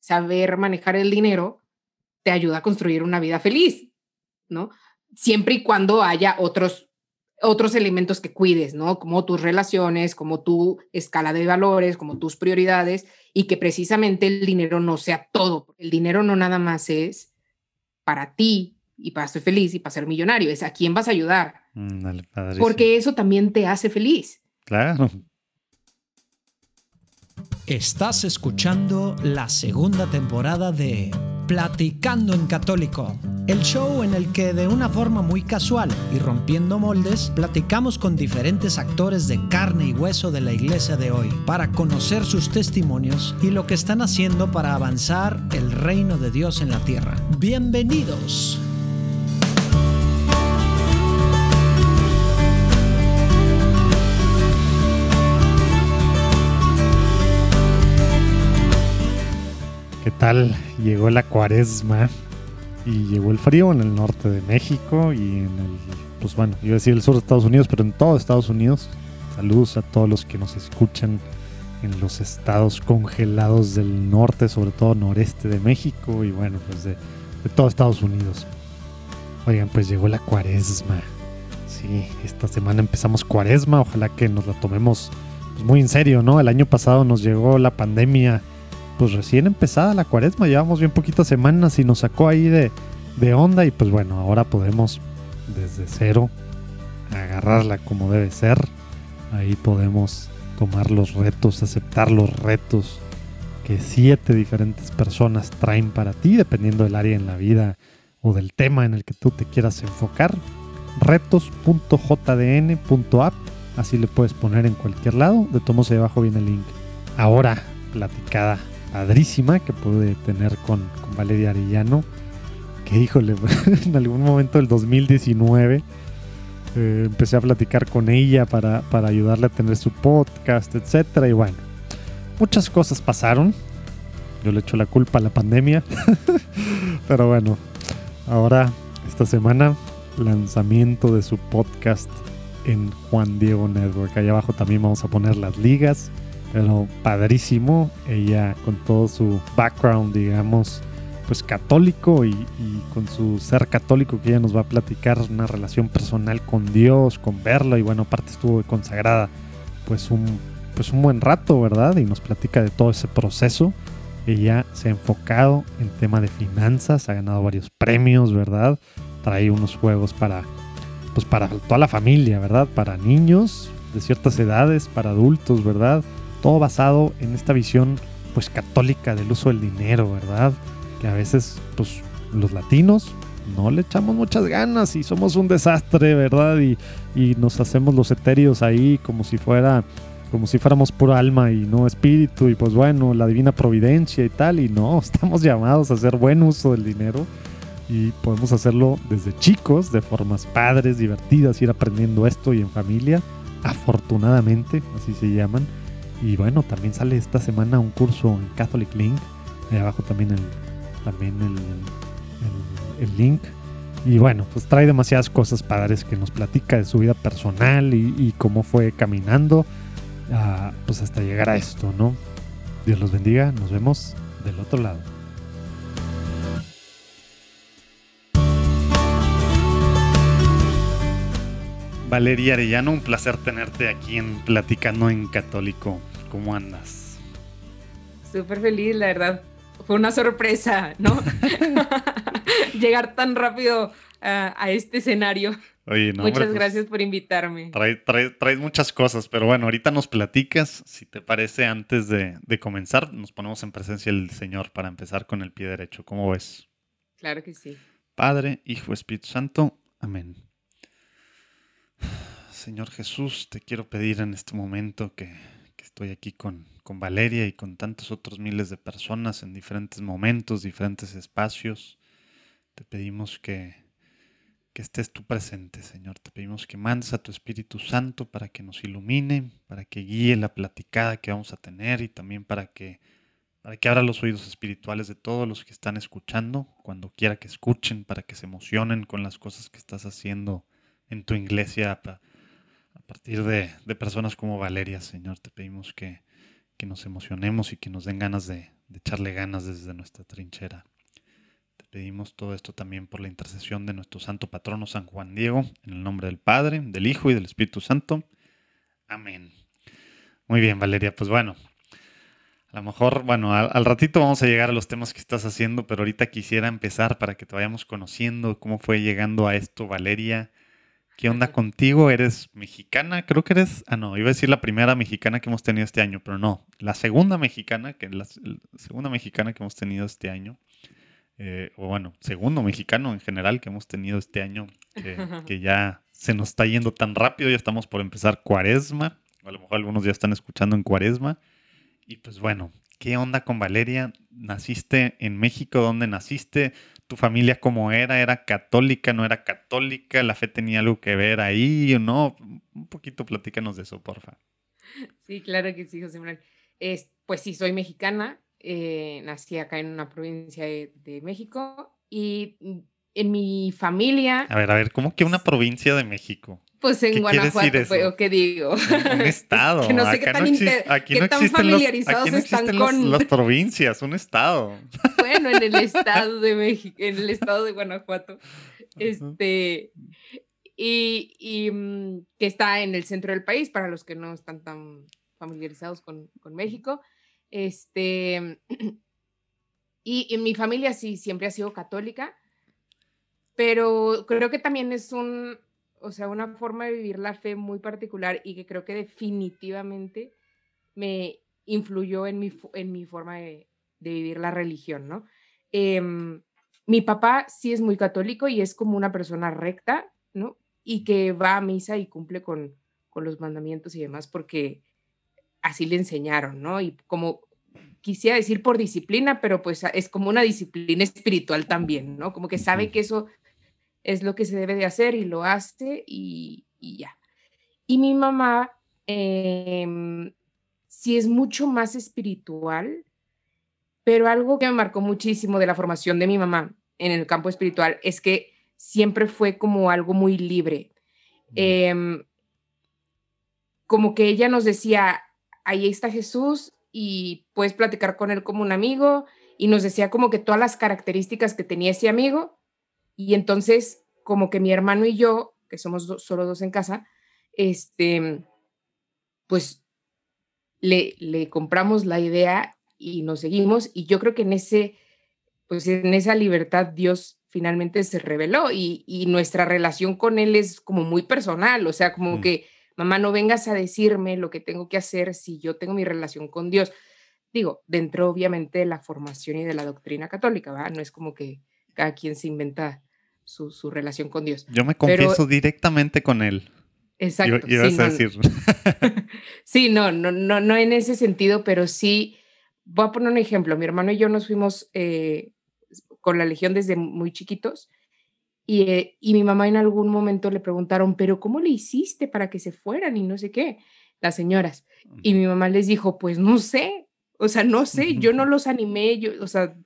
saber manejar el dinero te ayuda a construir una vida feliz, ¿no? Siempre y cuando haya otros otros elementos que cuides, ¿no? Como tus relaciones, como tu escala de valores, como tus prioridades y que precisamente el dinero no sea todo. El dinero no nada más es para ti y para ser feliz y para ser millonario, es a quién vas a ayudar. Porque eso también te hace feliz. Claro. Estás escuchando la segunda temporada de Platicando en Católico, el show en el que de una forma muy casual y rompiendo moldes, platicamos con diferentes actores de carne y hueso de la iglesia de hoy para conocer sus testimonios y lo que están haciendo para avanzar el reino de Dios en la tierra. Bienvenidos. Tal? Llegó la cuaresma y llegó el frío en el norte de México y en el, pues bueno, iba a decir el sur de Estados Unidos, pero en todo Estados Unidos. Saludos a todos los que nos escuchan en los estados congelados del norte, sobre todo noreste de México y bueno, pues de, todo Estados Unidos. Oigan, pues llegó la cuaresma. Sí, esta semana empezamos cuaresma, ojalá que nos la tomemos pues, muy en serio, ¿no? El año pasado nos llegó la pandemia pues recién empezada la cuaresma, llevamos bien poquitas semanas y nos sacó ahí de, de onda y pues bueno, ahora podemos desde cero agarrarla como debe ser. Ahí podemos tomar los retos, aceptar los retos que siete diferentes personas traen para ti, dependiendo del área en la vida o del tema en el que tú te quieras enfocar. Retos.jdn.app, así le puedes poner en cualquier lado. De tomo ahí abajo viene el link. Ahora, platicada padrísima que pude tener con, Valeria Arellano. Que híjole, en algún momento del 2019 eh, empecé a platicar con ella para, para ayudarle a tener su podcast, etcétera. Y bueno, muchas cosas pasaron. Yo le echo la culpa a la pandemia. Pero bueno, ahora, esta semana, lanzamiento de su podcast en Juan Diego Network. Allá abajo también vamos a poner las ligas pero padrísimo. Ella con todo su background, digamos, pues católico y, con su ser católico que ella nos va a platicar una relación personal con Dios, con verlo y bueno, aparte estuvo consagrada pues un, pues un buen rato, ¿verdad? Y nos platica de todo ese proceso. Ella se ha enfocado en tema de finanzas, ha ganado varios premios, ¿verdad? Trae unos juegos para pues para toda la familia, ¿verdad? Para niños de ciertas edades, para adultos, ¿verdad? Todo basado en esta visión pues católica del uso del dinero, ¿verdad? Que a veces pues los latinos no le echamos muchas ganas y somos un desastre, ¿verdad? Y, nos hacemos los etéreos ahí como si fuera como si fuéramos pura alma y no espíritu y pues bueno, la divina providencia y tal y no, estamos llamados a hacer buen uso del dinero y podemos hacerlo desde chicos, de formas padres, divertidas, ir aprendiendo esto y en familia, afortunadamente, así se llaman y bueno, también sale esta semana un curso en Catholic Link. Ahí abajo también el, también el, el, link. Y bueno, pues trae demasiadas cosas padres que nos platica de su vida personal y, cómo fue caminando ah, pues hasta llegar a esto, ¿no? Dios los bendiga, nos vemos del otro lado. Valeria Arellano, un placer tenerte aquí en Platicando en Católico. ¿Cómo andas? Súper feliz, la verdad. Fue una sorpresa, ¿no? Llegar tan rápido a, este escenario. Oye, no, Muchas pues, gracias por invitarme. Traes muchas cosas, pero bueno, ahorita nos platicas, si te parece, antes de, de, comenzar, nos ponemos en presencia del Señor para empezar con el pie derecho. ¿Cómo ves? Claro que sí. Padre, Hijo, Espíritu Santo. Amén. Señor Jesús, te quiero pedir en este momento que estoy aquí con, con Valeria y con tantos otros miles de personas en diferentes momentos, diferentes espacios. Te pedimos que, que estés tú presente, Señor. Te pedimos que mandes a tu Espíritu Santo para que nos ilumine, para que guíe la platicada que vamos a tener y también para que, para que abra los oídos espirituales de todos los que están escuchando, cuando quiera que escuchen, para que se emocionen con las cosas que estás haciendo en tu iglesia partir de, personas como Valeria, Señor, te pedimos que, que nos emocionemos y que nos den ganas de, de echarle ganas desde nuestra trinchera. Te pedimos todo esto también por la intercesión de nuestro santo patrono San Juan Diego, en el nombre del Padre, del Hijo y del Espíritu Santo. Amén. Muy bien, Valeria, pues bueno, a lo mejor, bueno, al, ratito vamos a llegar a los temas que estás haciendo, pero ahorita quisiera empezar para que te vayamos conociendo cómo fue llegando a esto, Valeria. ¿Qué onda contigo? ¿Eres mexicana? Creo que eres, ah, no, iba a decir la primera mexicana que hemos tenido este año, pero no, la segunda mexicana, que la, segunda mexicana que hemos tenido este año, eh, o bueno, segundo mexicano en general que hemos tenido este año, que, que ya se nos está yendo tan rápido, ya estamos por empezar cuaresma, a lo mejor algunos ya están escuchando en cuaresma. Y pues bueno, ¿qué onda con Valeria? ¿Naciste en México? ¿Dónde naciste? ¿Tu familia cómo era? ¿Era católica? ¿No era católica? ¿La fe tenía algo que ver ahí o no? Un poquito platícanos de eso, porfa. Sí, claro que sí, José Manuel. Es, pues sí, soy mexicana. Eh, nací acá en una provincia de, de México y en mi familia. A ver, a ver, ¿cómo que una provincia de México? Pues en Guanajuato, pues, ¿qué digo? Un estado. que no sé qué tan, aquí no tan familiarizados están con las provincias, un estado. Bueno, en el estado de México, en el estado de Guanajuato. Este y, y mm, que está en el centro del país para los que no están tan familiarizados con, con México. Este y en mi familia sí siempre ha sido católica, pero creo que también es un o sea, una forma de vivir la fe muy particular y que creo que definitivamente me influyó en mi, en mi forma de, vivir la religión, ¿no? Em, mi papá sí es muy católico y es como una persona recta, ¿no? Y que va a misa y cumple con, con los mandamientos y demás porque así le enseñaron, ¿no? Y como quisiera decir por disciplina, pero pues es como una disciplina espiritual también, ¿no? Como que sabe que eso es lo que se debe de hacer y lo hace y, ya. Y mi mamá eh, sí es mucho más espiritual, pero algo que me marcó muchísimo de la formación de mi mamá en el campo espiritual es que siempre fue como algo muy libre. Em, como que ella nos decía, ahí está Jesús y puedes platicar con él como un amigo y nos decía como que todas las características que tenía ese amigo y entonces, como que mi hermano y yo, que somos solo dos en casa, este, pues le, le compramos la idea y nos seguimos. Y yo creo que en ese, pues en esa libertad Dios finalmente se reveló y, y nuestra relación con Él es como muy personal, o sea, como mm. que, mamá, no vengas a decirme lo que tengo que hacer si yo tengo mi relación con Dios. Digo, dentro obviamente de la formación y de la doctrina católica, ¿verdad? No es como que cada quien se inventa su, relación con Dios. Yo me confieso directamente con él. Exacto. sí, no, decir. sí, no, no, no, no en ese sentido, pero sí, voy a poner un ejemplo. Mi hermano y yo nos fuimos eh, con la Legión desde muy chiquitos y, eh, y, mi mamá en algún momento le preguntaron, pero ¿cómo le hiciste para que se fueran y no sé qué? Las señoras. Y mi mamá les dijo, pues no sé, o sea, no sé, yo no los animé, yo, o sea,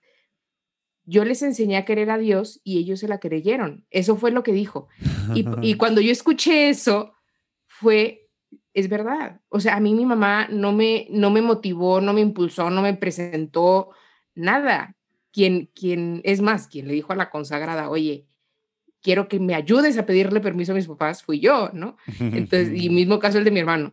yo les enseñé a querer a Dios y ellos se la creyeron. Eso fue lo que dijo. Y, cuando yo escuché eso, fue, es verdad. O sea, a mí mi mamá no me, no me motivó, no me impulsó, no me presentó nada. Quien, quien, es más, quien le dijo a la consagrada, oye, quiero que me ayudes a pedirle permiso a mis papás, fui yo, ¿no? Entonces, y mismo caso el de mi hermano.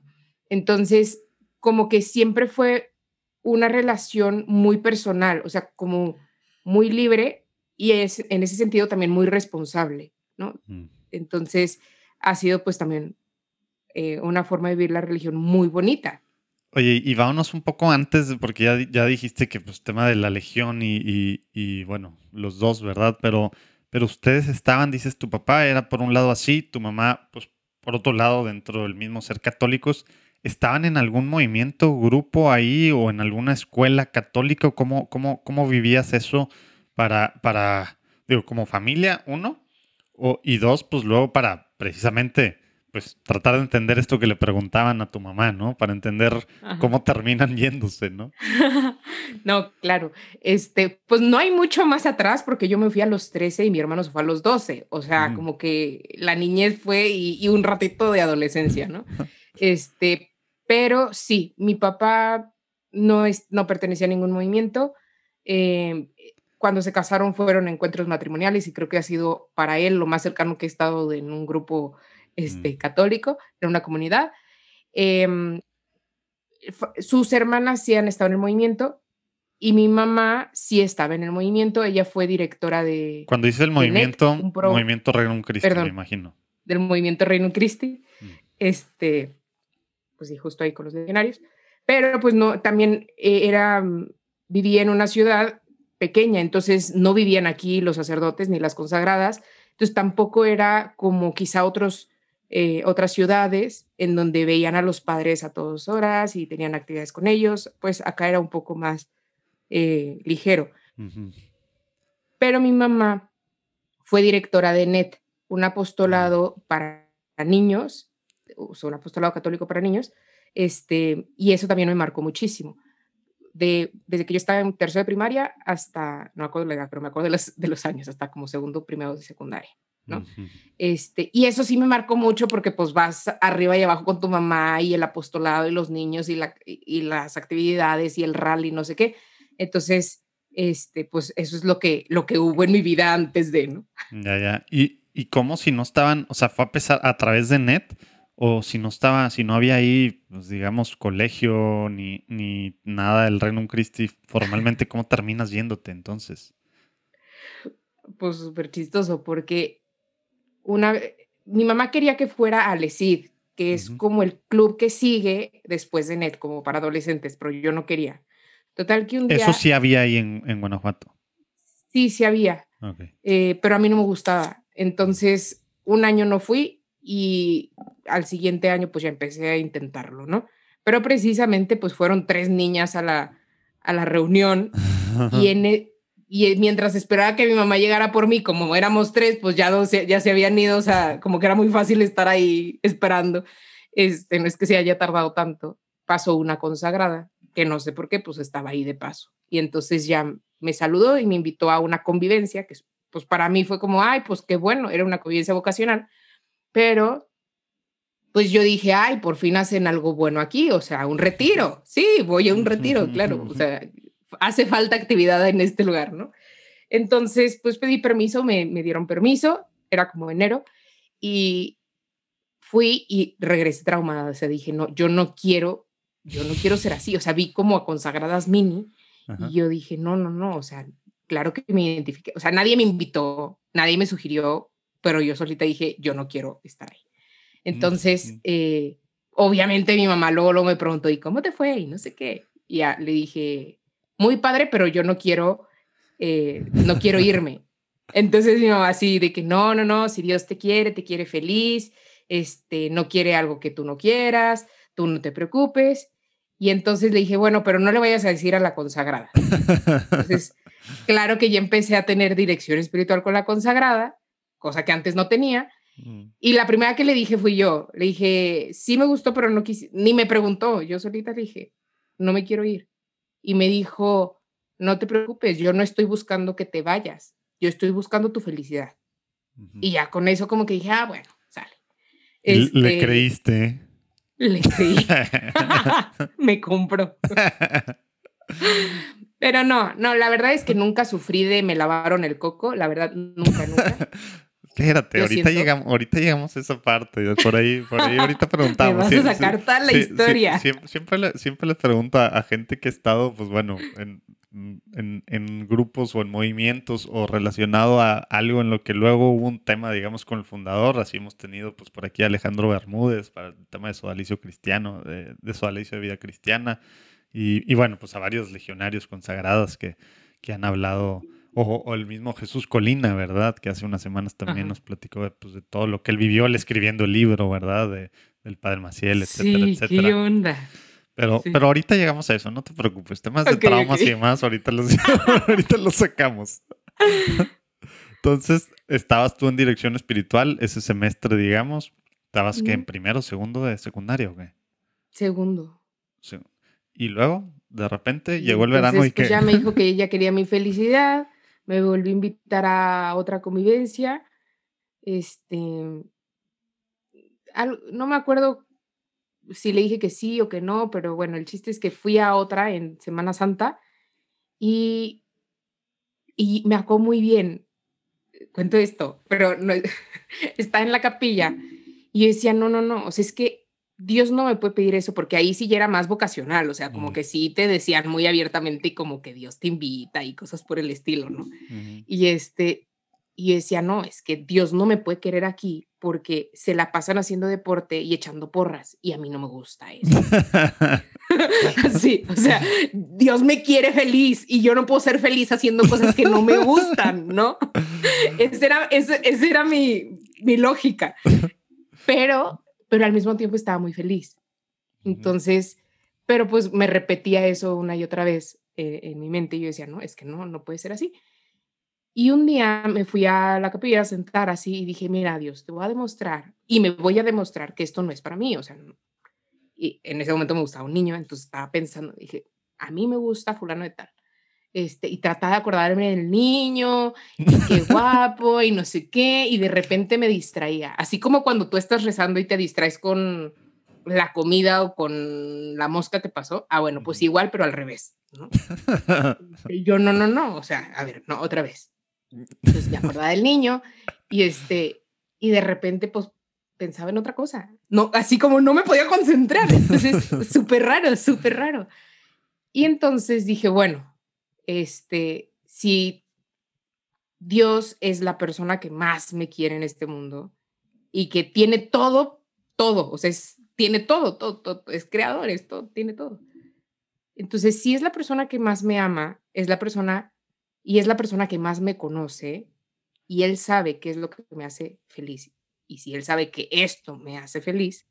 Entonces, como que siempre fue una relación muy personal, o sea, como muy libre y es en ese sentido también muy responsable, ¿no? Mm. Entonces, ha sido pues también eh, una forma de vivir la religión muy bonita. Oye, y vámonos un poco antes, porque ya, ya dijiste que pues tema de la legión y, y, bueno, los dos, ¿verdad? Pero, pero ustedes estaban, dices, tu papá era por un lado así, tu mamá, pues por otro lado, dentro del mismo ser católicos. ¿Estaban en algún movimiento, grupo ahí o en alguna escuela católica? ¿Cómo, cómo, cómo vivías eso para, para, digo, como familia, uno? O, y dos, pues luego para precisamente, pues tratar de entender esto que le preguntaban a tu mamá, ¿no? Para entender cómo terminan yéndose, ¿no? no, claro. Este, pues no hay mucho más atrás porque yo me fui a los 13 y mi hermano se fue a los 12. O sea, como que la niñez fue y, y un ratito de adolescencia, ¿no? Este, pero sí, mi papá no, es, no pertenecía a ningún movimiento. Eh, cuando se casaron fueron encuentros matrimoniales y creo que ha sido para él lo más cercano que he estado en un grupo este, mm. católico, en una comunidad. Em, sus hermanas sí han estado en el movimiento y mi mamá sí estaba en el movimiento. Ella fue directora de. Cuando dice el movimiento, movimiento Reino Christi, me imagino. Del movimiento Reino Christi. Mm. Este, pues sí, justo ahí con los legionarios. Pero pues no, también eh, era, mm, vivía en una ciudad pequeña, entonces no vivían aquí los sacerdotes ni las consagradas, entonces tampoco era como quizá otros, eh, otras ciudades en donde veían a los padres a todas horas y tenían actividades con ellos, pues acá era un poco más eh, ligero. Pero mi mamá fue directora de NET, un apostolado para niños, o un apostolado católico para niños, este, y eso también me marcó muchísimo desde que yo estaba en tercero de primaria hasta, no me acuerdo la edad, pero me acuerdo de los, de los años, hasta como segundo, primero de secundaria, ¿no? este, y eso sí me marcó mucho porque pues vas arriba y abajo con tu mamá y el apostolado y los niños y, la, y las actividades y el rally, no sé qué. Entonces, este, pues eso es lo que, lo que hubo en mi vida antes de, ¿no? Ya, ya. ¿Y, y cómo si no estaban, o sea, fue a pesar a través de net? O si no estaba, si no había ahí, pues, digamos, colegio ni, ni nada del Reino Christi formalmente, ¿cómo terminas yéndote entonces? Pues súper chistoso, porque una, mi mamá quería que fuera a LECID, que es como el club que sigue después de NET, como para adolescentes, pero yo no quería. Total que un día... Eso sí había ahí en, Guanajuato. Sí, sí había, eh, pero a mí no me gustaba. Entonces, un año no fui y al siguiente año pues ya empecé a intentarlo, ¿no? Pero precisamente pues fueron tres niñas a la, a la reunión y, en, e, y mientras esperaba que mi mamá llegara por mí, como éramos tres, pues ya, dos, ya se habían ido, o sea, como que era muy fácil estar ahí esperando. Este, no es que se haya tardado tanto. Pasó una consagrada, que no sé por qué, pues estaba ahí de paso. Y entonces ya me saludó y me invitó a una convivencia, que pues para mí fue como, ay, pues qué bueno, era una convivencia vocacional pero, pues yo dije, ay, por fin hacen algo bueno aquí, o sea, un retiro. Sí, voy a un retiro, claro. O sea, hace falta actividad en este lugar, ¿no? Entonces, pues pedí permiso, me, me dieron permiso, era como enero, y fui y regresé traumada. O sea, dije, no, yo no quiero, yo no quiero ser así. O sea, vi como a consagradas mini y yo dije, no, no, no, o sea, claro que me identifiqué. O sea, nadie me invitó, nadie me sugirió, pero yo solita dije, yo no quiero estar ahí. Entonces, eh, obviamente mi mamá luego, lo me preguntó, ¿y cómo te fue? Y no sé qué. Y ya le dije, muy padre, pero yo no quiero, eh, no quiero irme. Entonces mi mamá así de que no, no, no, si Dios te quiere, te quiere feliz, este, no quiere algo que tú no quieras, tú no te preocupes. Y entonces le dije, bueno, pero no le vayas a decir a la consagrada. Entonces, claro que ya empecé a tener dirección espiritual con la consagrada cosa que antes no tenía. Y la primera que le dije fui yo. Le dije, sí me gustó, pero no quise, ni me preguntó. Yo solita le dije, no me quiero ir. Y me dijo, no te preocupes, yo no estoy buscando que te vayas, yo estoy buscando tu felicidad. Y ya con eso como que dije, ah, bueno, sale. le este, creíste. Le creí. me compró. Pero no, no, la verdad es que nunca sufrí de me lavaron el coco, la verdad, nunca, nunca. Espérate, ahorita llegamos, ahorita llegamos a esa parte. Por ahí, por ahí ahorita preguntamos. Te vas a sacar toda la historia. siempre, le, siempre les pregunto a gente que ha estado, pues bueno, en, en, en, grupos o en movimientos o relacionado a algo en lo que luego hubo un tema, digamos, con el fundador. Así hemos tenido, pues por aquí Alejandro Bermúdez para el tema de sodalicio cristiano, de, de sodalicio de vida cristiana. Y, y, bueno, pues a varios legionarios consagrados que, que han hablado o, el mismo Jesús Colina, ¿verdad? Que hace unas semanas también nos platicó de, pues, de, todo lo que él vivió al escribiendo el libro, ¿verdad? De, del Padre Maciel, etcétera, sí, etcétera. ¿Qué onda? Pero, pero ahorita llegamos a eso, no te preocupes. Temas de traumas y demás, ahorita los, ahorita los sacamos. Entonces, estabas tú en dirección espiritual ese semestre, digamos. ¿Estabas que en primero, segundo de secundaria o qué? Segundo. Y luego, de repente, llegó el verano y pues, Ya me dijo que ella quería mi felicidad me volví a invitar a otra convivencia. Este, no me acuerdo sí le dije que sí o que no, pero bueno, el chiste es que fui a otra en Semana Santa y, y me acó muy bien. Cuento esto, pero no, está en la capilla. Y yo decía, no, no, no, o sea, es que Dios no me puede pedir eso porque ahí sí ya era más vocacional, o sea, como que sí te decían muy abiertamente y como que Dios te invita y cosas por el estilo, ¿no? Y este, y decía, no, es que Dios no me puede querer aquí porque se la pasan haciendo deporte y echando porras y a mí no me gusta eso. sí, o sea, Dios me quiere feliz y yo no puedo ser feliz haciendo cosas que no me gustan, ¿no? Esa era, ese, era mi, mi lógica. Pero pero al mismo tiempo estaba muy feliz. Entonces, pero pues me repetía eso una y otra vez eh, en mi mente y yo decía, no, es que no, no puede ser así. Y un día me fui a la capilla a sentar así y dije, mira, Dios, te voy a demostrar y me voy a demostrar que esto no es para mí. O sea, y en ese momento me gustaba un niño, entonces estaba pensando, dije, a mí me gusta fulano de tal. Este, y trataba de acordarme del niño, y qué guapo, y no sé qué, y de repente me distraía. Así como cuando tú estás rezando y te distraes con la comida o con la mosca que pasó. Ah, bueno, pues igual, pero al revés. ¿no? yo, no, no, no, o sea, a ver, no, otra vez. Entonces me acordaba del niño y este, y de repente, pues pensaba en otra cosa. No, así como no me podía concentrar. Entonces, súper raro, súper raro. Y entonces dije, bueno, este, si Dios es la persona que más me quiere en este mundo y que tiene todo, todo, o sea, tiene todo, todo, todo, es creador, es todo, tiene todo. Entonces, si es la persona que más me ama, es la persona y es la persona que más me conoce y él sabe qué es lo que me hace feliz. Y si él sabe que esto me hace feliz,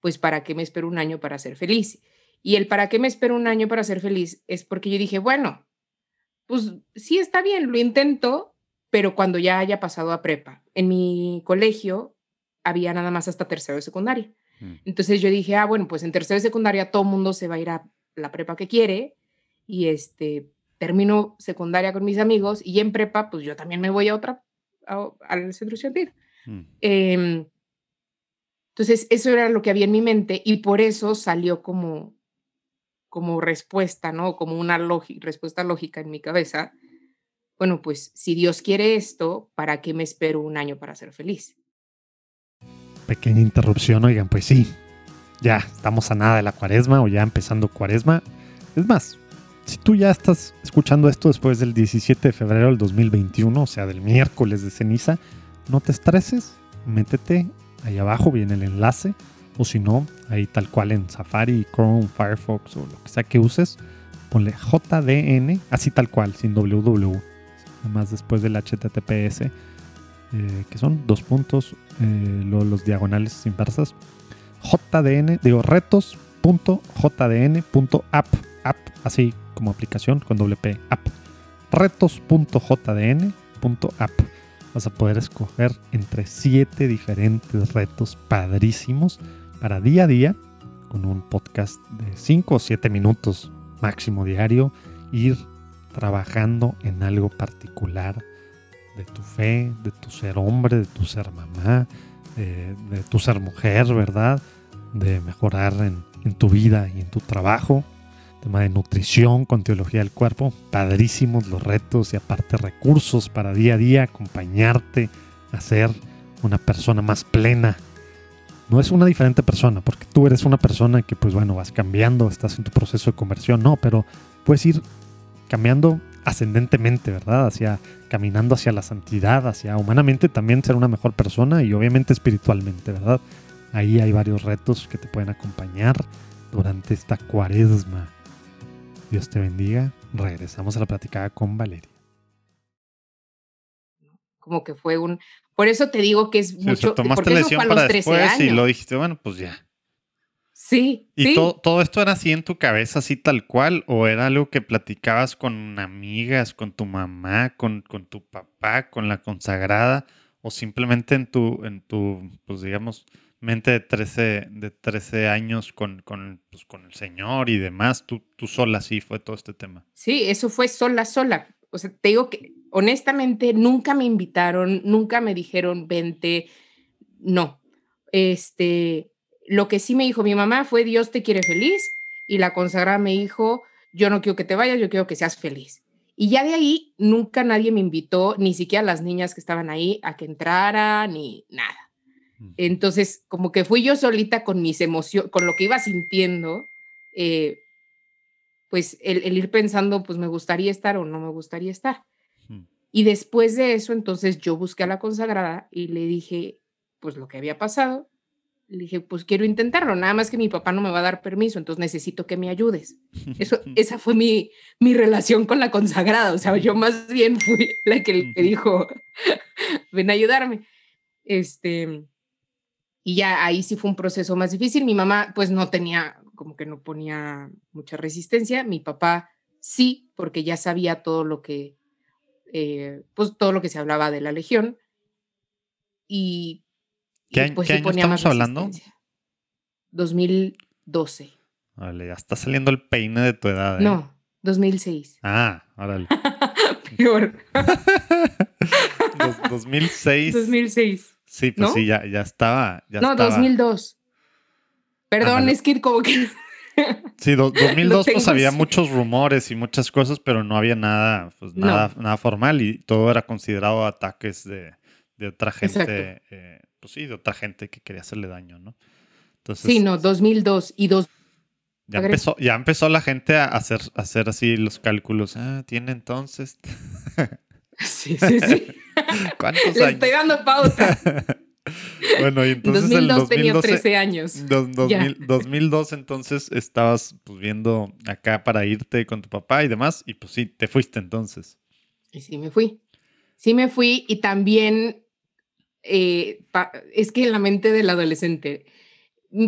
pues ¿para qué me espero un año para ser feliz? Y el para qué me espero un año para ser feliz es porque yo dije, bueno, pues sí está bien, lo intento, pero cuando ya haya pasado a prepa. En mi colegio había nada más hasta tercero de secundaria. Mm. Entonces yo dije, ah, bueno, pues en tercero de secundaria todo mundo se va a ir a la prepa que quiere y este termino secundaria con mis amigos y en prepa pues yo también me voy a otra al centro estudiantil. Mm. Em, entonces eso era lo que había en mi mente y por eso salió como como respuesta, ¿no? Como una respuesta lógica en mi cabeza. Bueno, pues si Dios quiere esto, ¿para qué me espero un año para ser feliz? Pequeña interrupción, oigan, pues sí, ya estamos a nada de la cuaresma o ya empezando cuaresma. Es más, si tú ya estás escuchando esto después del 17 de febrero del 2021, o sea, del miércoles de ceniza, no te estreses, métete ahí abajo, viene el enlace o si no, ahí tal cual en Safari, Chrome, Firefox o lo que sea que uses, ponle JDN, así tal cual, sin www. Además después del HTTPS, eh, que son dos puntos, eh, los diagonales inversas. JDN, digo retos.jdn.app, app, así como aplicación con doble P, app. Retos.jdn.app. Vas a poder escoger entre siete diferentes retos padrísimos para día a día, con un podcast de 5 o 7 minutos máximo diario, ir trabajando en algo particular de tu fe, de tu ser hombre, de tu ser mamá, de, tu ser mujer, ¿verdad? De mejorar en, en, tu vida y en tu trabajo. Tema de nutrición con teología del cuerpo. Padrísimos los retos y aparte recursos para día a día acompañarte a ser una persona más plena no es una diferente persona, porque tú eres una persona que, pues bueno, vas cambiando, estás en tu proceso de conversión, no, pero puedes ir cambiando ascendentemente, ¿verdad? Hacia caminando hacia la santidad, hacia humanamente también ser una mejor persona y obviamente espiritualmente, ¿verdad? Ahí hay varios retos que te pueden acompañar durante esta cuaresma. Dios te bendiga. Regresamos a la platicada con Valeria. Como que fue un, por eso te digo que es mucho. tomaste lesión para después y lo dijiste, bueno, pues ya. Sí. ¿Y Todo, esto era así en tu cabeza, así tal cual? ¿O era algo que platicabas con amigas, con tu mamá, con, con tu papá, con la consagrada? ¿O simplemente en tu, en tu pues digamos, mente de 13, de 13 años con, con, pues, con el Señor y demás? ¿Tú, tú sola sí fue todo este tema? Sí, eso fue sola, sola. O sea, te digo que honestamente nunca me invitaron, nunca me dijeron, vente, no. Este, Lo que sí me dijo mi mamá fue Dios te quiere feliz y la consagrada me dijo yo no quiero que te vayas, yo quiero que seas feliz. Y ya de ahí nunca nadie me invitó, ni siquiera las niñas que estaban ahí, a que entrara, ni nada. Entonces, como que fui yo solita con mis emociones, con lo que iba sintiendo, eh, pues el, ir pensando, pues me gustaría estar o no me gustaría estar. Y después de eso, entonces yo busqué a la consagrada y le dije, pues lo que había pasado. Le dije, pues quiero intentarlo, nada más que mi papá no me va a dar permiso, entonces necesito que me ayudes. Eso, esa fue mi, mi relación con la consagrada, o sea, yo más bien fui la que, le dijo, ven a ayudarme. Este, y ya ahí sí fue un proceso más difícil. Mi mamá pues no tenía, como que no ponía mucha resistencia. Mi papá sí, porque ya sabía todo lo que, eh, pues todo lo que se hablaba de la legión. Y, ¿Qué, pues, ¿qué año estamos hablando? 2012. Vale, ya está saliendo el peine de tu edad. ¿eh? No, 2006. Ah, órale. Peor. 2006. 2006. Sí, pues sí, ya, ya estaba. Ya no, 2002. Perdón, es que como que... Sí, 2002 pues había muchos rumores y muchas cosas, pero no había nada, pues nada, nada formal y todo era considerado ataques de, de otra gente, eh, pues sí, de otra gente que quería hacerle daño, ¿no? Entonces, sí, no, 2002 y dos. Ya empezó, ya empezó la gente a hacer, a hacer así los cálculos. Ah, tiene entonces. Sí, sí, sí. ¿Cuántos Le estoy dando pauta. bueno, y entonces 2002 el 2012, tenía 13 años. 2002 entonces estabas pues viendo acá para irte con tu papá y demás y pues sí, te fuiste entonces. Y sí me fui. Sí me fui y también eh, es que en la mente del adolescente,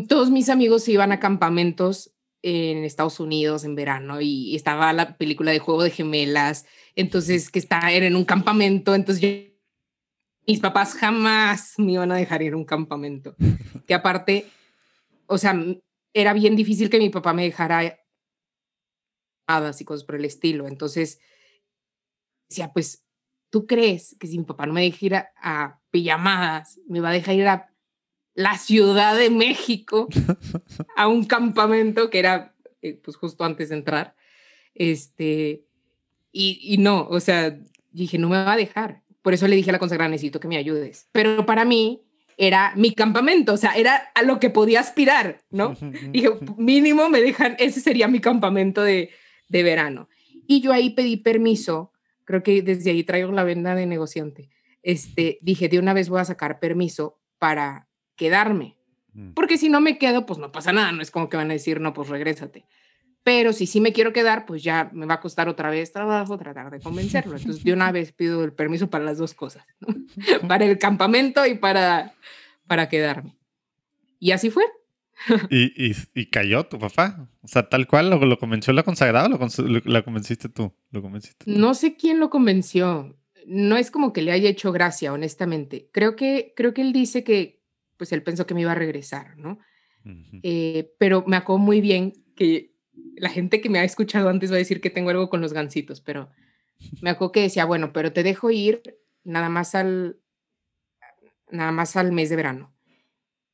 todos mis amigos se iban a campamentos en Estados Unidos en verano y estaba la película de Juego de Gemelas, entonces que está en un campamento, entonces mis papás jamás me iban a dejar ir a un campamento, que aparte, o sea, era bien difícil que mi papá me dejara hadas y cosas por el estilo, entonces decía, pues, ¿tú crees que si mi papá no me deja ir a, a pijamadas, me va a dejar ir a la Ciudad de México a un campamento que era eh, pues justo antes de entrar. Este, y, y, no, o sea, dije, no me va a dejar. Por eso le dije a la consagrada, necesito que me ayudes. Pero para mí era mi campamento, o sea, era a lo que podía aspirar, ¿no? dije, mínimo me dejan, ese sería mi campamento de, de verano. Y yo ahí pedí permiso, creo que desde ahí traigo la venda de negociante. Este, dije, de una vez voy a sacar permiso para quedarme. Mm. Porque si no me quedo, pues no pasa nada, no es como que van a decir, no, pues regrésate. Pero si sí me quiero quedar, pues ya me va a costar otra vez trabajo tratar de convencerlo. Entonces, de una vez pido el permiso para las dos cosas, para el campamento y para, para quedarme. Y así fue. ¿Y, y, cayó tu papá? O sea, tal cual, ¿lo, lo convenció la consagrada o lo, la convenciste tú? ¿Lo convenciste No sé quién lo convenció. No es como que le haya hecho gracia, honestamente. Creo que, creo que él dice que pues él pensó que me iba a regresar, ¿no? Eh, pero me acuerdo muy bien que la gente que me ha escuchado antes va a decir que tengo algo con los gansitos, pero me acuerdo que decía, bueno, pero te dejo ir nada más al, nada más al mes de verano.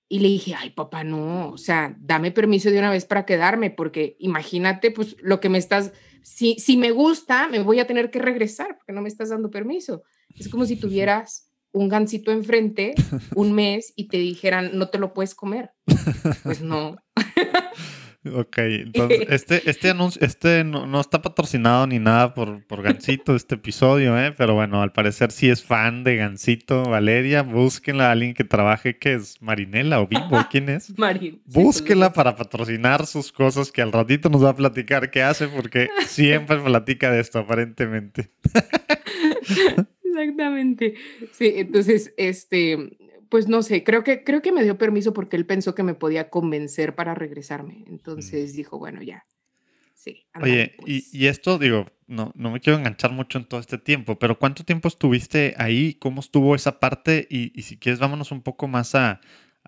Y le dije, ay, papá, no, o sea, dame permiso de una vez para quedarme, porque imagínate, pues, lo que me estás, si, si me gusta, me voy a tener que regresar, porque no me estás dando permiso. Es como si tuvieras un gansito enfrente un mes y te dijeran, no te lo puedes comer. Pues no. Ok, entonces este, este anuncio, este no, está patrocinado ni nada por, por Gansito, este episodio, ¿eh? pero bueno, al parecer sí es fan de Gansito, Valeria, búsquenla a alguien que trabaje, que es Marinela o Vivo, ¿quién es? Marín. Búsquenla para patrocinar sus cosas que al ratito nos va a platicar qué hace, porque siempre platica de esto, aparentemente. Exactamente. Sí, entonces, este, pues no sé, creo que, creo que me dio permiso porque él pensó que me podía convencer para regresarme. Entonces dijo, bueno, ya. Sí. Oye, y, pues". y, esto, digo, no, no me quiero enganchar mucho en todo este tiempo, pero ¿cuánto tiempo estuviste ahí? ¿Cómo estuvo esa parte? Y, y si quieres, vámonos un poco más a,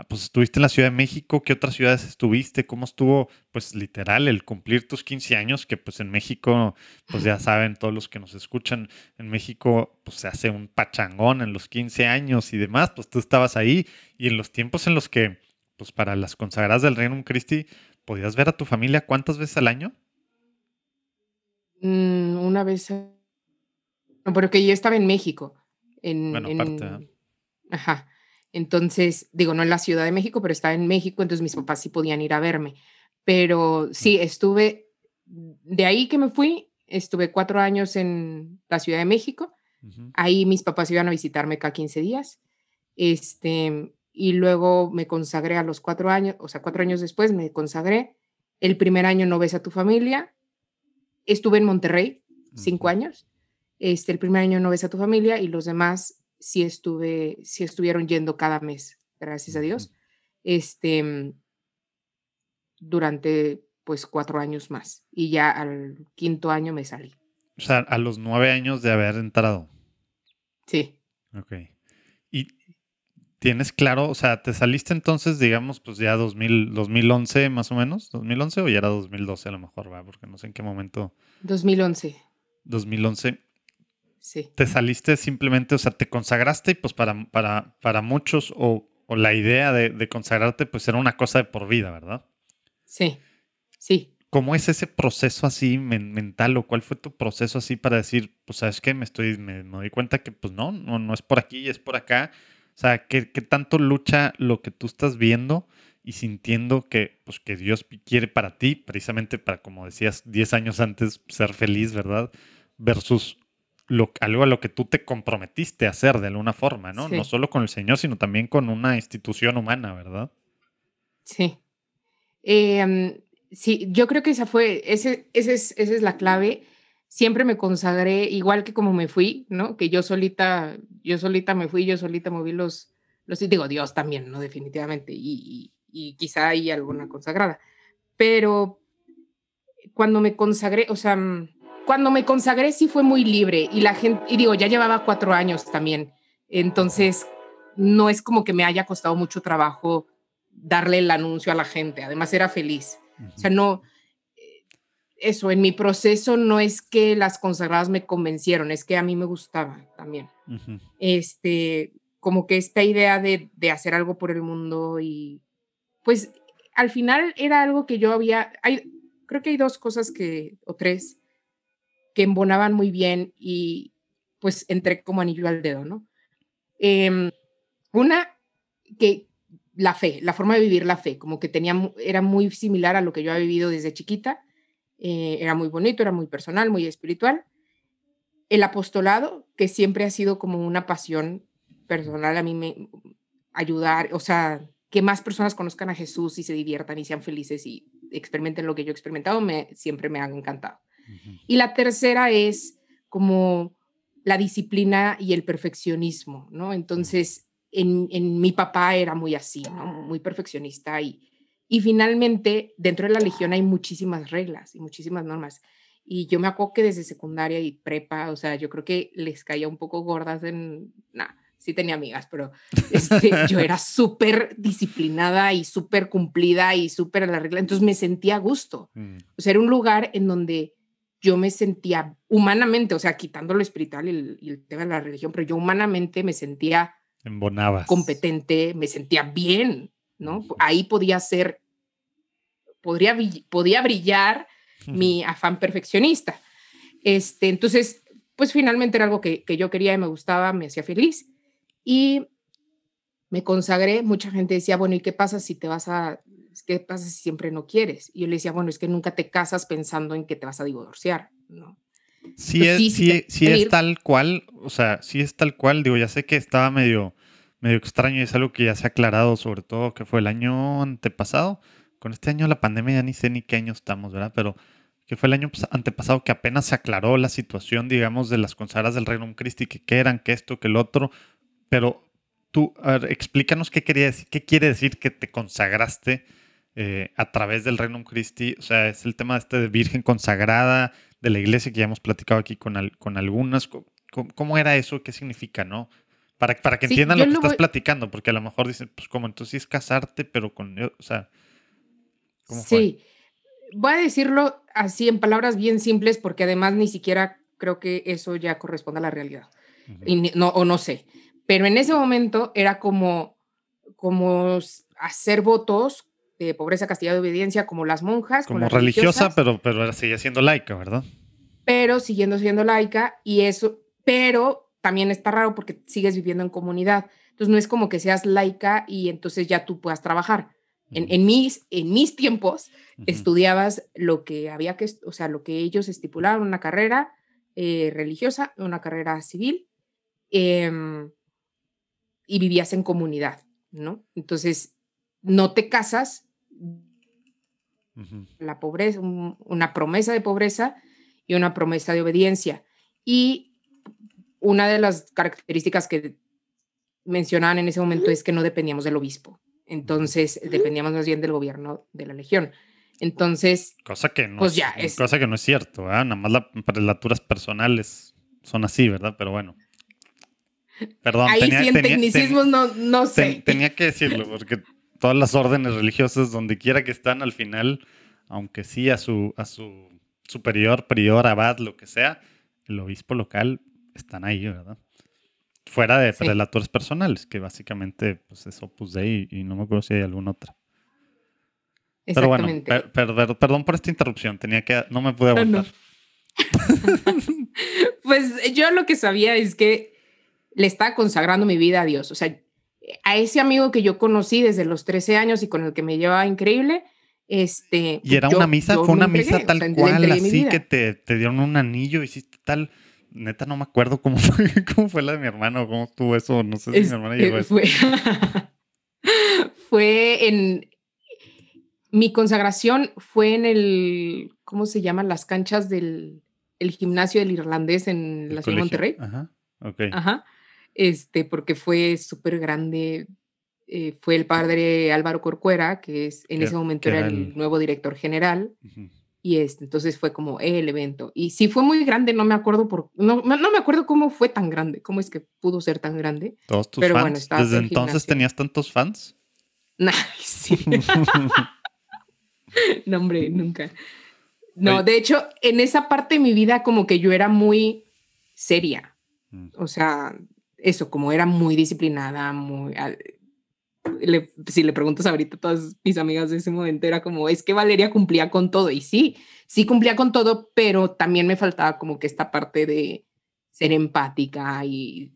pues estuviste en la Ciudad de México, ¿qué otras ciudades estuviste? ¿Cómo estuvo, pues literal, el cumplir tus 15 años? Que pues en México, pues ya saben todos los que nos escuchan, en México pues se hace un pachangón en los 15 años y demás, pues tú estabas ahí y en los tiempos en los que pues para las consagradas del Reino Christi, ¿podías ver a tu familia cuántas veces al año? Mm, una vez. No, porque yo estaba en México. En, Bueno, aparte, Ajá. Entonces, digo, no en la Ciudad de México, pero estaba en México, entonces mis papás sí podían ir a verme. Pero sí, estuve, de ahí que me fui, estuve cuatro años en la Ciudad de México. Ujú. Ahí mis papás iban a visitarme cada 15 días. Este, y luego me consagré a los cuatro años, o sea, cuatro años después me consagré. El primer año no ves a tu familia. Estuve en Monterrey cinco años. Este, el primer año no ves a tu familia y los demás sí estuve, sí estuvieron yendo cada mes, gracias a Dios. Este, durante pues cuatro años más. Y ya al quinto año me salí. O sea, a los nueve años de haber entrado. Sí. Ok. Y tienes claro, o sea, ¿te saliste entonces, digamos, pues ya 2000, 2011 más o menos? ¿2011 o ya era 2012 a lo mejor, va? Porque no sé en qué momento. 2011. 2011. Sí. ¿Te saliste simplemente, o sea, te consagraste y pues para, para, para muchos o, o la idea de, de consagrarte pues era una cosa de por vida, ¿verdad? Sí. Sí. ¿Cómo es ese proceso así men- mental o cuál fue tu proceso así para decir, pues sabes qué, me estoy, me, me doy cuenta que pues no, no, no es por aquí, es por acá? O sea, ¿qué, qué tanto lucha lo que tú estás viendo y sintiendo que, pues, que Dios quiere para ti, precisamente para, como decías, 10 años antes, ser feliz, ¿verdad? Versus lo, algo a lo que tú te comprometiste a hacer de alguna forma, ¿no? Sí. No solo con el Señor, sino también con una institución humana, ¿verdad? Sí. Em, sí, yo creo que esa fue, ese, ese es, esa es la clave. Siempre me consagré, igual que como me fui, ¿no? Que yo solita, yo solita me fui, yo solita moví los, los digo, Dios también, ¿no? Definitivamente, y, y, y quizá hay alguna consagrada. Pero cuando me consagré, o sea, mm, cuando me consagré sí fue muy libre y la gente, y digo, ya llevaba cuatro años también. Entonces, no es como que me haya costado mucho trabajo darle el anuncio a la gente. Además, era feliz. O sea, no, eh, eso, en mi proceso no es que las consagradas me convencieron, es que a mí me gustaba también. Ujú. Este, como que esta idea de, de hacer algo por el mundo y pues al final era algo que yo había, hay, creo que hay dos cosas que, o tres, que embonaban muy bien y pues entré como anillo al dedo, ¿no? Em, una, que la fe, la forma de vivir la fe, como que tenía, era muy similar a lo que yo había vivido desde chiquita, eh, era muy bonito, era muy personal, muy espiritual. El apostolado, que siempre ha sido como una pasión personal, a mí me ayudar, o sea, que más personas conozcan a Jesús y se diviertan y sean felices y experimenten lo que yo he experimentado, me, siempre me han encantado. Y la tercera es como la disciplina y el perfeccionismo, ¿no? Entonces, en, en mi papá era muy así, ¿no? Muy perfeccionista y, y finalmente dentro de la legión hay muchísimas reglas y muchísimas normas. Y yo me acuerdo que desde secundaria y prepa, o sea, yo creo que les caía un poco gordas en... Nah, sí tenía amigas, pero este, yo era súper disciplinada y súper cumplida y súper a la regla. Entonces me sentía a gusto. Mm. O sea, era un lugar en donde yo me sentía humanamente, o sea, quitando lo espiritual y el, y el tema de la religión, pero yo humanamente me sentía Embonabas. competente, me sentía bien, ¿no? Ahí podía ser, podría, podía brillar mi afán perfeccionista. Este, entonces, pues finalmente era algo que, que yo quería y me gustaba, me hacía feliz. Y me consagré, mucha gente decía, bueno, ¿y qué pasa si te vas a, qué pasa si siempre no quieres? Y yo le decía, bueno, es que nunca te casas pensando en que te vas a divorciar, ¿no? Sí, Pues es, sí, sí, es tal cual, o sea, sí es tal cual, digo, ya sé que estaba medio, medio extraño y es algo que ya se ha aclarado, sobre todo que fue el año antepasado, con este año la pandemia ya ni sé ni qué año estamos, ¿verdad? Pero que fue el año pas- antepasado que apenas se aclaró la situación, digamos, de las consagradas del Reino Christi, que qué eran, que esto, que el otro, pero tú, a ver, explícanos qué quería decir, qué quiere decir que te consagraste eh, a través del Reino Christi, o sea, es el tema este de Virgen consagrada, de la iglesia que ya hemos platicado aquí con, al- con algunas. ¿Cómo, era eso? ¿Qué significa, no? Para, para que Sí, entiendan lo que estás voy- platicando, porque a lo mejor dicen, pues como entonces sí es casarte, pero con, o sea, ¿cómo fue? Sí, voy a decirlo así en palabras bien simples porque además ni siquiera creo que eso ya corresponde a la realidad. Y no, o no sé. Pero en ese momento era como, como hacer votos de pobreza, castidad y obediencia como las monjas. Como religiosa, pero, pero seguía siendo laica, ¿verdad? Pero siguiendo siendo laica y eso, pero también está raro porque sigues viviendo en comunidad. Entonces no es como que seas laica y entonces ya tú puedas trabajar. En, en, mis, en mis tiempos estudiabas lo que había que, o sea, lo que ellos estipularon, una carrera eh, religiosa, una carrera civil, em, y vivías en comunidad, ¿no? Entonces, no te casas, la pobreza, una promesa de pobreza y una promesa de obediencia. Y una de las características que mencionaban en ese momento es que no dependíamos del obispo. Entonces, dependíamos más bien del gobierno de la legión. Entonces, cosa que no, pues ya es, cosa que no es cierto, ¿eh? nada más las relaturas personales son así, ¿verdad? Pero bueno. Perdón, Ahí tenía, sí en tecnicismos no, no sé. tenía que decirlo, porque todas las órdenes religiosas, donde quiera que están al final, aunque sí a su, a su superior, prior, abad, lo que sea, el obispo local están ahí, ¿verdad? Fuera de relatores personales, que básicamente pues, es Opus Dei y, no me acuerdo si hay alguna otra. Pero bueno, perdón por esta interrupción, tenía que, no me pude aguantar. pues yo lo que sabía es que le estaba consagrando mi vida a Dios. O sea, a ese amigo que yo conocí desde los 13 años y con el que me llevaba increíble, este... Y era una misa, fue una misa tal cual, así que te, te, dieron un anillo, hiciste tal... Neta, no me acuerdo cómo fue, cómo fue la de mi hermano, cómo estuvo eso, no sé si mi hermana llegó fue, fue en... Mi consagración fue en el, ¿cómo se llaman? Las canchas del el gimnasio del irlandés en la ciudad de Monterrey. Ajá, ok. Ajá este, porque fue súper grande. Eh, fue el padre Álvaro Corcuera, que es en ese momento era el, nuevo director general. Y este, entonces fue como el evento. Y sí fue muy grande, no me acuerdo por, no, no me acuerdo cómo fue tan grande, cómo es que pudo ser tan grande. Todos tus pero fans. Bueno, ¿Desde entonces tenías tantos fans? Nah, sí. no, hombre, nunca. No, de hecho, en esa parte de mi vida como que yo era muy seria. Mm. O sea, eso, como era muy disciplinada, muy... si le preguntas ahorita a todas mis amigas de ese momento, era como, es que Valeria cumplía con todo. Y sí, sí cumplía con todo, pero también me faltaba como que esta parte de ser empática y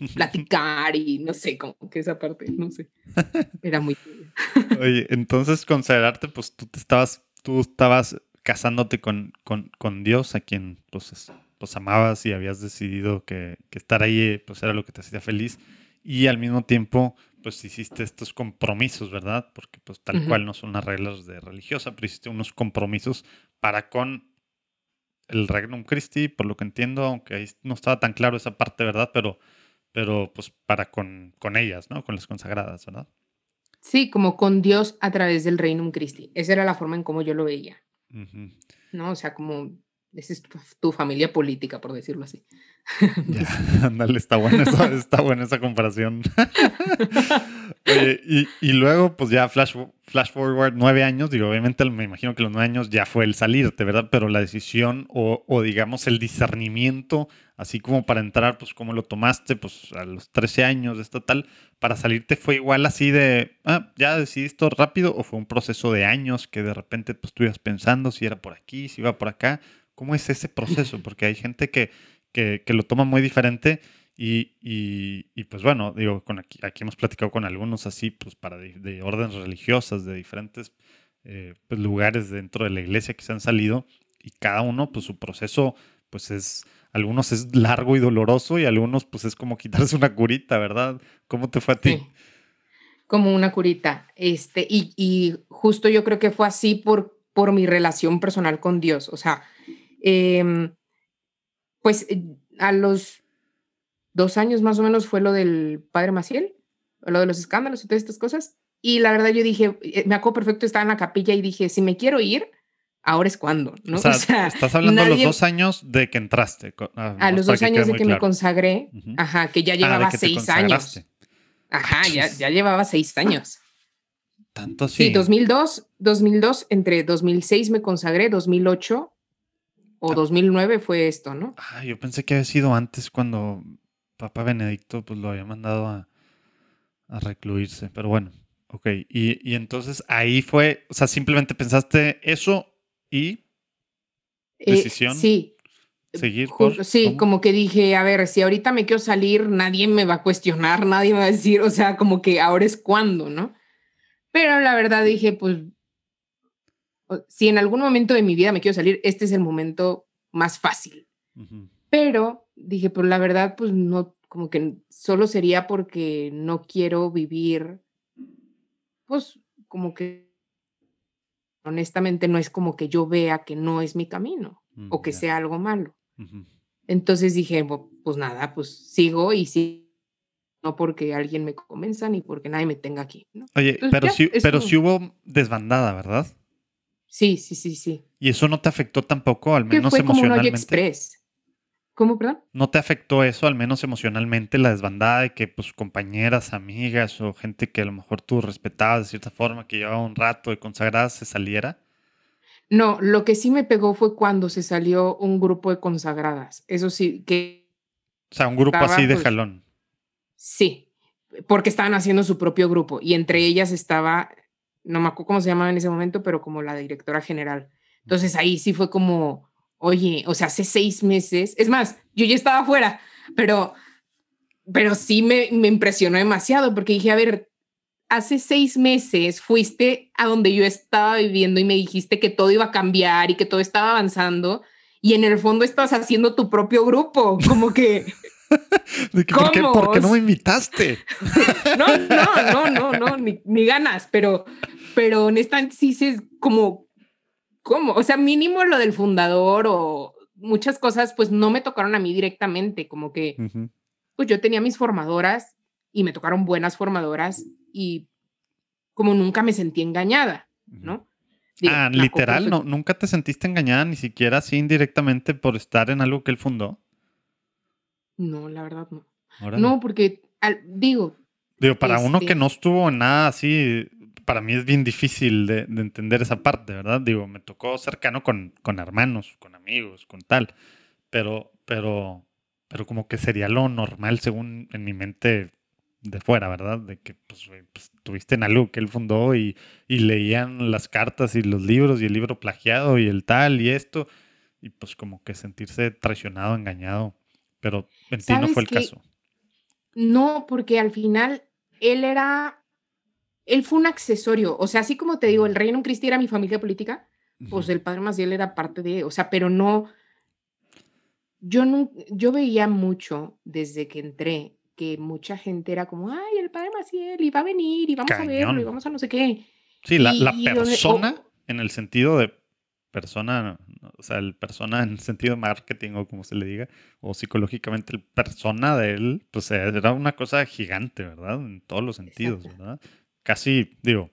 platicar y no sé, como que esa parte, no sé. Era muy... Oye, entonces considerarte, pues tú te estabas, tú estabas casándote con, con, con Dios, a quien pues pues amabas y habías decidido que, estar ahí pues era lo que te hacía feliz y al mismo tiempo pues hiciste estos compromisos, ¿verdad? Porque pues tal cual no son las reglas de religiosa, pero hiciste unos compromisos para con el Regnum Christi, por lo que entiendo, aunque ahí no estaba tan claro esa parte, ¿verdad? Pero, pero pues para con, con ellas, ¿no? Con las consagradas, ¿verdad? Sí, como con Dios a través del Regnum Christi. Esa era la forma en cómo yo lo veía. ¿No? O sea, como esa es tu, familia política, por decirlo así. ándale, está buena esa, está buena esa comparación. y, luego, pues ya flash, flash forward nueve años, digo, obviamente me imagino que los nueve años ya fue el salirte, ¿verdad? Pero la decisión o, o, digamos el discernimiento, así como para entrar, pues como lo tomaste, pues a los 13 años, esto tal, para salirte fue igual así de, ah, ya decidiste rápido o fue un proceso de años que de repente pues tú ibas pensando si era por aquí, si iba por acá ¿Cómo es ese proceso? Porque hay gente que, que, lo toma muy diferente y, y, pues bueno, digo, con aquí, aquí, hemos platicado con algunos así, pues para de, órdenes religiosas, de diferentes eh, pues, lugares dentro de la iglesia que se han salido y cada uno, pues su proceso, pues es, algunos es largo y doloroso y algunos pues es como quitarse una curita, ¿verdad? ¿Cómo te fue a ti? Como una curita, este, y, y justo yo creo que fue así por, por mi relación personal con Dios, o sea, Em, pues eh, a los dos años más o menos fue lo del padre Maciel, lo de los escándalos y todas estas cosas. Y la verdad yo dije, eh, me acuerdo perfecto, estaba en la capilla y dije, si me quiero ir, ahora es cuando, ¿no? O sea, estás hablando de los dos años de que entraste. a los dos años de que me consagré, ajá, que ya ah, llevaba seis años. Ajá, ya, ya llevaba seis años. Tanto así. Sí, 2002, 2002, entre 2006 me consagré, 2008 o 2009 ah. fue esto, ¿no? Ah, yo pensé que había sido antes cuando Papa Benedicto pues lo había mandado a, a recluirse, pero bueno. Ok, y, y entonces ahí fue, o sea, simplemente pensaste eso y Eh, decisión. sí. seguir por- sí, ¿cómo? como que dije, a ver, si ahorita me quiero salir, nadie me va a cuestionar, nadie me va a decir, o sea, como que ahora es cuando, ¿no? Pero la verdad dije, pues, si en algún momento de mi vida me quiero salir, este es el momento más fácil. Ujú. Pero dije, pues la verdad, pues no, como que solo sería porque no quiero vivir, pues como que honestamente no es como que yo vea que no es mi camino Mm, o que sea algo malo. Ujú. Entonces dije, "Bu- pues nada, pues sigo y sí, no porque alguien me convenza ni porque nadie me tenga aquí. ¿no? Oye, Pues pero ya, es pero como- sí hubo desbandada, ¿verdad? Sí, sí, sí, sí. Y eso no te afectó tampoco, al menos fue como un emocionalmente. express. ¿Cómo, perdón? ¿No te afectó eso, al menos emocionalmente, la desbandada de que pues compañeras, amigas o gente que a lo mejor tú respetabas de cierta forma, que llevaba un rato de consagradas, se saliera? No, lo que sí me pegó fue cuando se salió un grupo de consagradas. Eso sí, que O sea, un grupo Estaba, así de pues, jalón. sí, porque estaban haciendo su propio grupo y entre ellas estaba, no me acuerdo cómo se llamaba en ese momento, pero como la directora general. Entonces ahí sí fue como, oye, o sea, hace seis meses, es más, yo ya estaba afuera, pero, pero sí me, me impresionó demasiado porque dije, a ver, hace seis meses fuiste a donde yo estaba viviendo y me dijiste que todo iba a cambiar y que todo estaba avanzando y en el fondo estás haciendo tu propio grupo, como que... De que, ¿por, qué, ¿cómo? por qué no me invitaste? No, no, no, no, no, ni, ni ganas, pero, pero honestamente sí es como, ¿cómo? O sea, mínimo lo del fundador o muchas cosas, pues no me tocaron a mí directamente, como que, Ujú. pues yo tenía mis formadoras y me tocaron buenas formadoras y como nunca me sentí engañada, ¿no? Digo, Ah, me acuerdo literal, no, nunca te sentiste engañada ni siquiera así indirectamente por estar en algo que él fundó. No, la verdad no. Órale. No, porque al- digo, Digo, para uno que este- no estuvo en nada así, para mí es bien difícil de, de entender esa parte, ¿verdad? Digo, me tocó cercano con, con hermanos, con amigos, con tal, pero, pero, pero como que sería lo normal según en mi mente de fuera, ¿verdad? De que pues, pues, tuviste en algo que él fundó y, y leían las cartas y los libros y el libro plagiado y el tal y esto, y pues como que sentirse traicionado, engañado, pero en ti no ¿Sabes fue el caso. No, porque al final él era, él fue un accesorio. O sea, así como te digo, el Reino Cristi era mi familia política, pues el padre Maciel era parte de, o sea, pero no, yo no, yo veía mucho desde que entré que mucha gente era como, ay, el padre Maciel, y va a venir, y vamos a verlo, Cañón. y vamos a no sé qué. Sí, la, Y- la y donde- persona o- en el sentido de persona, o sea, el persona en el sentido de marketing o como se le diga, o psicológicamente el persona de él, pues era una cosa gigante, ¿verdad? En todos los sentidos, Exacto. ¿verdad? Casi, digo,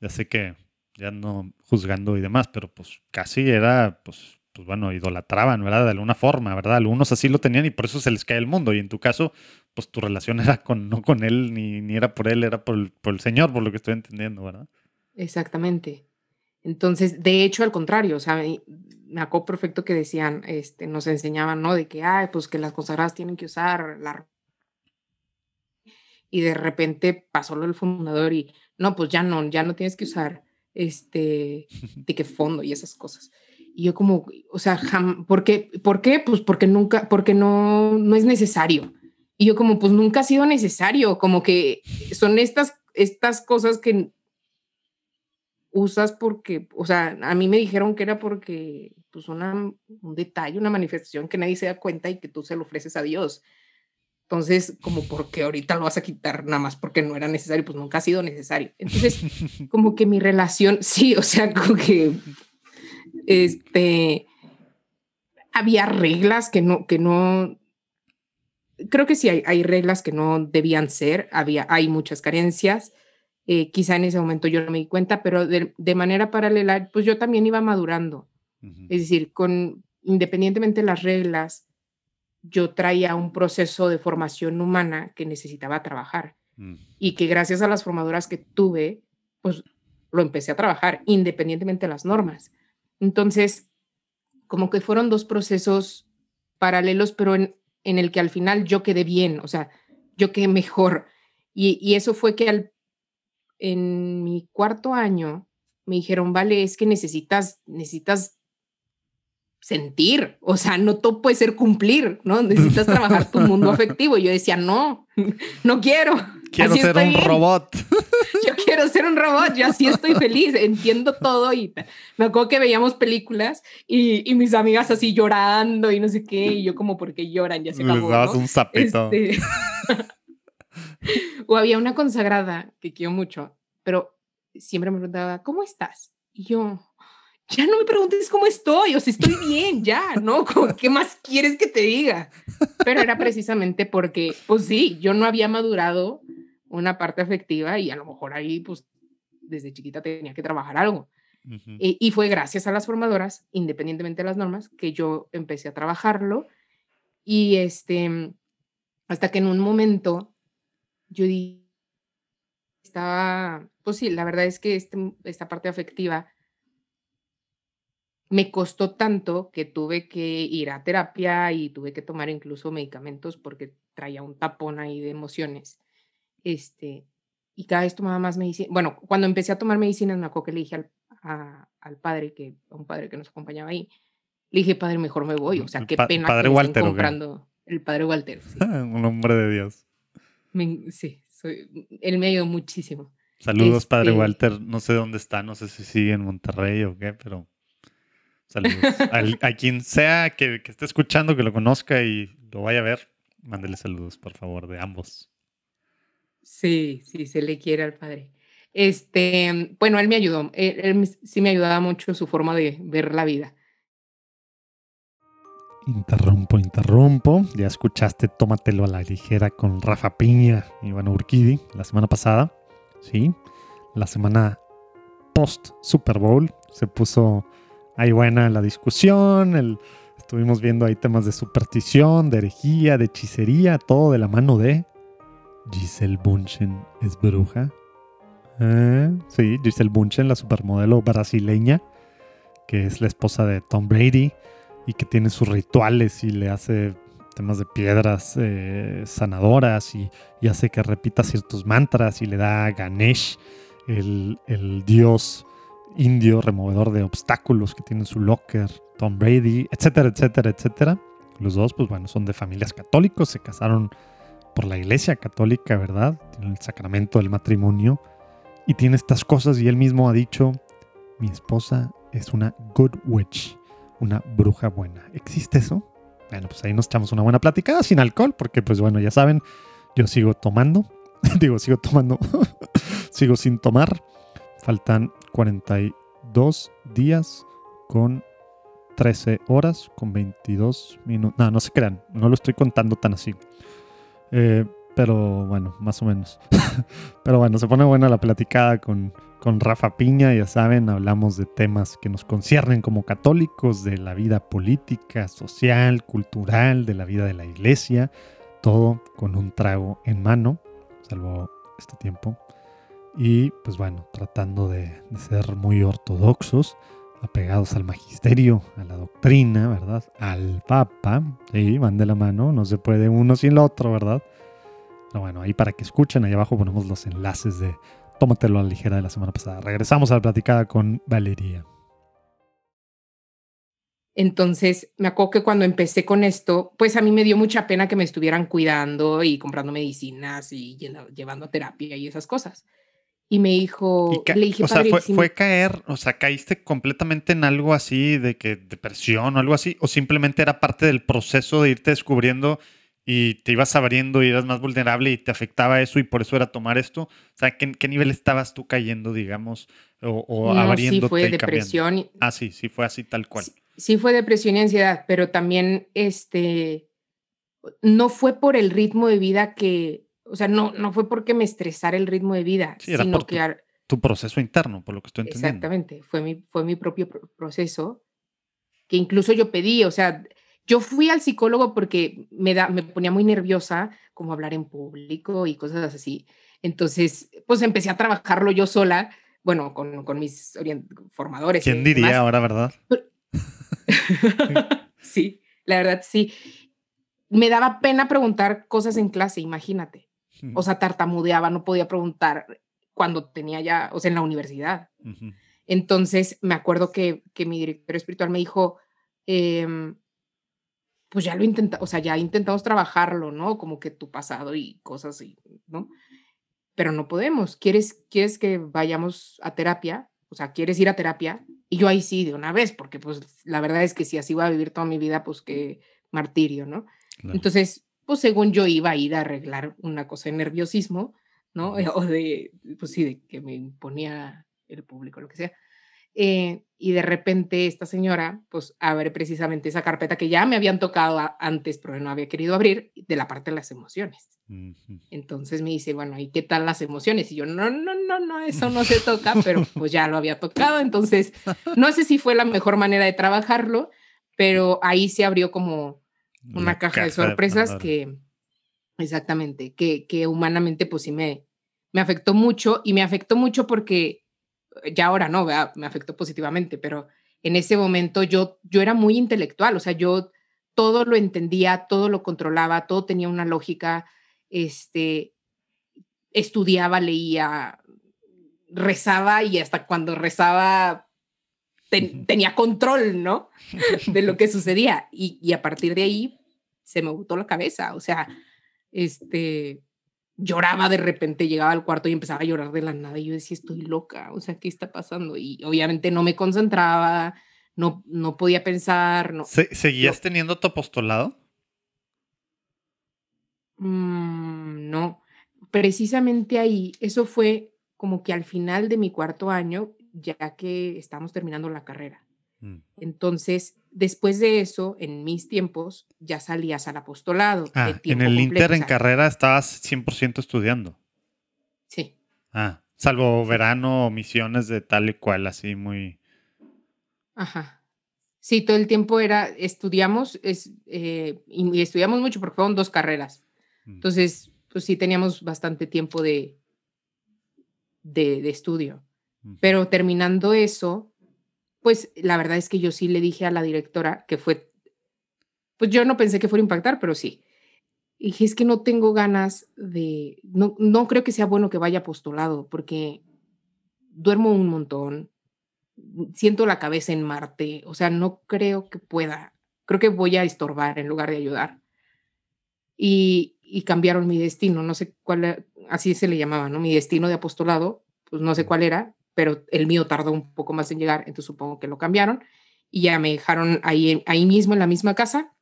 ya sé que ya no juzgando y demás, pero pues casi era, pues, pues bueno, idolatraban, ¿verdad? De alguna forma, ¿verdad? Algunos así lo tenían y por eso se les cae el mundo. Y en tu caso, pues tu relación era con, no con él, ni, ni era por él, era por el, por el Señor, por lo que estoy entendiendo, ¿verdad? Exactamente. Entonces, de hecho, al contrario, o sea, me acuerdo perfecto que decían, este, nos enseñaban, ¿no? De que, ay, pues que las consagradas tienen que usar la... ro-". Y de repente pasó lo del fundador y, no, pues ya no, ya no tienes que usar, este, de qué fondo y esas cosas. Y yo como, o sea, jam- ¿por qué? ¿Por qué? Pues porque nunca, porque no, no es necesario. Y yo como, pues nunca ha sido necesario, como que son estas, estas cosas que usas porque, o sea, a mí me dijeron que era porque, pues, una, un detalle, una manifestación que nadie se da cuenta y que tú se lo ofreces a Dios. Entonces, como porque ahorita lo vas a quitar nada más porque no era necesario, pues nunca ha sido necesario. Entonces, como que mi relación, sí, o sea, como que, este, había reglas que no, que no, creo que sí hay, hay reglas que no debían ser, había, hay muchas carencias. Eh, quizá en ese momento yo no me di cuenta, pero de, de manera paralela, pues yo también iba madurando. Ujú. Es decir, con, independientemente de las reglas, yo traía un proceso de formación humana que necesitaba trabajar Mm. y que gracias a las formadoras que tuve, pues lo empecé a trabajar independientemente de las normas. Entonces, como que fueron dos procesos paralelos, pero en, en el que al final yo quedé bien, o sea, yo quedé mejor. Y, y eso fue que al, en mi cuarto año me dijeron, vale, es que necesitas, necesitas sentir, o sea, no todo puede ser cumplir, ¿no? Necesitas trabajar tu mundo afectivo. Y yo decía, no, no quiero. Quiero ser un robot. Yo quiero ser un robot, yo así estoy feliz, entiendo todo y me acuerdo que veíamos películas y, y, mis amigas así llorando y no sé qué, y yo como, ¿por qué lloran? Ya se acabó, dabas un zapito. Este, o había una consagrada que quiero mucho, pero siempre me preguntaba, ¿cómo estás? Y yo, ya no me preguntes cómo estoy, o si estoy bien, ya, ¿no? ¿Qué más quieres que te diga? Pero era precisamente porque, pues sí, yo no había madurado una parte afectiva y a lo mejor ahí, pues, desde chiquita tenía que trabajar algo. y, y, fue gracias a las formadoras, independientemente de las normas, que yo empecé a trabajarlo. Y este, hasta que en un momento yo di, estaba, pues sí, la verdad es que este, esta parte afectiva me costó tanto que tuve que ir a terapia y tuve que tomar incluso medicamentos porque traía un tapón ahí de emociones. Este, y cada vez tomaba más medicina. Bueno, cuando empecé a tomar medicina, me acuerdo que le dije al, al padre, que, a un padre que nos acompañaba ahí, le dije, padre, mejor me voy. O sea, qué pena padre Walter, comprando. El padre Walter. un hombre de Dios. sí, soy, él me ayudó muchísimo. Saludos, padre este Walter. No sé dónde está, no sé si sigue en Monterrey o qué, pero Saludos. a quien sea que, esté escuchando, que lo conozca y lo vaya a ver, mándele saludos, por favor, de ambos. Sí, sí, se le quiere al padre. Este, bueno, él me ayudó. Él, sí me ayudaba mucho su forma de ver la vida. Interrumpo, interrumpo. Ya escuchaste Tómatelo a la ligera con Rafa Piña y Iván Urquidi la semana pasada. Sí, la semana post Super Bowl se puso ahí buena la discusión, estuvimos viendo ahí temas de superstición, de herejía, de hechicería, todo de la mano de Giselle Bunchen es bruja. Eh, sí, Giselle Bunchen, la supermodelo brasileña, que es la esposa de Tom Brady y que tiene sus rituales y le hace temas de piedras eh, sanadoras y, hace que repita ciertos mantras y le da a Ganesh, el dios indio removedor de obstáculos que tiene su locker, Tom Brady, etcétera, etcétera, etcétera. Los dos, pues bueno, son de familias católicos, se casaron por la iglesia católica, ¿verdad? Tienen el sacramento del matrimonio y tiene estas cosas y él mismo ha dicho, mi esposa es una good witch, una bruja buena. ¿Existe eso? Bueno, pues ahí nos echamos una buena platicada sin alcohol, porque pues bueno, ya saben, yo sigo tomando, digo, sigo tomando, sigo sin tomar. Faltan 42 días con 13 horas con 22 minutos. No, no se crean, no lo estoy contando tan así. Eh, pero bueno, más o menos. pero bueno, se pone buena la platicada con, con Rafa Piña, ya saben, hablamos de temas que nos conciernen como católicos, de la vida política, social, cultural, de la vida de la iglesia, todo con un trago en mano, salvo este tiempo. Y pues bueno, tratando de, ser muy ortodoxos, apegados al magisterio, a la doctrina, ¿verdad? Al Papa, y van de la mano, no se puede uno sin el otro, ¿verdad? Pero bueno, ahí para que escuchen, ahí abajo ponemos los enlaces de Tómatelo a la ligera de la semana pasada. Regresamos a la platicada con Valeria. Entonces, me acuerdo que cuando empecé con esto, pues a mí me dio mucha pena que me estuvieran cuidando y comprando medicinas y llevando terapia y esas cosas y me dijo, le dije, o sea, fue, caer, o sea, caíste completamente en algo así de que depresión o algo así, o simplemente era parte del proceso de irte descubriendo y te ibas abriendo y eras más vulnerable y te afectaba eso y por eso era tomar esto. O sea, ¿qué, qué nivel estabas tú cayendo, digamos, o, o no, Sí, fue depresión. Ah, sí, sí fue así tal cual. Sí, sí fue depresión y ansiedad, pero también este no fue por el ritmo de vida que o sea, no, no fue porque me estresara el ritmo de vida, sino que... Tu, proceso interno, por lo que estoy entendiendo. Exactamente, fue mi, fue mi propio proceso, que incluso yo pedí, o sea, yo fui al psicólogo porque me, da, me ponía muy nerviosa como hablar en público y cosas así. Entonces, pues empecé a trabajarlo yo sola, bueno, con, con mis formadores. ¿Quién diría ahora, verdad? sí, la verdad sí. Me daba pena preguntar cosas en clase, imagínate. O sea, tartamudeaba, no podía preguntar cuando tenía ya, o sea, en la universidad. Entonces, me acuerdo que, que, mi director espiritual me dijo, em, pues ya lo intenta, o sea, ya intentamos trabajarlo, ¿no? Como que tu pasado y cosas así, ¿no? Pero no podemos. ¿Quieres, ¿Quieres que vayamos a terapia? O sea, ¿quieres ir a terapia? Y yo ahí sí, de una vez, porque pues la verdad es que si así voy a vivir toda mi vida, pues qué martirio, ¿no? Entonces, pues según yo iba a ir a arreglar una cosa de nerviosismo, ¿no? O de, pues sí, de que me imponía el público, lo que sea. Eh, y de repente esta señora, pues abre precisamente esa carpeta que ya me habían tocado antes, pero no había querido abrir, de la parte de las emociones. Entonces me dice, bueno, ¿y qué tal las emociones? Y yo, no, no, no, no, eso no se toca, pero pues ya lo había tocado. Entonces, no sé si fue la mejor manera de trabajarlo, pero ahí se abrió como una caja, de sorpresas que, exactamente, que, que humanamente pues sí me, me afectó mucho y me afectó mucho porque ya ahora no, me afectó positivamente, pero en ese momento yo, yo era muy intelectual, o sea, yo todo lo entendía, todo lo controlaba, todo tenía una lógica, este, estudiaba, leía, rezaba y hasta cuando rezaba tenía control, ¿no? De lo que sucedía. Y, y, a partir de ahí se me botó la cabeza, o sea, este, lloraba de repente, llegaba al cuarto y empezaba a llorar de la nada y yo decía, estoy loca, o sea, ¿qué está pasando? Y obviamente no me concentraba, no, no podía pensar. No, ¿Seguías teniendo tu apostolado? Mm, no, precisamente ahí, eso fue como que al final de mi cuarto año, ya que estamos terminando la carrera. Mm. Entonces, después de eso, en mis tiempos, ya salías al apostolado. Ah, en el Inter en carrera estabas 100% estudiando. Sí. Ah, salvo verano misiones de tal y cual, así muy... Ajá. Sí, todo el tiempo era, estudiamos, es, eh, y estudiamos mucho porque fueron dos carreras. Mm. Entonces, pues sí teníamos bastante tiempo de, de, de estudio. Pero terminando eso, pues la verdad es que yo sí le dije a la directora que fue, pues yo no pensé que fuera a impactar, pero sí. Y dije, es que no tengo ganas de, no, no creo que sea bueno que vaya postulado, porque duermo un montón, siento la cabeza en Marte, o sea, no creo que pueda, creo que voy a estorbar en lugar de ayudar. Y, y cambiaron mi destino, no sé cuál, así se le llamaba, ¿no? Mi destino de apostolado, pues no sé cuál era, pero el mío tardó un poco más en llegar, entonces supongo que lo cambiaron y ya me dejaron ahí, ahí mismo en la misma casa,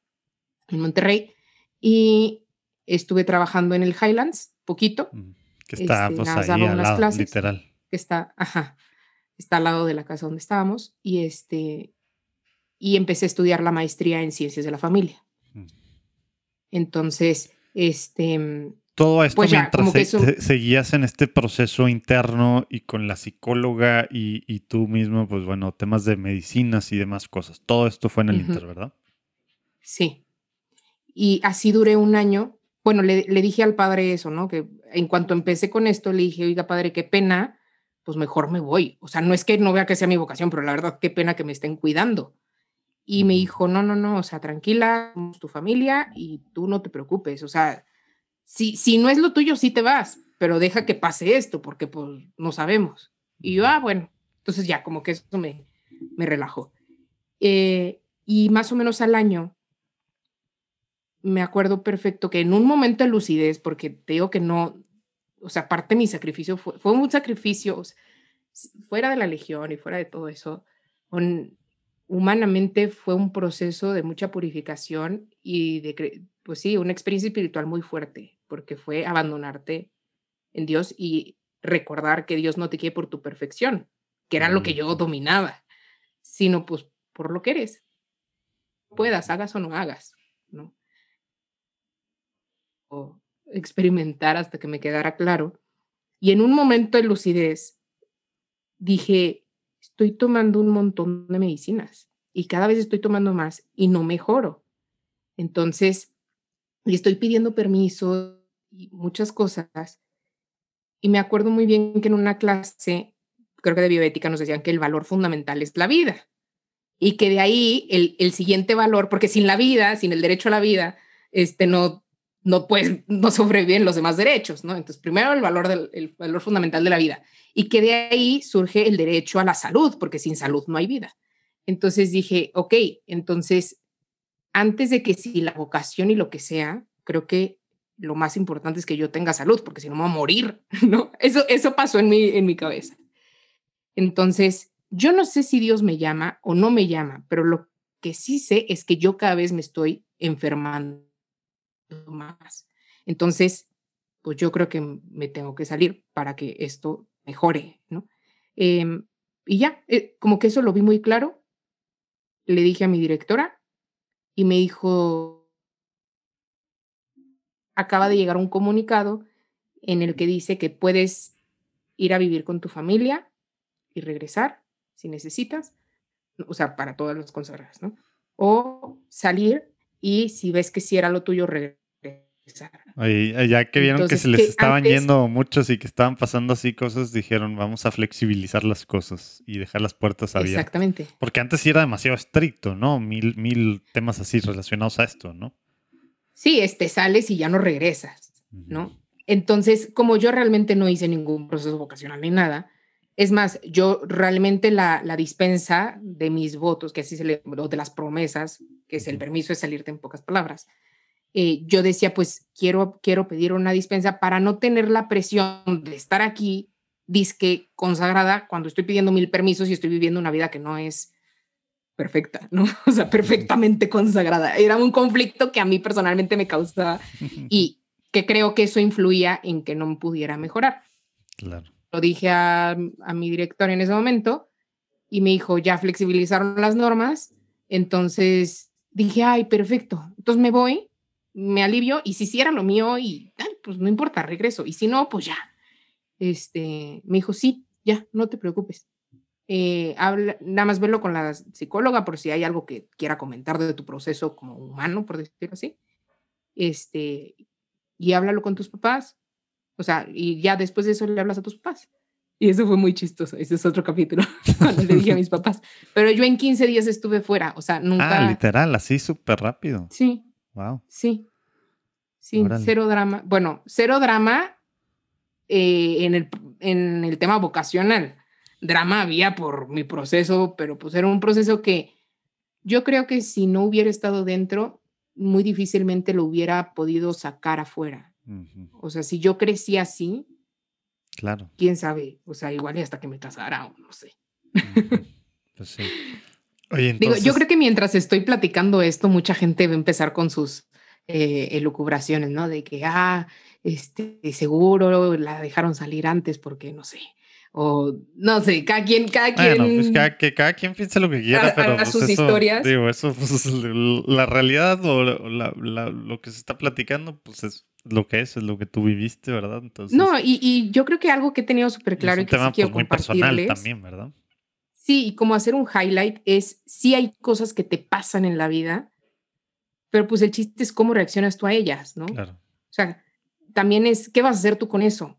en Monterrey, y estuve trabajando en el Highlands, poquito. Que está este, pues, ahí al lado, clases, literal. Que está, ajá, está al lado de la casa donde estábamos, y este, y empecé a estudiar la maestría en ciencias de la familia. Entonces, este, todo esto pues mientras seguías en este proceso interno y con la psicóloga y, tú mismo, pues bueno, temas de medicinas y demás cosas. Todo esto fue en el Inter, ¿verdad? Sí. Y así duré un año. Bueno, le, dije al padre eso, ¿no? Que en cuanto empecé con esto, le dije, oiga, padre, qué pena, pues mejor me voy. O sea, no es que no vea que sea mi vocación, pero la verdad, qué pena que me estén cuidando. Y me dijo, no, no, no, o sea, tranquila, somos tu familia y tú no te preocupes. O sea, si, si no es lo tuyo, sí te vas, pero deja que pase esto, porque pues no sabemos. Y yo, ah, bueno, entonces ya, como que eso me, me relajó. Eh, y más o menos al año, me acuerdo perfecto que en un momento de lucidez, porque te digo que no, o sea, parte de mi sacrificio fue, fue un sacrificio, fuera de la legión y fuera de todo eso, humanamente fue un proceso de mucha purificación y de, pues sí, una experiencia espiritual muy fuerte porque fue abandonarte en Dios y recordar que Dios no te quiere por tu perfección, que era lo que yo dominaba, sino pues por lo que eres. Puedas, hagas o no hagas, ¿no? O experimentar hasta que me quedara claro. Y en un momento de lucidez dije, estoy tomando un montón de medicinas y cada vez estoy tomando más y no mejoro. Entonces, y estoy pidiendo permiso y muchas cosas. Y me acuerdo muy bien que en una clase, creo que de bioética, nos decían que el valor fundamental es la vida. Y que de ahí el, el siguiente valor, porque sin la vida, sin el derecho a la vida, este, no, no pues no sobreviven los demás derechos, ¿no? Entonces, primero el valor del el valor fundamental de la vida y que de ahí surge el derecho a la salud, porque sin salud no hay vida. Entonces dije, ok, entonces antes de que si la vocación y lo que sea, creo que lo más importante es que yo tenga salud, porque si no me voy a morir, ¿no? Eso, eso pasó en mi, en mi cabeza. Entonces, yo no sé si Dios me llama o no me llama, pero lo que sí sé es que yo cada vez me estoy enfermando más. Entonces, pues yo creo que me tengo que salir para que esto mejore, ¿no? Em, y ya, eh, como que eso lo vi muy claro. Le dije a mi directora y me dijo, acaba de llegar un comunicado en el que dice que puedes ir a vivir con tu familia y regresar si necesitas, o sea, para todas las consagradas, ¿no? O salir y si ves que si era lo tuyo, regresar. Oye, ya que vieron que se les estaban yendo muchos y que estaban pasando así cosas, dijeron, vamos a flexibilizar las cosas y dejar las puertas abiertas. Exactamente. Porque antes sí era demasiado estricto, ¿no? Mil, mil temas así relacionados a esto, ¿no? Sí, este sales y ya no regresas, ¿no? Entonces, como yo realmente no hice ningún proceso vocacional ni nada, es más, yo realmente la, la dispensa de mis votos, que así se le, o de las promesas, que es el permiso de salirte en pocas palabras, eh, yo decía, pues quiero, quiero pedir una dispensa para no tener la presión de estar aquí, disque consagrada, cuando estoy pidiendo mil permisos y estoy viviendo una vida que no es perfecta, ¿no? O sea, perfectamente consagrada. Era un conflicto que a mí personalmente me causaba y que creo que eso influía en que no pudiera mejorar. Claro lo dije a, mi director en ese momento y me dijo, ya flexibilizaron las normas, entonces dije, ay, perfecto, entonces me voy, me alivio y si hiciera lo mío y tal, pues no importa, regreso y si no, pues ya. Este, me dijo, sí, ya, no te preocupes. Eh, habla, nada más verlo con la psicóloga por si hay algo que quiera comentar de tu proceso como humano, por decirlo así. Este, y háblalo con tus papás, o sea, y ya después de eso le hablas a tus papás. Y eso fue muy chistoso. Ese es otro capítulo cuando le dije a mis papás. Pero yo en 15 días estuve fuera. O sea, nunca. Ah, literal, así súper rápido. Sí. Wow. Sí. Sí, cero drama. Bueno, cero drama eh, en, el, en el tema vocacional. Drama había por mi proceso, pero pues era un proceso que yo creo que si no hubiera estado dentro, muy difícilmente lo hubiera podido sacar afuera. O sea, si yo crecí así, claro. quién sabe, o sea, igual hasta que me casara o no sé. Pues sí. Oye, Digo, yo creo que mientras estoy platicando esto, mucha gente va a empezar con sus eh, elucubraciones, ¿no? De que, ah, este, seguro la dejaron salir antes porque, no sé, o no sé, cada quien, cada quien. Bueno, pues cada, que cada quien piense lo que quiera, pero. Pues, sus historias. Digo, eso, pues, la realidad o la, lo que se está platicando, pues es lo que es, es lo que tú viviste, ¿verdad? Entonces, no, y, y yo creo que algo que he tenido súper claro y, que sí quiero pues, muy personal también, ¿verdad? Sí, y como hacer un highlight es, sí hay cosas que te pasan en la vida, pero pues el chiste es cómo reaccionas tú a ellas, ¿no? Claro. O sea, también es, ¿qué vas a hacer tú con eso?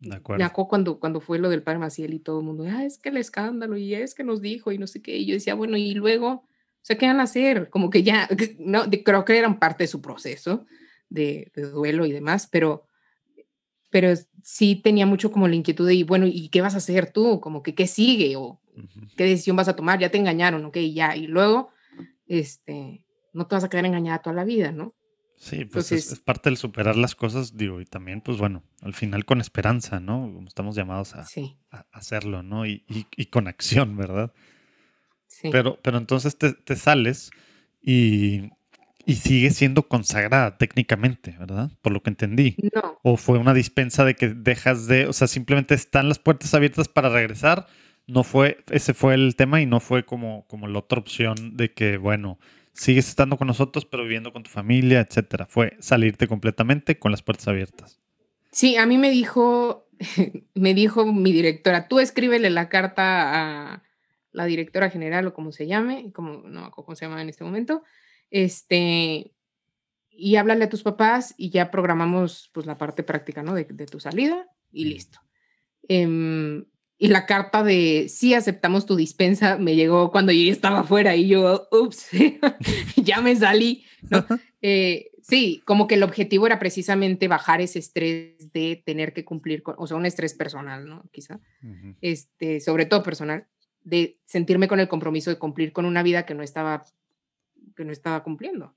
De acuerdo. Me acuerdo cuando, cuando fue lo del padre Maciel y todo el mundo, ah, es que el escándalo y es que nos dijo y no sé qué. Y yo decía, bueno, y luego, o sea, ¿qué van a hacer? Como que ya, no, creo que eran parte de su proceso de, duelo y demás, pero, pero sí tenía mucho como la inquietud de, bueno, ¿y qué vas a hacer tú? Como que, ¿qué sigue? ¿O qué decisión vas a tomar? Ya te engañaron, ok, ya. Y luego, este, no te vas a quedar engañada toda la vida, ¿no? Sí, pues es, parte del superar las cosas, digo, y también, pues bueno, al final con esperanza, ¿no? Como estamos llamados a, hacerlo, ¿no? Y, y, con acción, ¿verdad? Sí. Pero, pero entonces te, te sales y, y sigue siendo consagrada técnicamente, ¿verdad? Por lo que entendí. No. O fue una dispensa de que dejas de, o sea, simplemente están las puertas abiertas para regresar. No fue, ese fue el tema y no fue como, como la otra opción de que, bueno, sigues estando con nosotros, pero viviendo con tu familia, etcétera. Fue salirte completamente con las puertas abiertas. Sí, a mí me dijo, me dijo mi directora, tú escríbele la carta a la directora general o como se llame, como, no, cómo se llama en este momento, este, y háblale a tus papás y ya programamos pues la parte práctica, ¿no? De, tu salida y listo. Em, y la carta de sí aceptamos tu dispensa me llegó cuando yo estaba afuera y yo, ups, ya me salí. ¿no? Eh, sí, como que el objetivo era precisamente bajar ese estrés de tener que cumplir con, o sea, un estrés personal, ¿no? Quizá, este, sobre todo personal, de sentirme con el compromiso de cumplir con una vida que no estaba, que no estaba cumpliendo.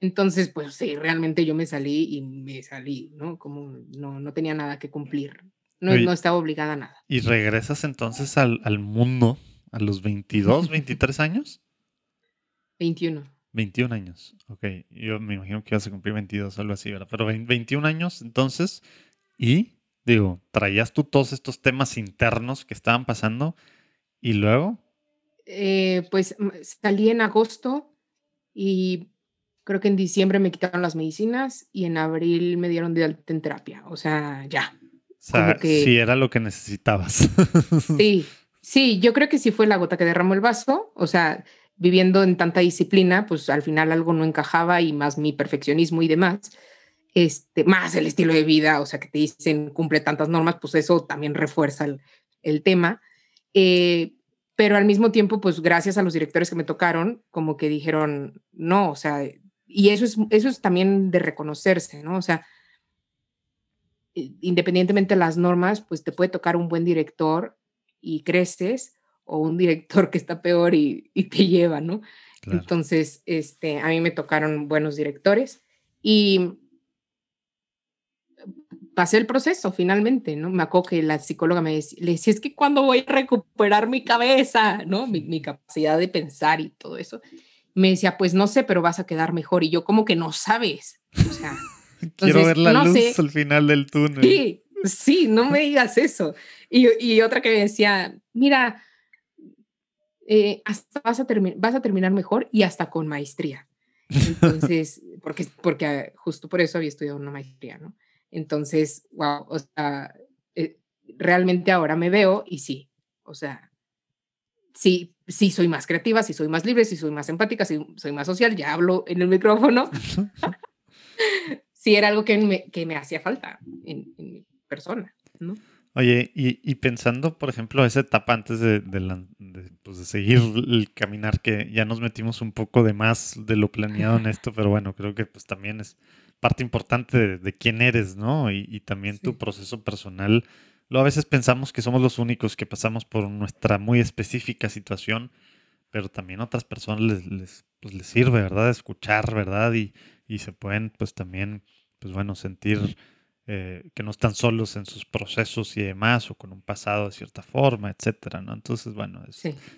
Entonces, pues sí, realmente yo me salí y me salí, ¿no? Como no, no tenía nada que cumplir no, estaba obligada a nada. ¿Y regresas entonces al, mundo a los 22, 23 años? 21. 21 años, ok. Yo me imagino que ibas a cumplir 22, algo así, ¿verdad? Pero 21 años entonces, y digo, traías tú todos estos temas internos que estaban pasando, y luego... Eh, pues salí en agosto y creo que en diciembre me quitaron las medicinas y en abril me dieron de alta en terapia, o sea, ya. O sea, sí era lo que necesitabas. sí, sí, yo creo que sí fue la gota que derramó el vaso. O sea, viviendo en tanta disciplina, pues al final algo no encajaba y más mi perfeccionismo y demás. Este, más el estilo de vida, o sea, que te dicen cumple tantas normas, pues eso también refuerza el, tema. Eh, pero al mismo tiempo, pues gracias a los directores que me tocaron, como que dijeron, no, o sea, y eso es, eso es también de reconocerse, ¿no? O sea, independientemente de las normas, pues te puede tocar un buen director y creces o un director que está peor y, te lleva, ¿no? Entonces, este, a mí me tocaron buenos directores y pasé el proceso finalmente, ¿no? Me acuerdo que la psicóloga me decía, le decía, es que cuando voy a recuperar mi cabeza, ¿no? Mi, mi, capacidad de pensar y todo eso. Me decía, pues no sé, pero vas a quedar mejor. Y yo como que no sabes. O sea, Quiero ver la luz al final del túnel. Sí, sí, no me digas eso. Y, y otra que me decía, mira, eh, hasta vas, a vas a terminar mejor y hasta con maestría. Entonces, porque, porque justo por eso había estudiado una maestría, ¿no? Entonces, wow, o sea, eh, realmente ahora me veo y sí, o sea, sí, sí soy más creativa, sí soy más libre, sí soy más empática, sí soy más social, ya hablo en el micrófono. sí era algo que me, que me hacía falta en, mi persona, ¿no? Oye, y, y, pensando, por ejemplo, esa etapa antes de, pues de, seguir el caminar, que ya nos metimos un poco de más de lo planeado en esto, pero bueno, creo que pues también es parte importante de, quién eres, ¿no? Y, y también tu proceso personal. Lo a veces pensamos que somos los únicos que pasamos por nuestra muy específica situación, pero también a otras personas les, les, pues les sirve, ¿verdad? Escuchar, ¿verdad? Y, y se pueden pues también, pues bueno, sentir eh, que no están solos en sus procesos y demás, o con un pasado de cierta forma, etcétera, ¿no? Entonces, bueno,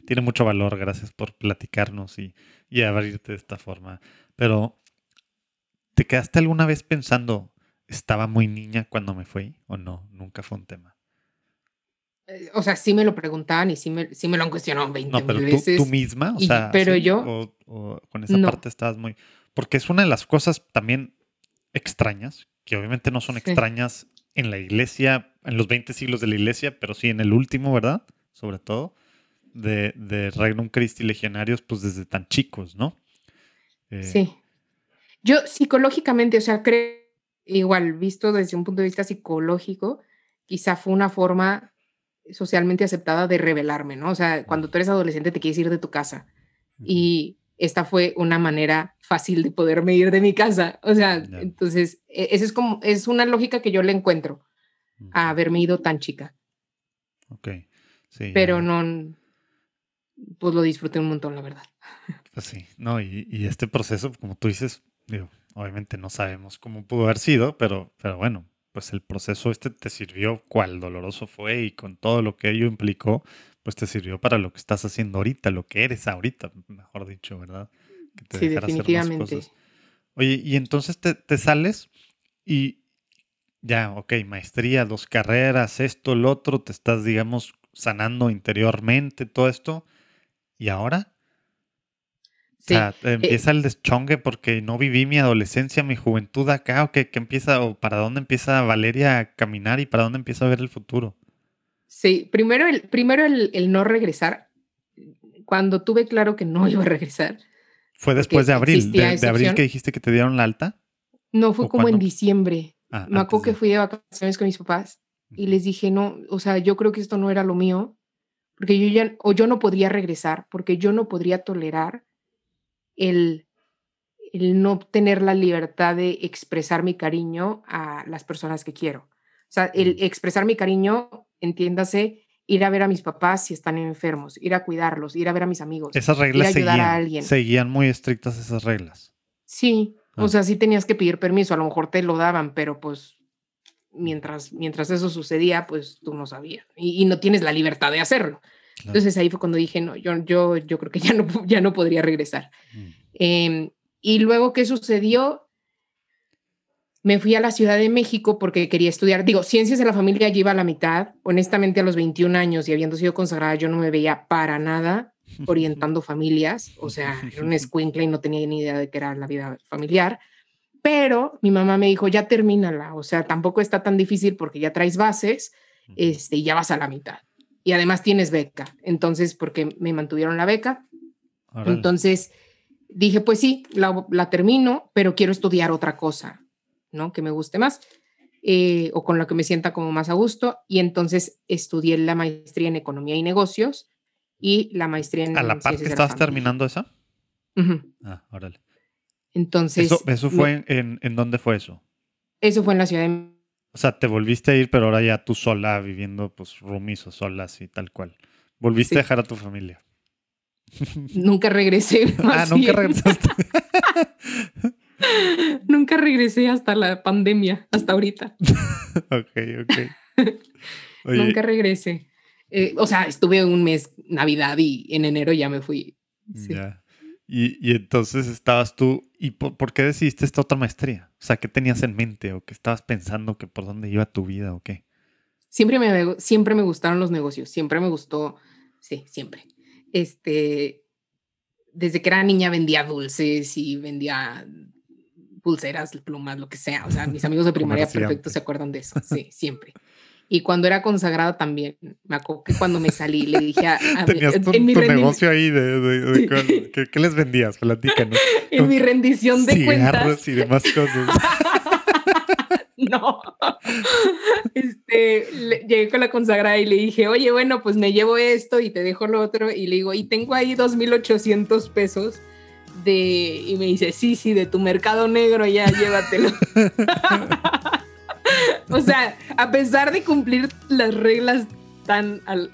tiene mucho valor, gracias por platicarnos y, y abrirte de esta forma. Pero, ¿te quedaste alguna vez pensando, estaba muy niña cuando me fui o no? Nunca fue un tema. Eh, o sea, sí me lo preguntaban y sí me, sí me lo han cuestionado 20 no, pero tú, tú, misma, o sea, pero yo. O, con esa parte estabas muy. Porque es una de las cosas también extrañas, que obviamente no son extrañas en la iglesia, en los 20 siglos de la iglesia, pero sí en el último, ¿verdad? Sobre todo, de, de Regnum Christi Legionarios, pues desde tan chicos, ¿no? Eh, sí. Yo psicológicamente, o sea, creo, igual, visto desde un punto de vista psicológico, quizá fue una forma socialmente aceptada de revelarme, ¿no? O sea, cuando tú eres adolescente te quieres ir de tu casa y esta fue una manera fácil de poderme ir de mi casa. O sea, entonces, e, esa es como, es una lógica que yo le encuentro a haberme ido tan chica. Ok, sí. Pero no, pues lo disfruté un montón, la verdad. Pues sí, no, y, y este proceso, como tú dices, digo, obviamente no sabemos cómo pudo haber sido, pero, pero bueno, pues el proceso este te sirvió, cuál doloroso fue y con todo lo que ello implicó, pues te sirvió para lo que estás haciendo ahorita, lo que eres ahorita, mejor dicho, ¿verdad? Que te sí, definitivamente. Oye, y entonces te, sales y ya, ok, maestría, dos carreras, esto, el otro, te estás, digamos, sanando interiormente, todo esto. ¿Y ahora? Sí. O sea, eh, empieza el deschongue porque no viví mi adolescencia, mi juventud acá, o que, empieza, o para dónde empieza Valeria a caminar y para dónde empieza a ver el futuro. Sí, primero el, primero el, no regresar. Cuando tuve claro que no iba a regresar. ¿Fue después de abril? De, abril que dijiste que te dieron la alta? No, fue como en diciembre. Ah, Me acuerdo que fui de vacaciones con mis papás y les dije, no, o sea, yo creo que esto no era lo mío, porque yo ya, o yo no podría regresar, porque yo no podría tolerar el, el no tener la libertad de expresar mi cariño a las personas que quiero. O sea, el expresar mi cariño, entiéndase, ir a ver a mis papás si están enfermos, ir a cuidarlos, ir a ver a mis amigos. Esas reglas ir a ayudar seguían, a alguien. seguían muy estrictas esas reglas. Sí, Ah. o sea, sí tenías que pedir permiso, a lo mejor te lo daban, pero pues mientras, mientras eso sucedía, pues tú no sabías y, y no tienes la libertad de hacerlo. Claro. Entonces ahí fue cuando dije, no, yo, yo, yo creo que ya no, ya no podría regresar. Mm. Em, y luego, ¿qué sucedió? Me fui a la Ciudad de México porque quería estudiar. Digo, ciencias de la familia ya iba a la mitad. Honestamente, a los 21 años y habiendo sido consagrada, yo no me veía para nada orientando familias. O sea, era un escuincle y no tenía ni idea de qué era la vida familiar. Pero mi mamá me dijo, ya termínala. O sea, tampoco está tan difícil porque ya traes bases este, y ya vas a la mitad. Y además tienes beca. Entonces, porque me mantuvieron la beca, Órale. entonces dije, pues sí, la, la termino, pero quiero estudiar otra cosa, ¿no? Que me guste más eh, o con lo que me sienta como más a gusto. Y entonces estudié la maestría en Economía y Negocios y la maestría en ¿A la par que estabas terminando esa? Ujú. Ah, órale. Entonces, ¿Eso, eso fue en, en, en dónde fue eso? eso fue en la Ciudad de O sea, te volviste a ir, pero ahora ya tú sola, viviendo pues roomies o solas y tal cual. Volviste Sí. a dejar a tu familia. Nunca regresé. ah, nunca regresaste. Nunca regresé hasta la pandemia, hasta ahorita. ok, ok. Oye, Nunca regresé. Eh, o sea, estuve un mes Navidad y en enero ya me fui. Sí. ya. Y, y entonces estabas tú, ¿y por, por qué decidiste esta otra maestría? O sea, ¿qué tenías en mente o qué estabas pensando que por dónde iba tu vida o qué? Siempre me, siempre me gustaron los negocios, siempre me gustó, sí, siempre. Este, desde que era niña vendía dulces y vendía pulseras, plumas, lo que sea. O sea, mis amigos de primaria perfecto se acuerdan de eso, sí, siempre. Y cuando era consagrada también, me acuerdo que cuando me salí le dije a, a- Tenías tu, en, mi tu negocio ahí de, ¿qué, qué les vendías? Platícanos. en mi rendición de cuentas. Y demás cosas. No. Este, le- llegué con la consagrada y le dije, oye, bueno, pues me llevo esto y te dejo lo otro. Y le digo, y tengo ahí 2.800 pesos de... Y me dice, sí, sí, de tu mercado negro, ya llévatelo. o sea, a pesar de cumplir las reglas tan al...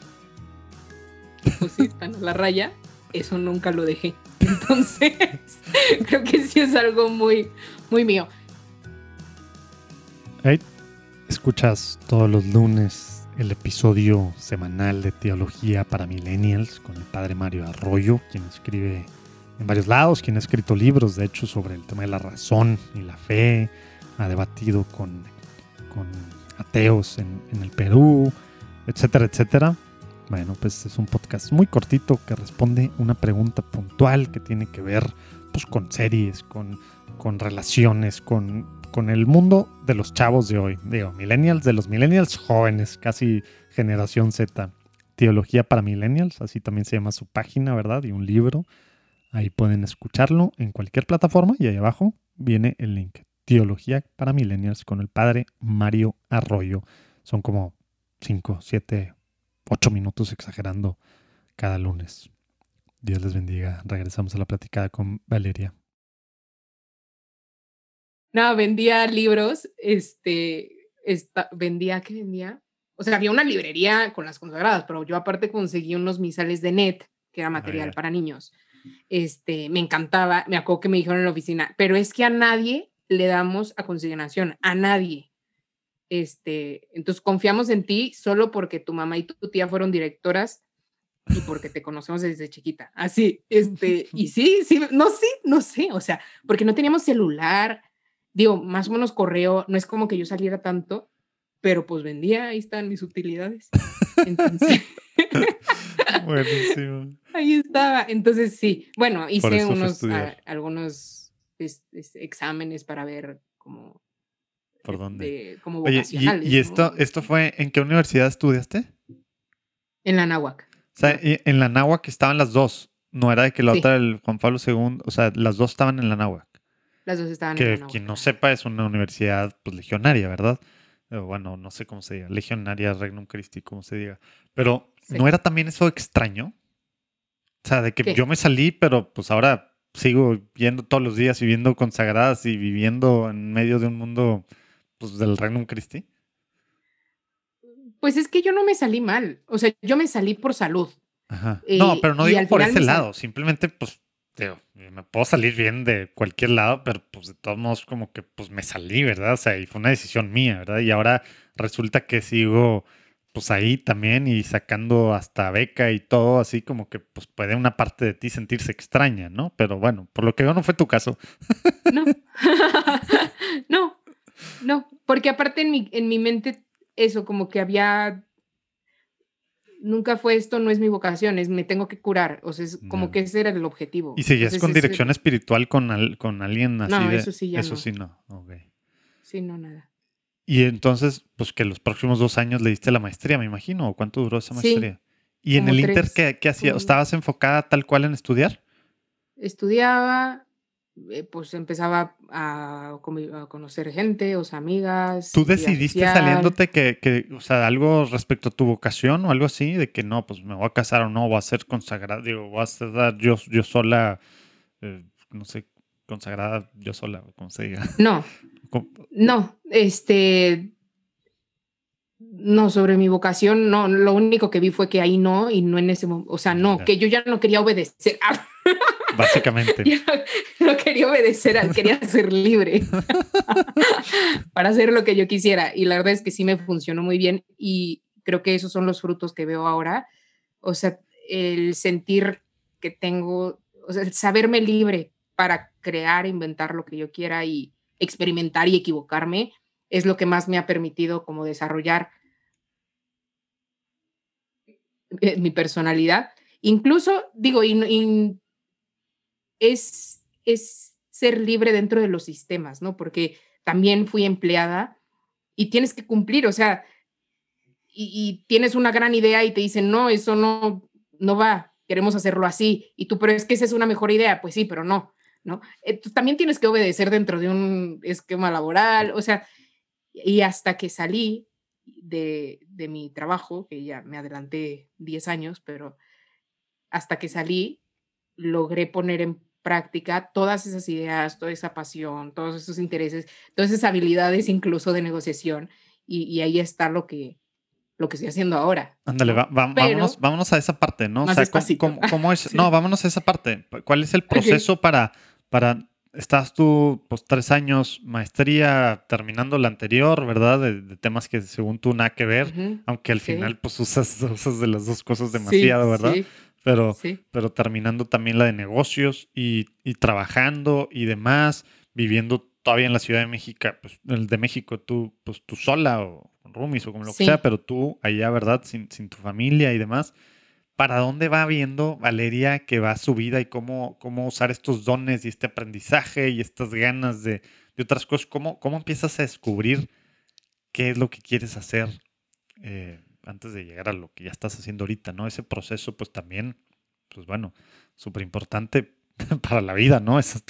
Pues sí, tan a la raya, eso nunca lo dejé. Entonces, creo que sí es algo muy, muy mío. Ahí escuchas todos los lunes el episodio semanal de Teología para Millennials con el padre Mario Arroyo, quien escribe en varios lados, quien ha escrito libros, de hecho, sobre el tema de la razón y la fe, ha debatido con, con ateos en, el Perú, etcétera, etcétera. Bueno, pues es un podcast muy cortito que responde una pregunta puntual que tiene que ver pues, con series, con, con relaciones, con, con el mundo de los chavos de hoy. Digo, millennials, de los millennials jóvenes, casi generación Z. Teología para millennials, así también se llama su página, ¿verdad? Y un libro. Ahí pueden escucharlo en cualquier plataforma y ahí abajo viene el link. Teología para millennials con el padre Mario Arroyo. Son como 5, 7, 8 minutos exagerando cada lunes. Dios les bendiga. Regresamos a la platicada con Valeria. No, vendía libros, este, esta, vendía, ¿qué vendía? O sea, había una librería con las consagradas, pero yo aparte conseguí unos misales de net, que era material ya. para niños. Este, me encantaba, me acuerdo que me dijeron en la oficina, pero es que a nadie le damos a consignación, a nadie. Este, entonces confiamos en ti solo porque tu mamá y tu tía fueron directoras y porque te conocemos desde chiquita. Así, este, y sí, sí, no sé, no sé, o sea, porque no teníamos celular, digo, más o menos correo, no es como que yo saliera tanto, pero pues vendía, ahí están mis utilidades. Entonces, Buenísimo. ahí estaba. Entonces, sí, bueno, hice unos, algunos es- es- exámenes para ver cómo... ¿Por eh, dónde? de- como Oye. ¿y, y esto, ¿no? esto fue en qué universidad estudiaste? En la náhuac. O sea, y- en la náhuac estaban las dos. No era de que la Sí. otra, el Juan Pablo II, o sea, las dos estaban en la náhuac. Las dos estaban en la Que náhuac. quien no sepa es una universidad pues, legionaria, ¿verdad? bueno, no sé cómo se diga, legionaria Regnum Christi, como se diga. Pero, ¿no era también eso extraño? O sea, de que yo me salí, pero pues ahora sigo yendo todos los días, viviendo consagradas y viviendo en medio de un mundo pues, del Regnum Christi. Pues es que yo no me salí mal. O sea, yo me salí por salud. Ajá. no, pero no digo por ese lado. Simplemente, pues, me puedo salir bien de cualquier lado, pero pues de todos modos como que pues me salí, ¿verdad? O sea, y fue una decisión mía, ¿verdad? Y ahora resulta que sigo pues ahí también y sacando hasta beca y todo, así como que pues puede una parte de ti sentirse extraña, ¿no? Pero bueno, por lo que veo no fue tu caso. No, no, no, porque aparte en mi, en mi mente eso, como que había nunca fue esto, no es mi vocación, es me tengo que curar. O sea, es como que ese era el objetivo. ¿Y seguías con dirección espiritual con, con alguien así? No, eso sí ya Eso sí no, ok. Sí, no, nada. Y entonces, pues que los próximos dos años le diste la maestría, me imagino, ¿o cuánto duró esa maestría? ¿Y en el Inter qué, qué hacías? ¿Estabas enfocada tal cual en estudiar? Estudiaba, eh, pues empezaba a, conocer gente, o sea, amigas. ¿Tú decidiste saliéndote que, que, o sea, algo respecto a tu vocación o algo así, de que no, pues me voy a casar o no, voy a ser consagrada, digo, voy a ser yo, yo sola, eh, no sé, consagrada yo sola, como se diga? No, no, este, no, sobre mi vocación, no, lo único que vi fue que ahí no, y no en ese momento, o sea, no, que yo ya no quería obedecer. Básicamente. no, quería obedecer, quería ser libre para hacer lo que yo quisiera. Y la verdad es que sí me funcionó muy bien y creo que esos son los frutos que veo ahora. O sea, el sentir que tengo, o sea, el saberme libre para crear, inventar lo que yo quiera y experimentar y equivocarme es lo que más me ha permitido como desarrollar eh, mi personalidad. Incluso, digo, es, es ser libre dentro de los sistemas, ¿no? Porque también fui empleada y tienes que cumplir, o sea, y, tienes una gran idea y te dicen, no, eso no, no va, queremos hacerlo así. Y tú, pero es que esa es una mejor idea, pues sí, pero no, ¿no? Eh, también tienes que obedecer dentro de un esquema laboral, o sea, y hasta que salí de, de mi trabajo, que ya me adelanté 10 años, pero hasta que salí, logré poner en práctica todas esas ideas, toda esa pasión, todos esos intereses, todas esas habilidades incluso de negociación y, ahí está lo que, lo que estoy haciendo ahora. Ándale, vámonos, vámonos, a esa parte, ¿no? O sea, ¿cómo, es? No, vámonos a esa parte. ¿Cuál es el proceso para, para, estás tú, pues tres años, maestría, terminando la anterior, ¿verdad? De, temas que según tú nada que ver, aunque al final pues usas, usas de las dos cosas demasiado, ¿verdad? pero, pero terminando también la de negocios y, trabajando y demás, viviendo todavía en la Ciudad de México, pues el de México, tú, pues tú sola o con roomies o como lo que sea, pero tú allá, ¿verdad? Sin, tu familia y demás. ¿Para dónde va viendo Valeria que va su vida y cómo, cómo usar estos dones y este aprendizaje y estas ganas de, otras cosas? ¿Cómo, ¿Cómo empiezas a descubrir qué es lo que quieres hacer? Eh, antes de llegar a lo que ya estás haciendo ahorita, ¿no? Ese proceso, pues también, pues bueno, súper importante para la vida, ¿no? Ese,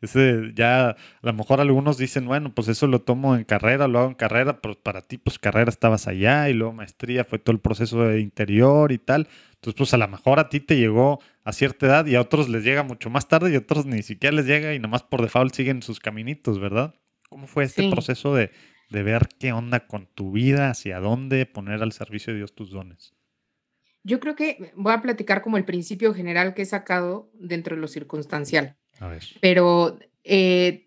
ese, ya, a lo mejor algunos dicen, bueno, pues eso lo tomo en carrera, lo hago en carrera, pero para ti, pues carrera estabas allá y luego maestría fue todo el proceso de interior y tal. Entonces, pues a lo mejor a ti te llegó a cierta edad y a otros les llega mucho más tarde y a otros ni siquiera les llega y nomás por default siguen sus caminitos, ¿verdad? ¿Cómo fue este proceso de, de ver qué onda con tu vida, hacia dónde poner al servicio de Dios tus dones? Yo creo que voy a platicar como el principio general que he sacado dentro de lo circunstancial. A ver. Pero eh,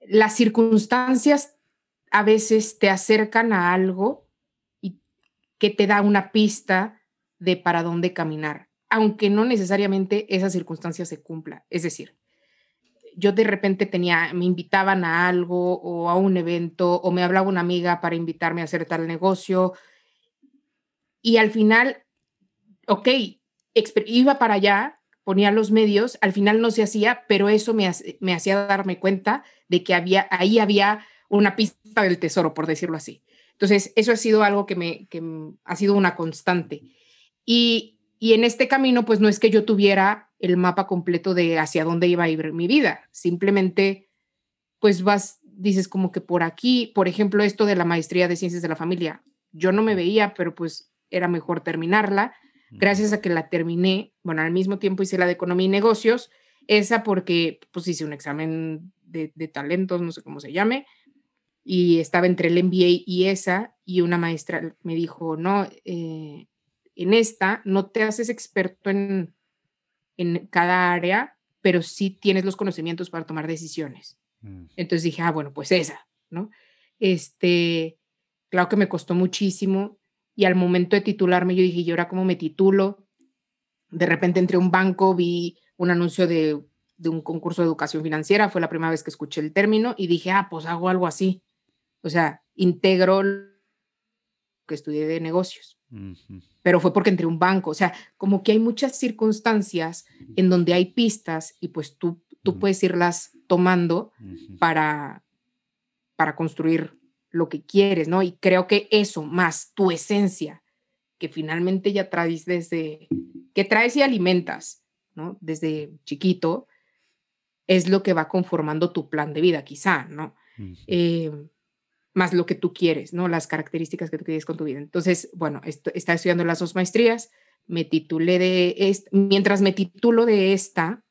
las circunstancias a veces te acercan a algo y que te da una pista de para dónde caminar, aunque no necesariamente esa circunstancia se cumpla. Es decir, yo de repente tenía, me invitaban a algo o a un evento o me hablaba una amiga para invitarme a hacer tal negocio y al final, ok, iba para allá, ponía los medios, al final no se hacía, pero eso me, me hacía darme cuenta de que había, ahí había una pista del tesoro, por decirlo así. Entonces, eso ha sido algo que me que ha sido una constante. Y, y en este camino, pues no es que yo tuviera el mapa completo de hacia dónde iba a ir mi vida. Simplemente, pues vas, dices como que por aquí, por ejemplo, esto de la maestría de ciencias de la familia, yo no me veía, pero pues era mejor terminarla. Gracias a que la terminé, bueno, al mismo tiempo hice la de economía y negocios, esa porque pues hice un examen de, de talentos, no sé cómo se llame, y estaba entre el MBA y esa, y una maestra me dijo, no, eh, en esta no te haces experto en, en cada área, pero sí tienes los conocimientos para tomar decisiones. Mm. Entonces dije, ah, bueno, pues esa, ¿no? Este, claro que me costó muchísimo y al momento de titularme yo dije, ¿y ahora cómo me titulo? De repente entré a un banco, vi un anuncio de, de un concurso de educación financiera, fue la primera vez que escuché el término y dije, ah, pues hago algo así. O sea, integro lo que estudié de negocios. Pero fue porque entré a un banco. O sea, como que hay muchas circunstancias en donde hay pistas y pues tú, tú puedes irlas tomando para, para construir lo que quieres, ¿no? Y creo que eso, más tu esencia, que finalmente ya traes desde, que traes y alimentas, ¿no? Desde chiquito, es lo que va conformando tu plan de vida, quizá, ¿no? más lo que tú quieres, ¿no? Las características que tú quieres con tu vida. Entonces, bueno, está estudiando las dos maestrías, me titulé de, esta, mientras me titulo de esta,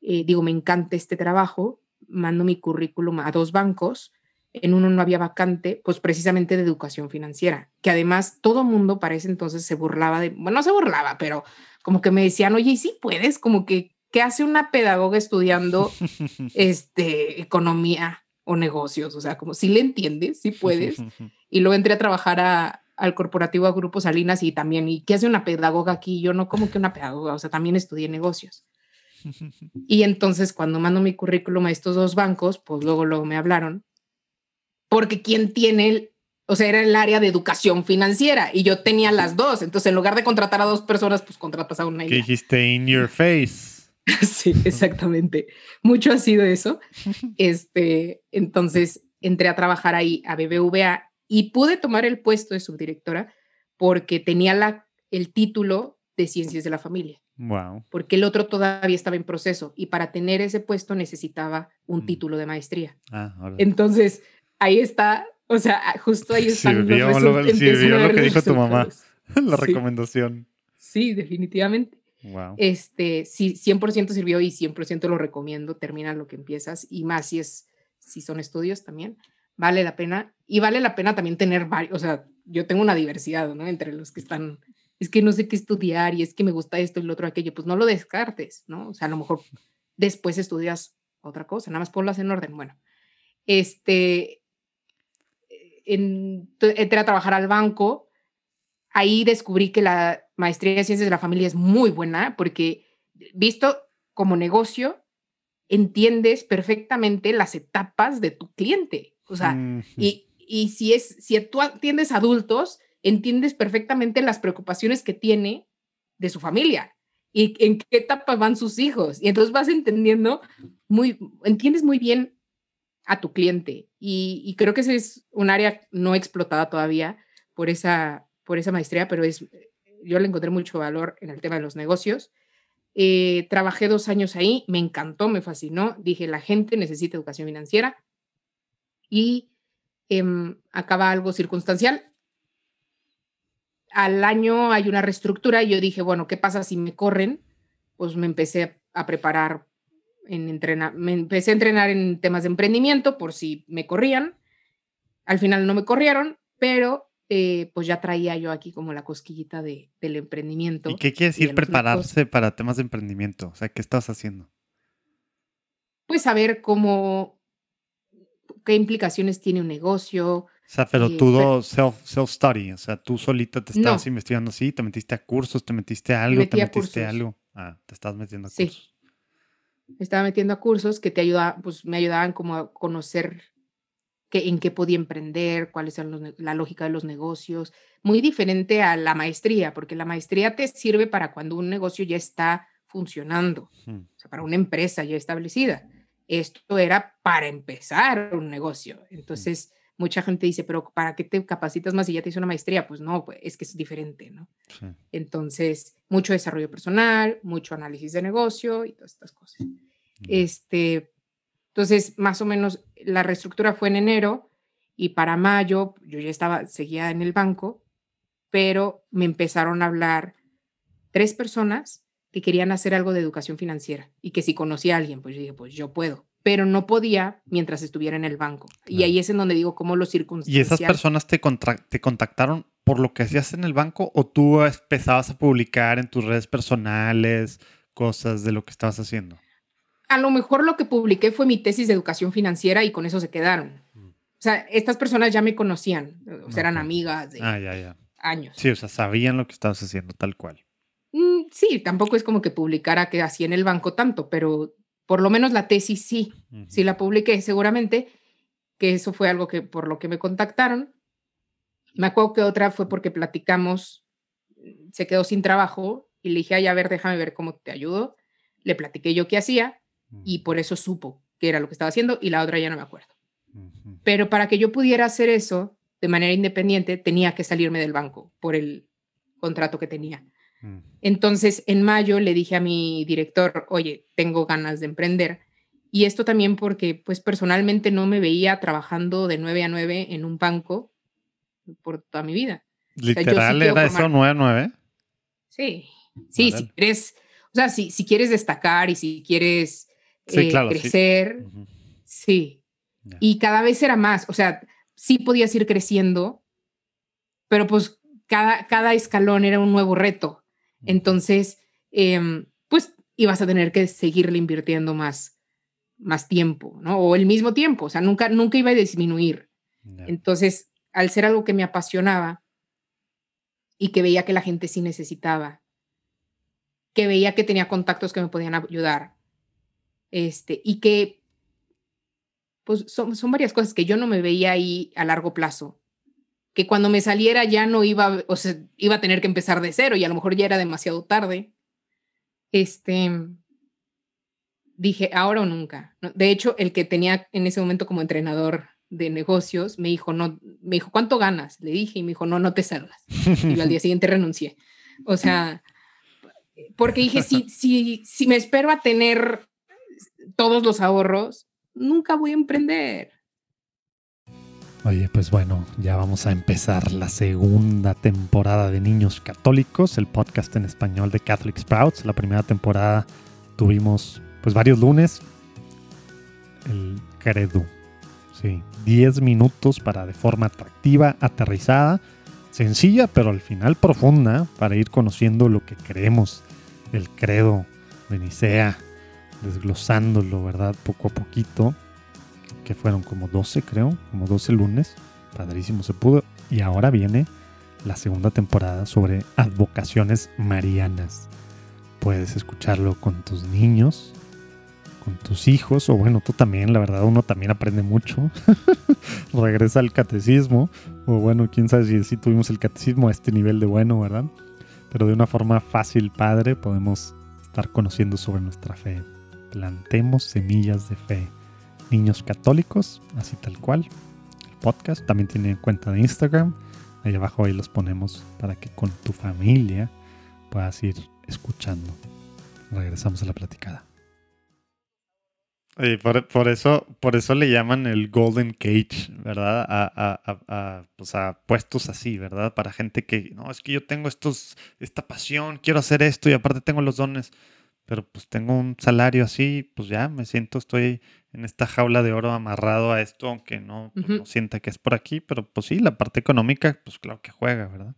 eh, digo, me encanta este trabajo, mando mi currículum a dos bancos, en uno no había vacante, pues precisamente de educación financiera, que además todo mundo para ese entonces se burlaba de, bueno, no se burlaba, pero como que me decían, oye, ¿y sí puedes? Como que, ¿qué hace una pedagoga estudiando este, economía? o negocios, o sea, como si le entiendes, si puedes. y luego entré a trabajar al corporativo a Grupo Salinas y también, ¿y qué hace una pedagoga aquí? Yo no como que una pedagoga, o sea, también estudié negocios. y entonces cuando mando mi currículum a estos dos bancos, pues luego, luego me hablaron, porque quien tiene, o sea, era el área de educación financiera y yo tenía las dos, entonces en lugar de contratar a dos personas, pues contratas a una. ¿Qué dijiste in your face? Sí, exactamente. Mucho ha sido eso. Este, entonces entré a trabajar ahí a BBVA y pude tomar el puesto de subdirectora porque tenía la, el título de Ciencias de la Familia. Wow. Porque el otro todavía estaba en proceso y para tener ese puesto necesitaba un mm. título de maestría. Ah, Entonces, ahí está, o sea, justo ahí está. Sirvió, lo, sirvió lo que dijo tu mamá, la recomendación. Sí, definitivamente. Este, sí, 100% sirvió y 100% lo recomiendo. Termina lo que empiezas y más si es, si son estudios también. Vale la pena y vale la pena también tener varios, o sea, yo tengo una diversidad, ¿no? Entre los que están, es que no sé qué estudiar y es que me gusta esto y lo otro aquello, pues no lo descartes, ¿no? O sea, a lo mejor después estudias otra cosa, nada más ponlas en orden. Bueno, este, entré a trabajar al banco, ahí descubrí que la maestría de ciencias de la familia es muy buena porque visto como negocio, entiendes perfectamente las etapas de tu cliente. O sea, y, y si, es, si tú atiendes adultos, entiendes perfectamente las preocupaciones que tiene de su familia y en qué etapa van sus hijos. Y entonces vas entendiendo muy, entiendes muy bien a tu cliente. Y, creo que ese es un área no explotada todavía por esa, por esa maestría, pero es, yo le encontré mucho valor en el tema de los negocios. Eh, trabajé dos años ahí, me encantó, me fascinó. Dije, la gente necesita educación financiera y em, acaba algo circunstancial. Al año hay una reestructura y yo dije, bueno, ¿qué pasa si me corren? Pues me empecé a preparar en entrenar, me empecé a entrenar en temas de emprendimiento por si me corrían. Al final no me corrieron, pero eh, pues ya traía yo aquí como la cosquillita de, del emprendimiento. ¿Y qué quiere decir prepararse para temas de emprendimiento? O sea, ¿qué estás haciendo? Pues saber cómo, qué implicaciones tiene un negocio. O sea, pero eh, tú self-study, o sea, tú solita te estabas investigando así, te metiste a cursos, te metiste a algo, te metiste a algo. Ah, te estás metiendo a cursos. Sí. estaba metiendo a cursos que te ayudaban, pues me ayudaban como a conocer en qué podía emprender, cuáles son la lógica de los negocios, muy diferente a la maestría, porque la maestría te sirve para cuando un negocio ya está funcionando, o sea, para una empresa ya establecida. Esto era para empezar un negocio. Entonces, mucha gente dice, pero ¿para qué te capacitas más si ya te hizo una maestría? Pues no, pues es que es diferente, ¿no? Entonces, mucho desarrollo personal, mucho análisis de negocio y todas estas cosas. Este, entonces, más o menos la reestructura fue en enero y para mayo yo ya estaba, seguía en el banco, pero me empezaron a hablar tres personas que querían hacer algo de educación financiera y que si conocía a alguien, pues yo dije, pues yo puedo, pero no podía mientras estuviera en el banco. Y ahí es en donde digo cómo los circunstancias. ¿Y esas personas te, te contactaron por lo que hacías en el banco o tú empezabas a publicar en tus redes personales cosas de lo que estabas haciendo? A lo mejor lo que publiqué fue mi tesis de educación financiera y con eso se quedaron. Mm. O sea, estas personas ya me conocían, o sea, eran amigas de ah, años. Sí, o sea, sabían lo que estabas haciendo tal cual. Mm, sí, tampoco es como que publicara que hacía en el banco tanto, pero por lo menos la tesis sí, sí la publiqué seguramente, que eso fue algo que por lo que me contactaron. Me acuerdo que otra fue porque platicamos, se quedó sin trabajo y le dije, ay, a ver, déjame ver cómo te ayudo. Le platiqué yo qué hacía y por eso supo que era lo que estaba haciendo y la otra ya no me acuerdo. Pero para que yo pudiera hacer eso de manera independiente, tenía que salirme del banco por el contrato que tenía. Mm. Entonces, en mayo le dije a mi director, oye, tengo ganas de emprender. Y esto también porque, pues, personalmente no me veía trabajando de 9 a 9 en un banco por toda mi vida. ¿Literal era eso 9 a 9? Sí, sí, si quieres, o sea, si, si quieres destacar y si quieres eh, crecer, sí. Y cada vez era más, o sea, sí podías ir creciendo, pero pues cada, cada escalón era un nuevo reto. Entonces, em, pues ibas a tener que seguirle invirtiendo más, más tiempo, ¿no? O el mismo tiempo, o sea, nunca, nunca iba a disminuir. Entonces, al ser algo que me apasionaba y que veía que la gente sí necesitaba, que veía que tenía contactos que me podían ayudar, este, y que, pues son, son varias cosas que yo no me veía ahí a largo plazo que cuando me saliera ya no iba, o sea, iba a tener que empezar de cero y a lo mejor ya era demasiado tarde. Este, dije, ahora o nunca. De hecho, el que tenía en ese momento como entrenador de negocios me dijo, no, me dijo, ¿cuánto ganas? Le dije y me dijo, no, no te salgas. Y al día siguiente renuncié. O sea, porque dije, si, si, si me espero a tener todos los ahorros, nunca voy a emprender. Oye, pues bueno, ya vamos a empezar la segunda temporada de Niños Católicos, el podcast en español de Catholic Sprouts. La primera temporada tuvimos pues varios lunes. El credo. Sí, 10 minutos para de forma atractiva, aterrizada, sencilla, pero al final profunda para ir conociendo lo que creemos, el credo de Nicea, desglosándolo, ¿verdad? Poco a poquito que fueron como 12 creo, como 12 lunes, padrísimo se pudo, y ahora viene la segunda temporada sobre advocaciones marianas. Puedes escucharlo con tus niños, con tus hijos, o bueno, tú también, la verdad, uno también aprende mucho. Regresa al catecismo, o bueno, quién sabe si, si tuvimos el catecismo a este nivel de bueno, ¿verdad? Pero de una forma fácil, padre, podemos estar conociendo sobre nuestra fe. Plantemos semillas de fe Niños Católicos, así tal cual. El podcast también tiene cuenta de Instagram. Ahí abajo ahí los ponemos para que con tu familia puedas ir escuchando. Regresamos a la platicada. por, eso, por eso le llaman el Golden Cage, ¿verdad? A, pues a, puestos así, ¿verdad? Para gente que, no, es que yo tengo estos, esta pasión, quiero hacer esto y aparte tengo los dones, pero pues tengo un salario así, pues ya me siento, estoy en esta jaula de oro amarrado a esto, aunque no, pues, no, sienta que es por aquí, pero pues sí, la parte económica, pues claro que juega, ¿verdad?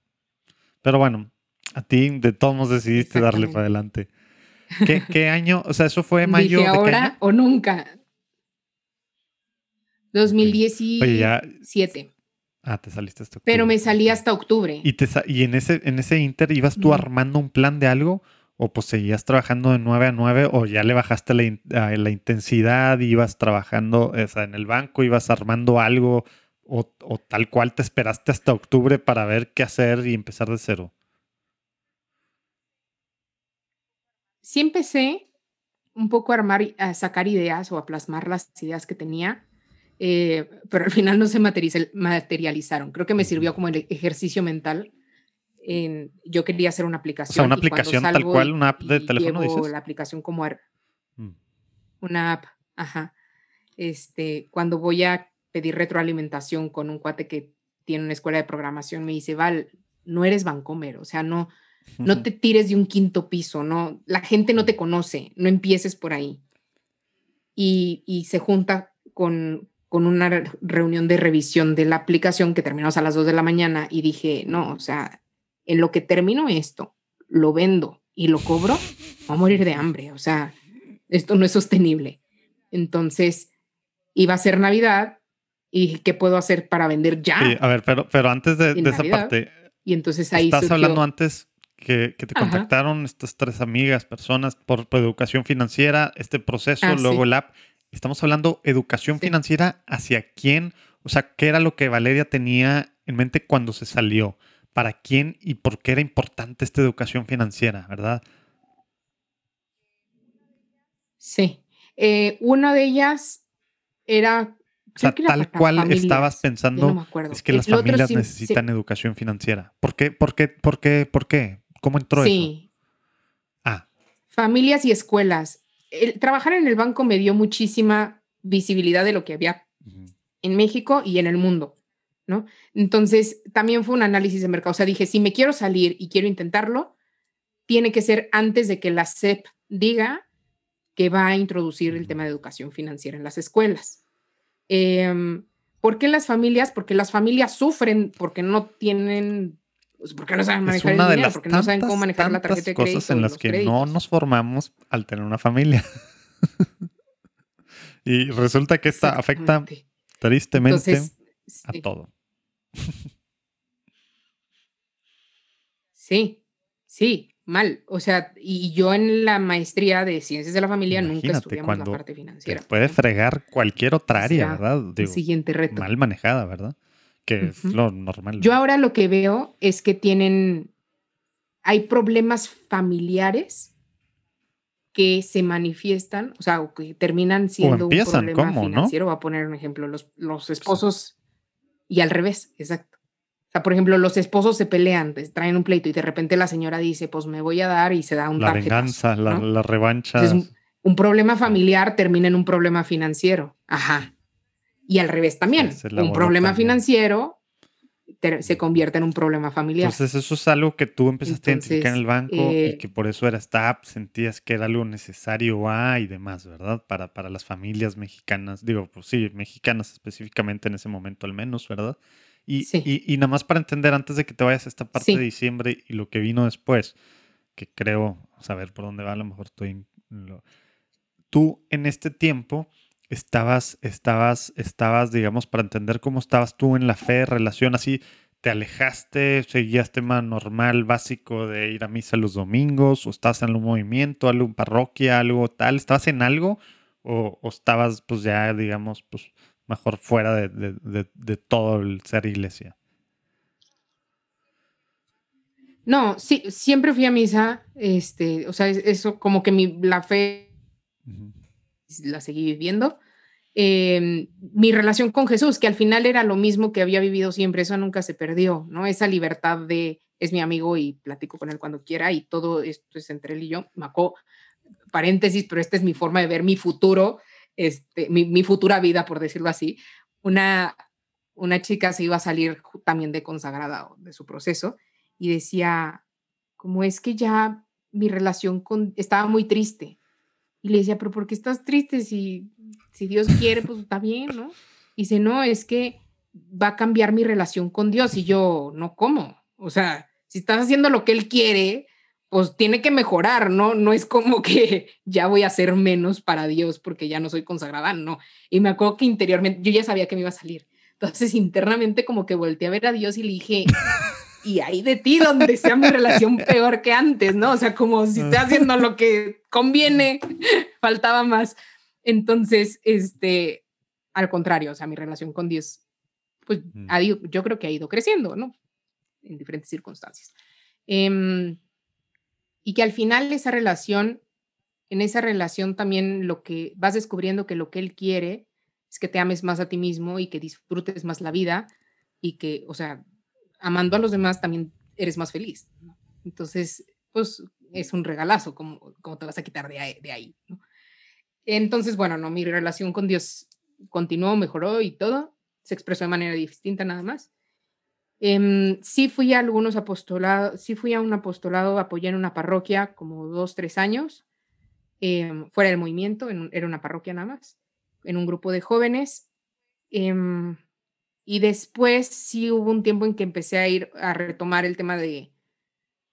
Pero bueno, a ti de todos modos decidiste darle para adelante. ¿Qué, año? O sea, eso fue mayo. Dije ahora o nunca. 2017. Ah, te saliste hasta octubre. Pero me salí hasta octubre. ¿Y, te, y en, ese, en ese inter ibas tú armando un plan de algo? O pues seguías trabajando de 9 a 9 o ya le bajaste la, la intensidad, ibas trabajando o sea, en el banco, ibas armando algo o, tal cual te esperaste hasta octubre para ver qué hacer y empezar de cero? Sí empecé un poco a armar, a sacar ideas o a plasmar las ideas que tenía, eh, pero al final no se materializaron. Creo que me sirvió como el ejercicio mental yo quería hacer una aplicación. O sea, una aplicación tal cual, una app de teléfono, dices. la aplicación como mm. una app, ajá. este, cuando voy a pedir retroalimentación con un cuate que tiene una escuela de programación, me dice, Val, no eres Vancomer, o sea, no, no te tires de un quinto piso, no, la gente no te conoce, no empieces por ahí. Y, y se junta con, con una reunión de revisión de la aplicación que terminamos a las 2 de la mañana y dije, no, o sea, en lo que termino esto, lo vendo y lo cobro, va a morir de hambre, o sea, esto no es sostenible. Entonces, iba a ser Navidad y ¿qué puedo hacer para vender ya? a ver, pero, pero antes de, esa parte, y entonces ahí estás hablando antes que, te contactaron estas tres amigas, personas por, educación financiera, este proceso, ah, luego el app. Estamos hablando educación financiera hacia quién, o sea, qué era lo que Valeria tenía en mente cuando se salió, para quién y por qué era importante esta educación financiera, ¿verdad? Sí. Eh, una de ellas era o sea, tal cual estabas pensando, es que las familias necesitan educación financiera. ¿Por qué? ¿Por qué? ¿Por qué? ¿Por qué? ¿Cómo entró sí. Ah. Familias y escuelas. trabajar en el banco me dio muchísima visibilidad de lo que había en México y en el mundo, ¿no? Entonces, también fue un análisis de mercado. O sea, dije, si me quiero salir y quiero intentarlo, tiene que ser antes de que la SEP diga que va a introducir el tema de educación financiera en las escuelas. Eh, ¿Por qué las familias? Porque las familias sufren porque no tienen, pues, porque no saben manejar el dinero, porque no saben cómo manejar la tarjeta de crédito. cosas en las que no nos formamos al tener una familia. y resulta que esta afecta tristemente a todo. Sí, sí mal. O sea, y yo en la maestría de ciencias de la familia nunca estudiamos la parte financiera. puede fregar cualquier otra área, ¿verdad? el siguiente reto. Mal manejada, ¿verdad? Que es lo normal. Yo ahora lo que veo es que tienen, hay problemas familiares que se manifiestan, o sea, que terminan siendo un problema financiero. Voy a poner un ejemplo, los, los esposos y al revés, exacto sea, por ejemplo, los esposos se pelean, traen un pleito y de repente la señora dice, pues me voy a dar y se da un La venganza, la, revancha. un, problema familiar termina en un problema financiero. Ajá. Y al revés también. Un problema financiero se convierte en un problema familiar. Entonces eso es algo que tú empezaste a identificar en el banco y eh, que por eso era app, sentías que era algo necesario ah, y demás, ¿verdad? Para, para las familias mexicanas, digo, pues sí, mexicanas específicamente en ese momento al menos, ¿verdad? Y, y, nada más para entender antes de que te vayas a esta parte de diciembre y lo que vino después, que creo saber por dónde va, a lo mejor estoy... Tú en este tiempo estabas, estabas, estabas, digamos, para entender cómo estabas tú en la fe, relación así, te alejaste, seguías tema normal, básico de ir a misa los domingos, o estabas en algún movimiento, algo parroquia, algo tal, ¿estabas en algo? O, o estabas pues ya, digamos, pues mejor fuera de, todo el ser iglesia. No, sí, siempre fui a misa, este, o sea, eso como que mi, la fe la seguí viviendo. Em, mi relación con Jesús, que al final era lo mismo que había vivido siempre, eso nunca se perdió, ¿no? Esa libertad de es mi amigo y platico con él cuando quiera y todo esto es entre él y yo. Maco, paréntesis, pero esta es mi forma de ver mi futuro este, mi, futura vida, por decirlo así, una, una chica se iba a salir también de consagrada de su proceso y decía, como es que ya mi relación con, estaba muy triste. Y le decía, pero ¿por qué estás triste? Si, si Dios quiere, pues está bien, ¿no? Y dice, no, es que va a cambiar mi relación con Dios. Y yo, no, ¿cómo? O sea, si estás haciendo lo que Él quiere, pues tiene que mejorar, ¿no? No es como que ya voy a hacer menos para Dios porque ya no soy consagrada, no. Y me acuerdo que interiormente, yo ya sabía que me iba a salir. Entonces internamente como que volteé a ver a Dios y le dije, y ahí de ti donde sea mi relación peor que antes, ¿no? O sea, como si estoy haciendo lo que conviene, faltaba más. Entonces, este, al contrario, o sea, mi relación con Dios, pues ha yo creo que ha ido creciendo, ¿no? En diferentes circunstancias. Eh, y que al final esa relación, en esa relación también lo que vas descubriendo que lo que él quiere es que te ames más a ti mismo y que disfrutes más la vida y que, o sea, amando a los demás también eres más feliz. Entonces, pues es un regalazo, como, como te vas a quitar de ahí. De ahí Entonces, bueno, no, mi relación con Dios continuó, mejoró y todo. Se expresó de manera distinta nada más. Em, sí fui a algunos apostolados, sí fui a un apostolado, apoyé en una parroquia como dos, tres años, em, fuera del movimiento, era una parroquia nada más, en un grupo de jóvenes. Em, y después sí hubo un tiempo en que empecé a ir a retomar el tema de,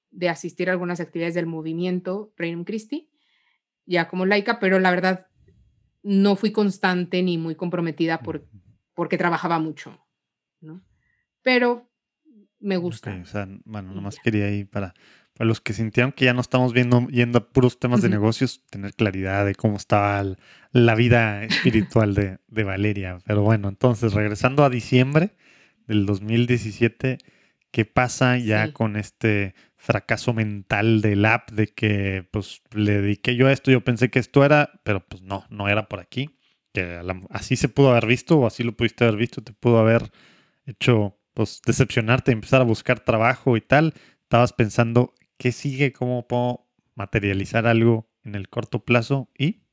de asistir a algunas actividades del movimiento Reino Christi, ya como laica, pero la verdad no fui constante ni muy comprometida por, porque trabajaba mucho, ¿no? Pero me gusta. o sea, bueno, nomás quería ir para, los que sintieron que ya no estamos viendo, yendo a puros temas de negocios, tener claridad de cómo estaba la vida espiritual de, de Valeria. Pero bueno, entonces, regresando a diciembre del 2017, ¿qué pasa ya con este fracaso mental del app de que pues le dediqué yo a esto, yo pensé que esto era, pero pues no, no era por aquí. Que así se pudo haber visto o así lo pudiste haber visto, te pudo haber hecho pues decepcionarte, empezar a buscar trabajo y tal. Estabas pensando, ¿qué sigue? ¿Cómo puedo materializar algo en el corto plazo? Y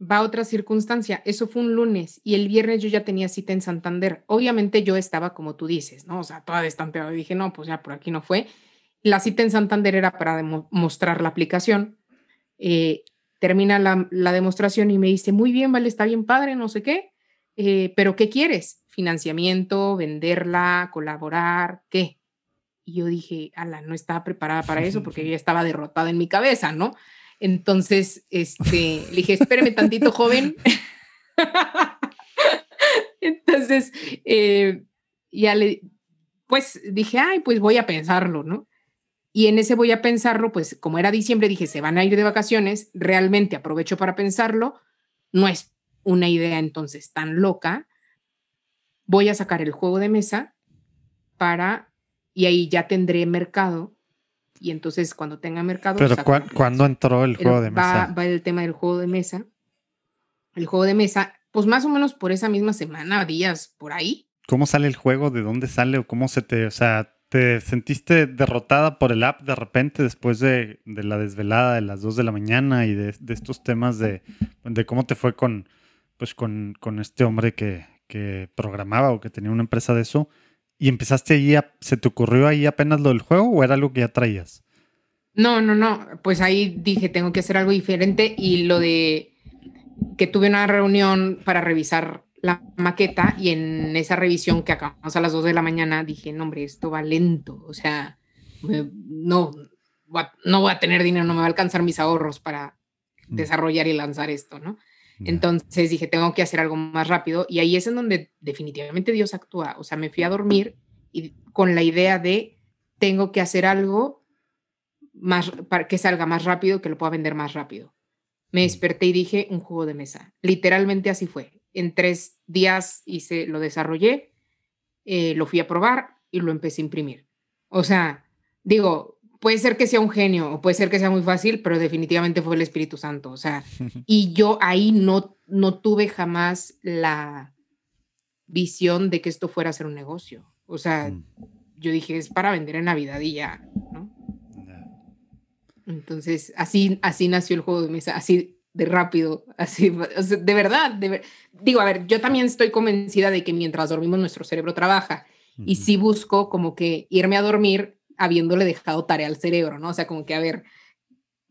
va otra circunstancia. Eso fue un lunes y el viernes yo ya tenía cita en Santander. Obviamente yo estaba como tú dices, ¿no? O sea, toda destampeada. Y dije, no, pues ya por aquí no fue. La cita en Santander era para mostrar la aplicación. Eh, termina la, demostración y me dice, muy bien, vale, está bien padre, no sé qué, eh, pero ¿qué quieres? Financiamiento, venderla, colaborar, ¿qué? Y yo dije, ala, no estaba preparada para eso porque yo ya estaba derrotada en mi cabeza, ¿no? Entonces, este, le dije, espéreme tantito, joven. Entonces, eh, ya le, pues dije, ay, pues voy a pensarlo, ¿no? Y en ese voy a pensarlo, pues como era diciembre, dije, se van a ir de vacaciones, realmente aprovecho para pensarlo, no es una idea entonces tan loca, voy a sacar el juego de mesa para, y ahí ya tendré mercado y entonces cuando tenga mercado... Pero ¿cuándo entró el juego de mesa? Va, el tema del juego de mesa. El juego de mesa, pues más o menos por esa misma semana, días, por ahí. ¿Cómo sale el juego? ¿De dónde sale? ¿O cómo se te... O sea, ¿te sentiste derrotada por el app de repente después de, la desvelada de las 2 de la mañana y de, estos temas de, de, cómo te fue con, pues con, con este hombre que, que programaba o que tenía una empresa de eso? ¿Y empezaste ahí, se te ocurrió ahí apenas lo del juego o era algo que ya traías? No, no, no. Pues ahí dije, tengo que hacer algo diferente y lo de que tuve una reunión para revisar la maqueta y en esa revisión que acabamos a las 2 de la mañana dije, no, hombre, esto va lento. O sea, no, no voy a tener dinero, no me va a alcanzar mis ahorros para mm. desarrollar y lanzar esto, ¿no? Entonces dije, tengo que hacer algo más rápido y ahí es en donde definitivamente Dios actúa. O sea, me fui a dormir y con la idea de, tengo que hacer algo más para que salga más rápido, que lo pueda vender más rápido. Me desperté y dije, un juego de mesa. Literalmente así fue. En tres días hice, lo desarrollé, eh, lo fui a probar y lo empecé a imprimir. O sea, digo, puede ser que sea un genio o puede ser que sea muy fácil, pero definitivamente fue el Espíritu Santo. O sea, y yo ahí no, no tuve jamás la visión de que esto fuera a ser un negocio. O sea, mm. yo dije, es para vender en Navidad y ya, ¿no? Entonces, así, así nació el juego de mesa, así de rápido, así, de verdad, digo, a ver, yo también estoy convencida de que mientras dormimos nuestro cerebro trabaja y sí busco como que irme a dormir habiéndole dejado tarea al cerebro, ¿no? O sea, como que, a ver,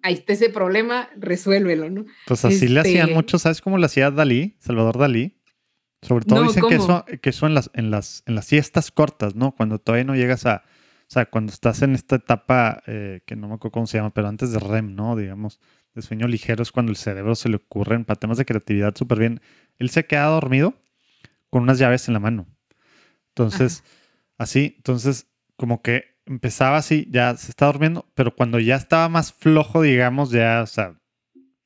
ahí está ese problema, resuélvelo, ¿no? Pues así le hacían este mucho, ¿sabes cómo le hacía Dalí, Salvador Dalí? Sobre todo dicen que eso, que eso en, las, en, las, en las siestas cortas, ¿no? Cuando todavía no llegas a, o sea, cuando estás en esta etapa, eh, que no me acuerdo cómo se llama, pero antes de REM, ¿no? Digamos, de sueño ligero es cuando el cerebro se le ocurren para temas de creatividad súper bien. Él se queda dormido con unas llaves en la mano. Entonces, así, entonces, como que empezaba así, ya se está durmiendo, pero cuando ya estaba más flojo, digamos, ya, o sea,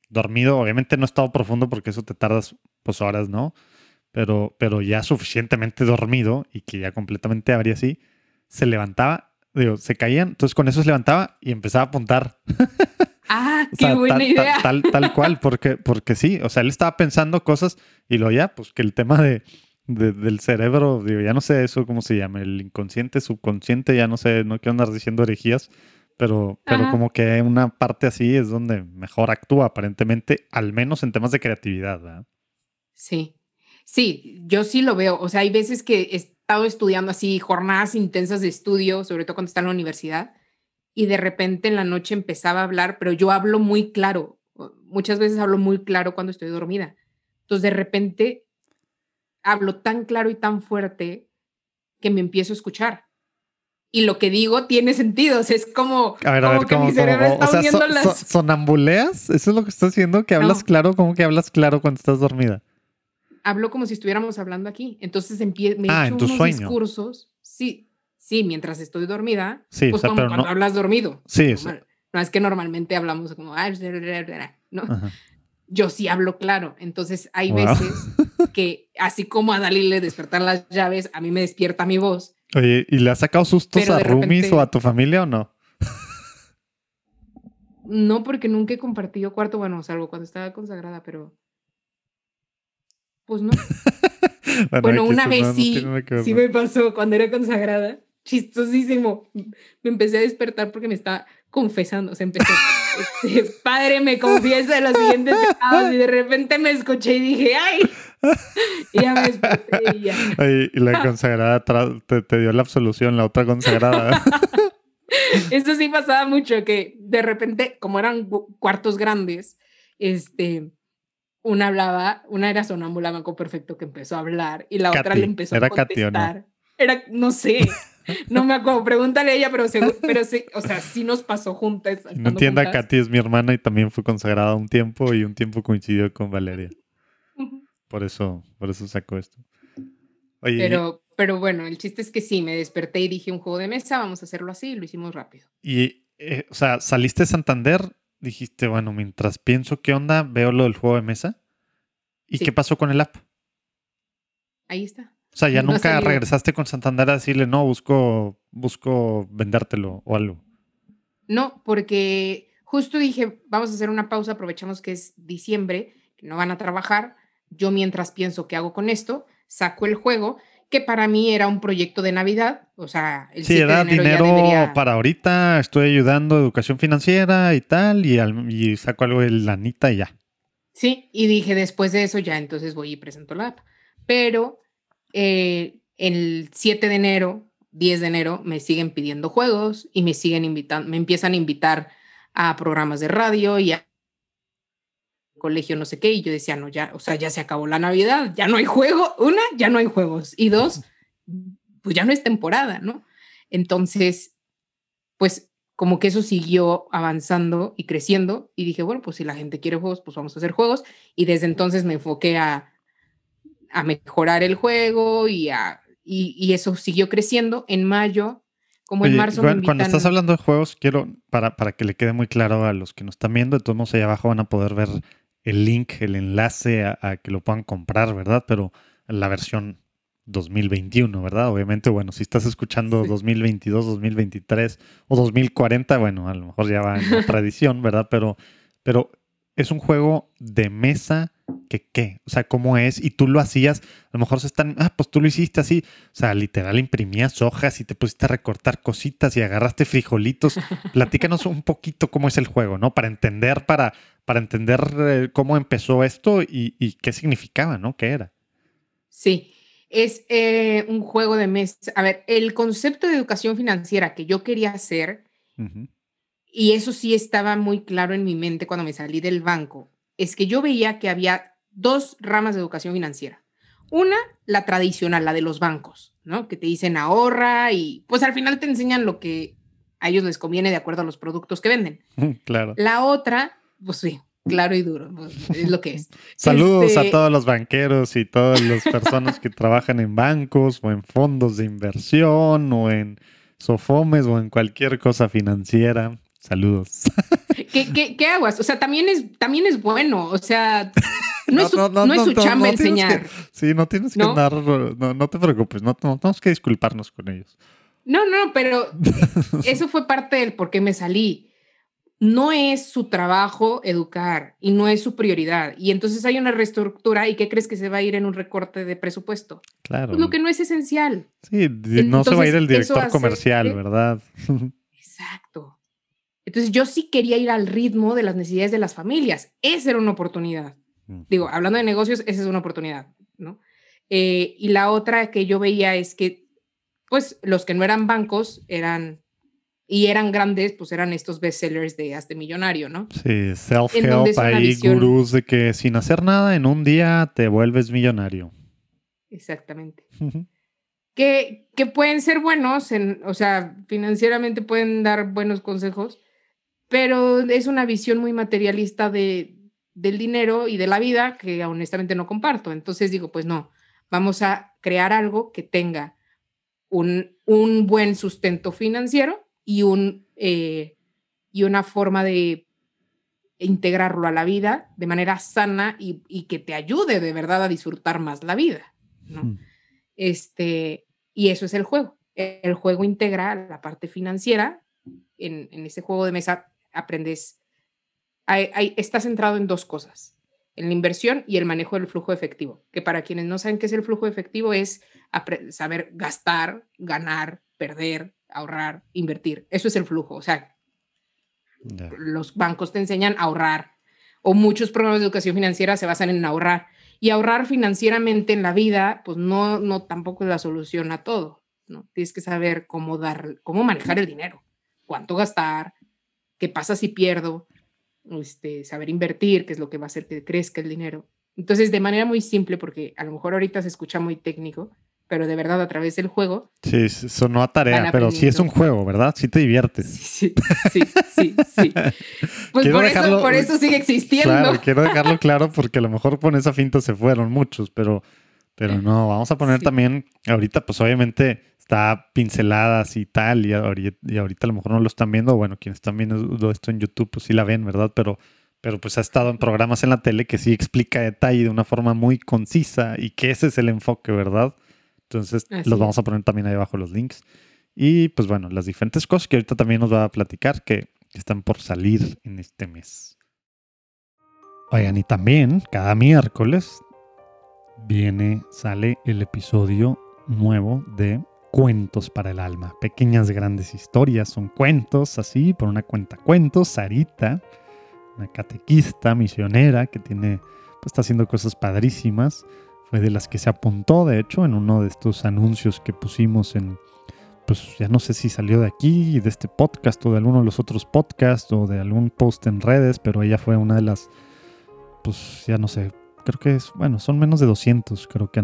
dormido, obviamente no estaba profundo porque eso te tardas pues horas, ¿no? Pero, pero ya suficientemente dormido y que ya completamente abría así, se levantaba, digo, se caían, entonces con eso se levantaba y empezaba a apuntar. Ah, qué buena idea. Tal, tal, cual, porque, porque sí, o sea, él estaba pensando cosas y lo ya, pues que el tema de, del cerebro, digo, ya no sé eso cómo se llama, el inconsciente, subconsciente, ya no sé, no quiero andar diciendo herejías, pero, pero como que una parte así es donde mejor actúa, aparentemente, al menos en temas de creatividad. ¿verdad? Sí, sí, yo sí lo veo. O sea, hay veces que he estado estudiando así jornadas intensas de estudio, sobre todo cuando está en la universidad, y de repente en la noche empezaba a hablar, pero yo hablo muy claro. Muchas veces hablo muy claro cuando estoy dormida. Entonces, de repente hablo tan claro y tan fuerte que me empiezo a escuchar y lo que digo tiene sentido. es como, a ver, a ver, que mi cerebro está o sea, las... ¿Sonambuleas? ¿Eso es lo que estás haciendo? ¿Que hablas claro? ¿Cómo que hablas claro cuando estás dormida? Hablo como si estuviéramos hablando aquí. Entonces me ah, echo unos discursos. Sí, sí, mientras estoy dormida. Sí, pues como cuando hablas dormido. Sí, No es que normalmente hablamos como... ¿no? Yo sí hablo claro. Entonces hay veces que así como a Dalí le despertan las llaves, a mí me despierta mi voz Oye, ¿y le has sacado sustos a Rumis o a tu familia o no? No, porque nunca he compartido cuarto, bueno, salvo cuando estaba consagrada, pero. Pues no. bueno, una vez sí, sí me pasó cuando era consagrada. Chistosísimo. Me empecé a despertar porque me estaba confesando. O sea, empecé, este, padre, me confiesa de los siguientes pecados y de repente me escuché y dije, ¡ay! Y ya me desperté y ya. y la consagrada te, dio la absolución, la otra consagrada. Eso sí pasaba mucho, que de repente, como eran cuartos grandes, este, una hablaba, una era sonámbula, me perfecto que empezó a hablar y la otra le empezó a contestar. Era, no sé, no me acuerdo, pregúntale a ella, pero, pero sí, o sea, sí nos pasó juntas. No entienda, Katy es mi hermana y también fue consagrada un tiempo y un tiempo coincidió con Valeria. Por eso, por eso sacó esto. pero, pero bueno, el chiste es que sí, me desperté y dije un juego de mesa, vamos a hacerlo así, y lo hicimos rápido. Y, eh, o sea, saliste de Santander, dijiste, bueno, mientras pienso qué onda, veo lo del juego de mesa. ¿Y qué pasó con el app? Ahí está. O sea, ya nunca regresaste con Santander a decirle, no, busco, busco vendértelo o algo. No, porque justo dije, vamos a hacer una pausa, aprovechamos que es diciembre, que no van a trabajar, yo mientras pienso qué hago con esto, saco el juego, que para mí era un proyecto de Navidad, o sea, el sí, era dinero para ahorita, estoy ayudando educación financiera y tal, y, y saco algo de lanita y ya. Sí, y dije después de eso ya entonces voy y presento la app. Pero eh, el 7 de enero, 10 de enero, me siguen pidiendo juegos y me siguen invitando, me empiezan a invitar a programas de radio y a colegio no sé qué, y yo decía, no, ya, o sea, ya se acabó la Navidad, ya no hay juego, una, ya no hay juegos, y dos, pues ya no es temporada, ¿no? Entonces, pues como que eso siguió avanzando y creciendo, y dije, bueno, pues si la gente quiere juegos, pues vamos a hacer juegos, y desde entonces me enfoqué a, a mejorar el juego y, a, y, eso siguió creciendo. En mayo como en marzo. cuando estás hablando de juegos, quiero, para, para que le quede muy claro a los que nos están viendo, de todos modos, ahí abajo van a poder ver el link, el enlace a, que lo puedan comprar, ¿verdad? Pero la versión 2021, ¿verdad? Obviamente, bueno, si estás escuchando 2022, 2023 o 2040, bueno, a lo mejor ya va en otra edición, ¿verdad? Pero, pero es un juego de mesa que qué, o sea, cómo es, y tú lo hacías, a lo mejor se están, ah, pues tú lo hiciste así, o sea, literal imprimías hojas y te pusiste a recortar cositas y agarraste frijolitos. Platícanos un poquito cómo es el juego, ¿no? Para entender, para, para entender eh, cómo empezó esto y, qué significaba, ¿no? ¿Qué era? Sí, es eh, un juego de mesa. A ver, el concepto de educación financiera que yo quería hacer, y eso sí estaba muy claro en mi mente cuando me salí del banco, es que yo veía que había dos ramas de educación financiera. Una, la tradicional, la de los bancos, ¿no? Que te dicen ahorra y pues al final te enseñan lo que a ellos les conviene de acuerdo a los productos que venden. Claro. La otra, pues sí, claro y duro, pues, es lo que es. Saludos a este todos los banqueros y todas las personas que trabajan en bancos o en fondos de inversión o en sofomes o en cualquier cosa financiera. Saludos. ¿Qué, qué, qué aguas? O sea, también es, también es bueno. O sea, no, es su, no, es su chamba enseñar. sí, no tienes que andar, no, te preocupes, no, tenemos que disculparnos con ellos. No, no, pero eso fue parte del por qué me salí. No es su trabajo educar y no es su prioridad. Y entonces hay una reestructura y ¿qué crees que se va a ir en un recorte de presupuesto? Claro. Pues lo que no es esencial. Sí, no se va a ir el director comercial, ¿verdad? Exacto. Entonces yo sí quería ir al ritmo de las necesidades de las familias. Esa era una oportunidad. Digo, hablando de negocios, esa es una oportunidad, ¿no? Eh, y la otra que yo veía es que, pues, los que no eran bancos eran, y eran grandes, pues eran estos bestsellers de Hazte Millonario, ¿no? Sí, self-help, ahí gurús de que sin hacer nada en un día te vuelves millonario. Exactamente. que, que pueden ser buenos, en, o sea, financieramente pueden dar buenos consejos, pero es una visión muy materialista de, del dinero y de la vida que honestamente no comparto. Entonces digo, pues no, vamos a crear algo que tenga un, un buen sustento financiero y, un, eh, y una forma de integrarlo a la vida de manera sana y, y, que te ayude de verdad a disfrutar más la vida. ¿no? Hmm. Este, y eso es el juego. El juego integra la parte financiera. En, en ese juego de mesa aprendes, está centrado en dos cosas, en la inversión y el manejo del flujo efectivo, que para quienes no saben qué es el flujo efectivo es saber gastar, ganar, perder, ahorrar, invertir. Eso es el flujo. O sea, los bancos te enseñan a ahorrar o muchos programas de educación financiera se basan en ahorrar. Y ahorrar financieramente en la vida, pues no, no tampoco es la solución a todo. ¿no? Tienes que saber cómo dar, cómo manejar el dinero, cuánto gastar, qué pasa si pierdo, este, saber invertir, que es lo que va a hacer que crezca el dinero. Entonces, de manera muy simple, porque a lo mejor ahorita se escucha muy técnico, pero de verdad a través del juego. Sí, sonó a tarea, pero sí es un juego, ¿verdad? Sí te diviertes. Sí, sí, sí, sí. Pues por, eso, por eso sigue existiendo. Claro, quiero dejarlo claro porque a lo mejor con esa finta se fueron muchos, pero, pero no, vamos a poner también, ahorita pues obviamente está pinceladas y tal, y ahorita, y ahorita a lo mejor no lo están viendo, bueno, quienes están viendo esto en YouTube, pues sí la ven, ¿verdad? Pero, pero pues ha estado en programas en la tele que sí explica detalle de una forma muy concisa y que ese es el enfoque, ¿verdad? Entonces los vamos a poner también ahí abajo los links. Y pues bueno, las diferentes cosas que ahorita también nos va a platicar que están por salir en este mes. Oigan, y también cada miércoles viene, sale el episodio nuevo de cuentos para el alma, pequeñas grandes historias, son cuentos así, por una cuenta cuentos, Sarita, una catequista misionera que tiene, pues está haciendo cosas padrísimas, fue de las que se apuntó, de hecho, en uno de estos anuncios que pusimos en, pues ya no sé si salió de aquí, de este podcast o de alguno de los otros podcasts o de algún post en redes, pero ella fue una de las, pues ya no sé, creo que es, bueno, son menos de 200, creo que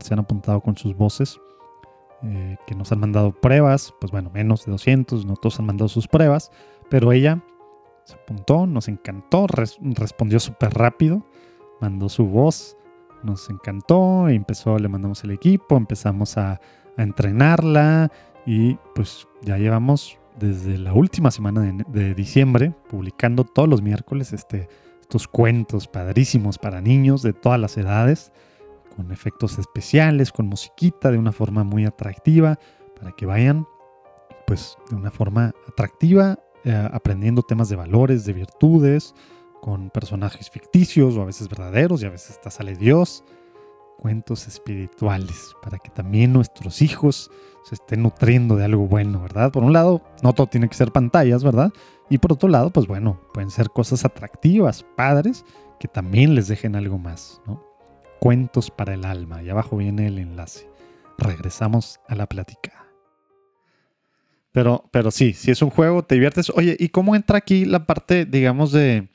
se han apuntado con sus voces. Eh, que nos han mandado pruebas, pues bueno, menos de 200, no todos han mandado sus pruebas, pero ella se apuntó, nos encantó, respondió súper rápido, mandó su voz, nos encantó, y empezó, le mandamos el equipo, empezamos a, entrenarla y pues ya llevamos desde la última semana de, de, diciembre publicando todos los miércoles este, estos cuentos padrísimos para niños de todas las edades con efectos especiales, con musiquita, de una forma muy atractiva, para que vayan, pues, de una forma atractiva, eh, aprendiendo temas de valores, de virtudes, con personajes ficticios o a veces verdaderos y a veces hasta sale Dios, cuentos espirituales, para que también nuestros hijos se estén nutriendo de algo bueno, ¿verdad? Por un lado, no todo tiene que ser pantallas, ¿verdad? Y por otro lado, pues bueno, pueden ser cosas atractivas, padres, que también les dejen algo más, ¿no? Cuentos para el alma. Y abajo viene el enlace. Regresamos a la plática. Pero, pero sí, si es un juego, te diviertes. Oye, ¿y cómo entra aquí la parte, digamos, de...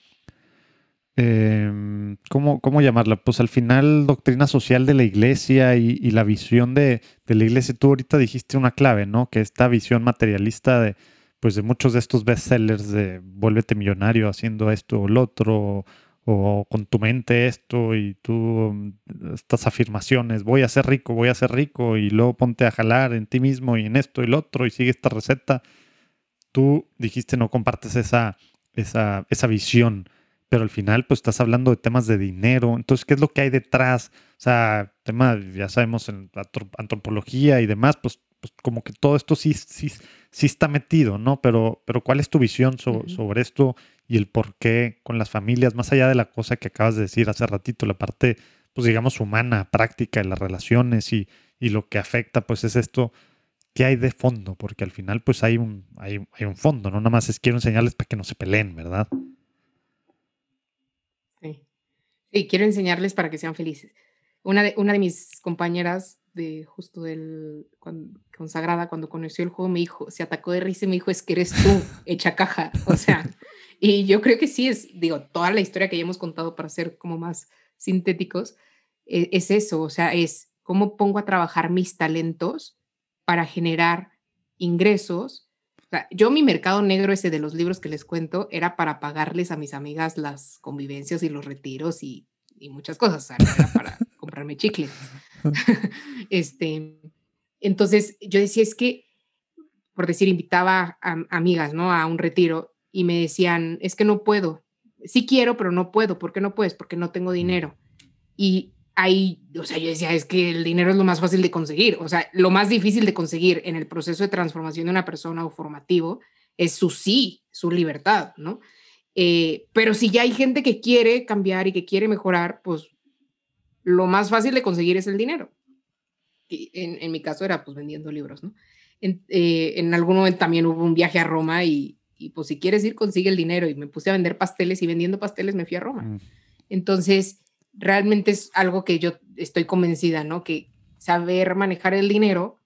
Em, ¿cómo, ¿cómo, llamarla? Pues al final, doctrina social de la iglesia y, la visión de, de, la iglesia. Tú ahorita dijiste una clave, ¿no? Que esta visión materialista de, pues de muchos de estos bestsellers de vuélvete millonario haciendo esto o lo otro, o con tu mente esto y tú mm, estas afirmaciones, voy a ser rico, voy a ser rico y luego ponte a jalar en ti mismo y en esto y lo otro y sigue esta receta, tú dijiste no compartes esa, esa, esa visión, pero al final pues estás hablando de temas de dinero, entonces ¿qué es lo que hay detrás? O sea, tema, ya sabemos en antropología y demás, pues, pues como que todo esto sí, sí, sí está metido, ¿no? Pero, pero ¿cuál es tu visión sobre esto? Y el por qué con las familias, más allá de la cosa que acabas de decir hace ratito, la parte, pues digamos, humana, práctica de las relaciones y, y lo que afecta, pues es esto qué hay de fondo, porque al final pues hay un, hay, hay un fondo, no nada más es quiero enseñarles para que no se peleen, ¿verdad? Sí. Sí, quiero enseñarles para que sean felices. Una de, una de mis compañeras de justo del consagrada cuando conoció el juego me dijo, se atacó de risa y me dijo, es que eres tú, hecha caja. O sea, y yo creo que sí es, digo, toda la historia que ya hemos contado para ser como más sintéticos, e, es eso, o sea, es cómo pongo a trabajar mis talentos para generar ingresos. O sea, yo mi mercado negro ese de los libros que les cuento era para pagarles a mis amigas las convivencias y los retiros y, y muchas cosas, o sea, era para comprarme chicles. este, entonces yo decía, es que, por decir, invitaba a, amigas, ¿no? A un retiro y me decían, es que no puedo. Sí quiero, pero no puedo. ¿Por qué no puedes? Porque no tengo dinero. Y ahí, o sea, yo decía, es que el dinero es lo más fácil de conseguir. O sea, lo más difícil de conseguir en el proceso de transformación de una persona o formativo es su sí, su libertad, ¿no? Eh, pero si ya hay gente que quiere cambiar y que quiere mejorar, pues lo más fácil de conseguir es el dinero. Y en, mi caso era pues vendiendo libros, ¿no? En, eh, en, algún momento también hubo un viaje a Roma y, y, pues si quieres ir, consigue el dinero. Y me puse a vender pasteles y vendiendo pasteles me fui a Roma. Mm. Entonces, realmente es algo que yo estoy convencida, ¿no? Que saber manejar el dinero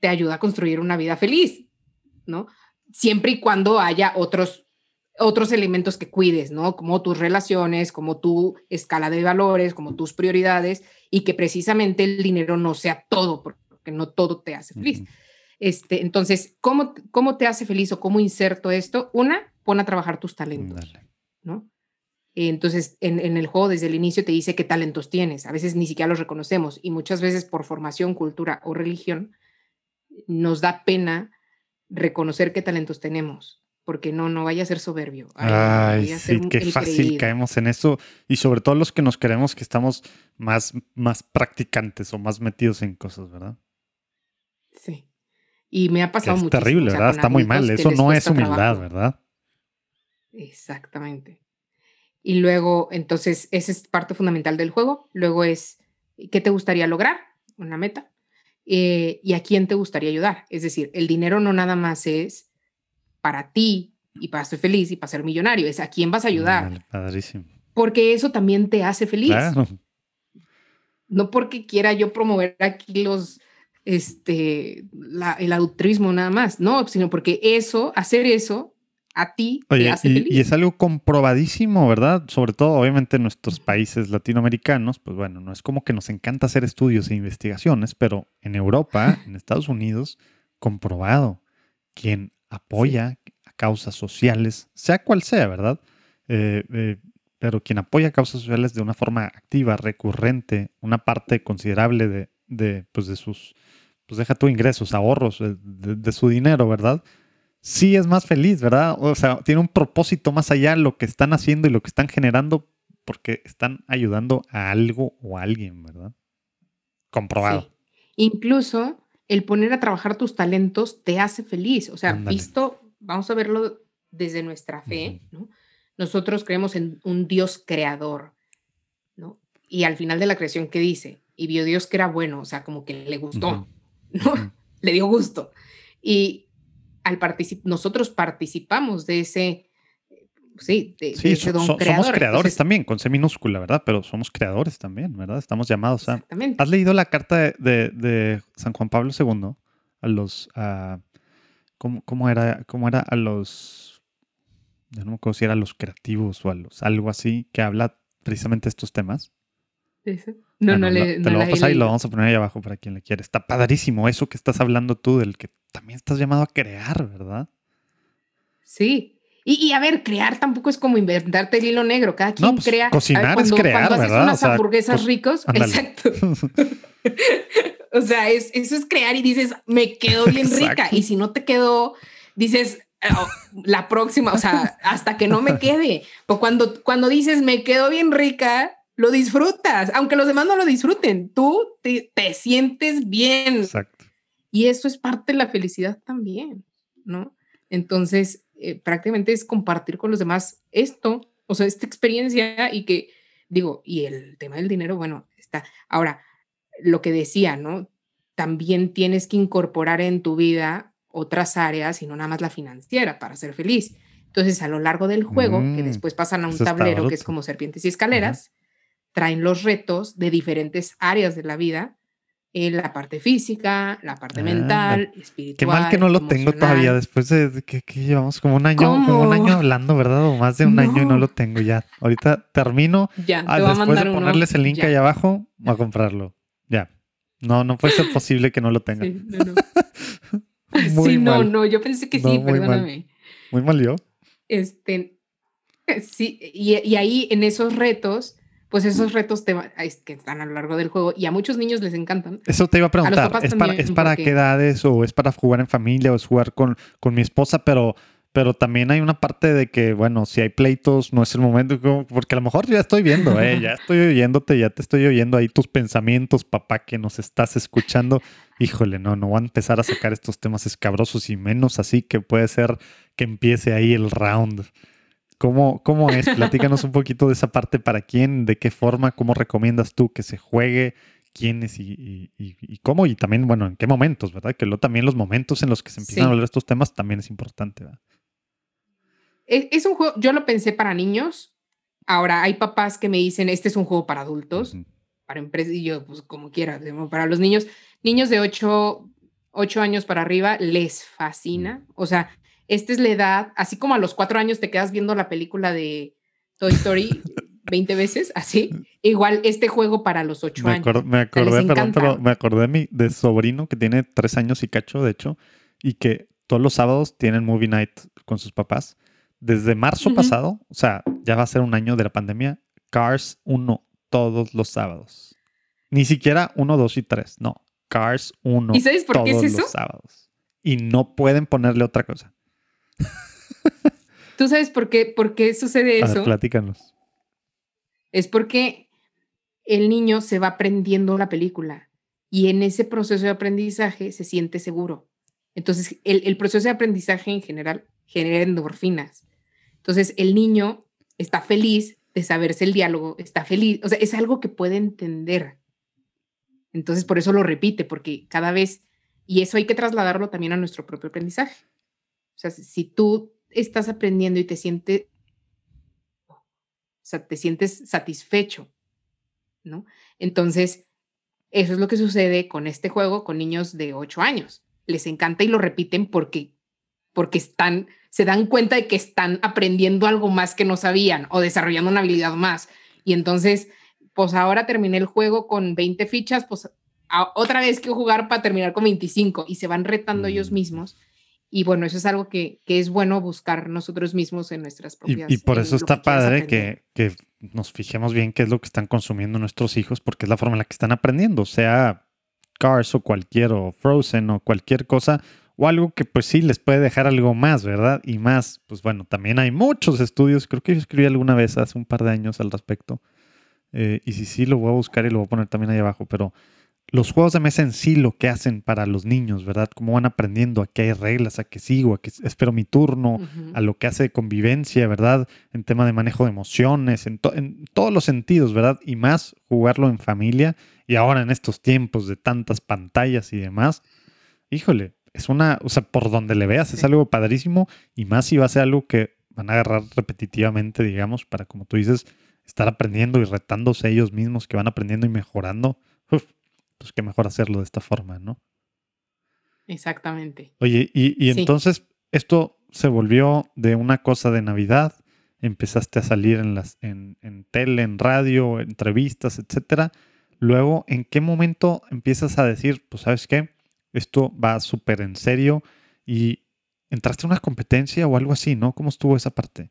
te ayuda a construir una vida feliz, ¿no? Siempre y cuando haya otros otros elementos que cuides, ¿no? Como tus relaciones, como tu escala de valores, como tus prioridades y que precisamente el dinero no sea todo, porque no todo te hace feliz. Este, entonces, ¿cómo, ¿cómo te hace feliz o cómo inserto esto? Una, pon a trabajar tus talentos, ¿no? Entonces, en, en, el juego desde el inicio te dice qué talentos tienes. A veces ni siquiera los reconocemos y muchas veces por formación, cultura o religión nos da pena reconocer qué talentos tenemos porque no, no vaya a ser soberbio. Ay, sí, qué fácil caemos en eso. Y sobre todo los que nos queremos que estamos más, más practicantes o más metidos en cosas, ¿verdad? Sí. Y me ha pasado mucho. Es terrible, ¿verdad? Está muy mal. Eso no es humildad, ¿verdad? Exactamente. Y luego, entonces, esa es parte fundamental del juego. Luego es, ¿qué te gustaría lograr? Una meta. Eh, ¿Y a quién te gustaría ayudar? Es decir, el dinero no nada más es para ti y para ser feliz y para ser millonario, es a quién vas a ayudar. padrísimo. Porque eso también te hace feliz. No porque quiera yo promover aquí los, este, el adulterismo nada más, no, sino porque eso, hacer eso, a ti te hace y, feliz. Y es algo comprobadísimo, ¿verdad? Sobre todo, obviamente, en nuestros países latinoamericanos, pues bueno, no es como que nos encanta hacer estudios e investigaciones, pero en Europa, en Estados Unidos, comprobado. Quien apoya a causas sociales, sea cual sea, ¿verdad? Eh, eh, pero quien apoya causas sociales de una forma activa, recurrente, una parte considerable de, de, pues de sus, pues deja tu ingresos, ahorros, eh, de, su dinero, ¿verdad? Sí es más feliz, ¿verdad? O sea, tiene un propósito más allá lo que están haciendo y lo que están generando porque están ayudando a algo o a alguien, ¿verdad? Comprobado. Incluso el poner a trabajar tus talentos te hace feliz. O sea, visto, vamos a verlo desde nuestra fe, ¿no? Nosotros creemos en un Dios creador, ¿no? Y al final de la creación, ¿qué dice? Y vio Dios que era bueno, o sea, como que le gustó, ¿no? Le dio gusto. Y al nosotros participamos de ese, sí, de, ese don creador. Somos creadores también, con C minúscula, ¿verdad? Pero somos creadores también, ¿verdad? Estamos llamados a... ¿Has leído la carta de, San Juan Pablo II a los... ¿cómo, era, ¿Cómo era a los... Yo no me acuerdo si era a los creativos o a los... algo así, que habla precisamente de estos temas. No, no, le, te lo voy a pasar y lo vamos a poner ahí abajo para quien le quiera. Está padrísimo eso que estás hablando tú, del que también estás llamado a crear, ¿verdad? Sí, y, a ver, crear tampoco es como inventarte el hilo negro. Cada quien pues, crea. Cocinar cuando, es crear, cuando haces unas hamburguesas ricos, exacto. o sea, es, eso es crear y dices, me quedó bien rica. Y si no te quedó, dices, oh, la próxima, o sea, hasta que no me quede. O cuando, cuando dices, me quedó bien rica, lo disfrutas, aunque los demás no lo disfruten. Tú te, te sientes bien. Exacto. Y eso es parte de la felicidad también, ¿no? Entonces, eh, prácticamente es compartir con los demás esto, o sea, esta experiencia y que, digo, y el tema del dinero, bueno, está. Ahora, lo que decía, ¿no? también tienes que incorporar en tu vida otras áreas y no nada más la financiera para ser feliz. Entonces, a lo largo del juego, que Mm, después pasan a un tablero que es como serpientes y escaleras, traen los retos de diferentes áreas de la vida, eh, la parte física, la parte Ah, mental, Qué espiritual. mal que no lo tengo todavía emocional. después de que, que llevamos como un año, como un ¿Cómo? año hablando, ¿verdad? O más de un año y no No. lo tengo ya. Ahorita termino. Ya, Ah, te voy a después mandar de uno. ponerles el link ya. ahí abajo, a comprarlo. Ya. No, no puede ser posible que no lo tenga. Sí, no, no. Muy Sí, no, mal. no, yo pensé que No, sí, muy mal. perdóname. Muy mal yo. Este, sí, y, y ahí en esos retos, pues esos retos te, va- que están a lo largo del juego y a muchos niños les encantan. Eso te iba a preguntar. ¿Es para, también, ¿Es para porque- qué edades o es para jugar en familia o es jugar con, con mi esposa? Pero, pero también hay una parte de que, bueno, si hay pleitos, no es el momento. Porque a lo mejor ya estoy viendo, ¿eh? Ya estoy oyéndote, ya te estoy oyendo ahí tus pensamientos, papá, que nos estás escuchando. Híjole, no, no voy a empezar a sacar estos temas escabrosos y menos así que puede ser que empiece ahí el round. ¿Cómo, ¿Cómo es? Platícanos un poquito de esa parte para quién, de qué forma, cómo recomiendas tú que se juegue, quiénes y, y- y- y cómo, y también, bueno, en qué momentos, ¿verdad? Que lo, también los momentos en los que se empiezan Sí. a hablar estos temas también es importante, ¿verdad? Es, es un juego, yo lo pensé para niños. Ahora hay papás que me dicen, este es un juego para adultos, para empresas, y yo, pues como quiera, para los niños, niños de 8, años para arriba, les fascina. O sea, esta es la edad, así como a los 4 años te quedas viendo la película de Toy Story 20 veces, así, igual este juego para los 8 Me, años. me acordé, perdón, pero me acordé de mi de sobrino que tiene tres años y cacho, de hecho, y que todos los sábados tienen movie night con sus papás. Desde marzo pasado, o sea, ya va a ser un año de la pandemia, Cars 1 todos los sábados. Ni siquiera 1, 2 y 3, no. Cars 1 ¿Y sabes por qué es todos eso? los sábados. Y no pueden ponerle otra cosa. ¿Tú sabes por qué, por qué sucede A ver, eso? platícanos. es porque el niño se va aprendiendo la película y en ese proceso de aprendizaje se siente seguro. Entonces, el, el proceso de aprendizaje en general genera endorfinas. Entonces, el niño está feliz de saberse el diálogo, está feliz, o sea, es algo que puede entender. Entonces, por eso lo repite, porque cada vez, y eso hay que trasladarlo también a nuestro propio aprendizaje. O sea, si- tú estás aprendiendo y te sientes o sea, te sientes satisfecho, ¿no? Entonces, eso es lo que sucede con este juego con niños de 8 años. Les encanta y lo repiten porque, porque están, se dan cuenta de que están aprendiendo algo más que no sabían o desarrollando una habilidad más. Y entonces, pues ahora terminé el juego con 20 fichas, pues a- otra vez que jugar para terminar con 25 y se van retando ellos Mm. mismos. Y bueno, eso es algo que, que es bueno buscar nosotros mismos en nuestras propias. y por en eso está que padre que, que nos fijemos bien qué es lo que están consumiendo nuestros hijos, porque es la forma en la que están aprendiendo, sea Cars o cualquier, o Frozen o cualquier cosa, o algo que pues sí les puede dejar algo más, ¿verdad? Y más, pues bueno, también hay muchos estudios, creo que yo escribí alguna vez hace un par de años al respecto, eh, y si sí, lo voy a buscar y lo voy a poner también ahí abajo, pero los juegos de mesa en sí lo que hacen para los niños, ¿verdad? Cómo van aprendiendo, a qué hay reglas, a qué sigo, a qué espero mi turno, a lo que hace de convivencia, ¿verdad? En tema de manejo de emociones, en, to- en todos los sentidos, ¿verdad? Y más jugarlo en familia y ahora en estos tiempos de tantas pantallas y demás, híjole, es una, o sea, por donde le veas, es algo padrísimo y más si va a ser algo que van a agarrar repetitivamente, digamos, para, como tú dices, estar aprendiendo y retándose ellos mismos que van aprendiendo y mejorando. Uf, pues qué mejor hacerlo de esta forma, ¿no? Exactamente. Oye, y, y Sí. entonces esto se volvió de una cosa de Navidad, empezaste a salir en las, en, en tele, en radio, entrevistas, etcétera. Luego, ¿en qué momento empiezas a decir, pues, sabes qué? Esto va súper en serio y entraste a una competencia o algo así, ¿no? ¿Cómo estuvo esa parte?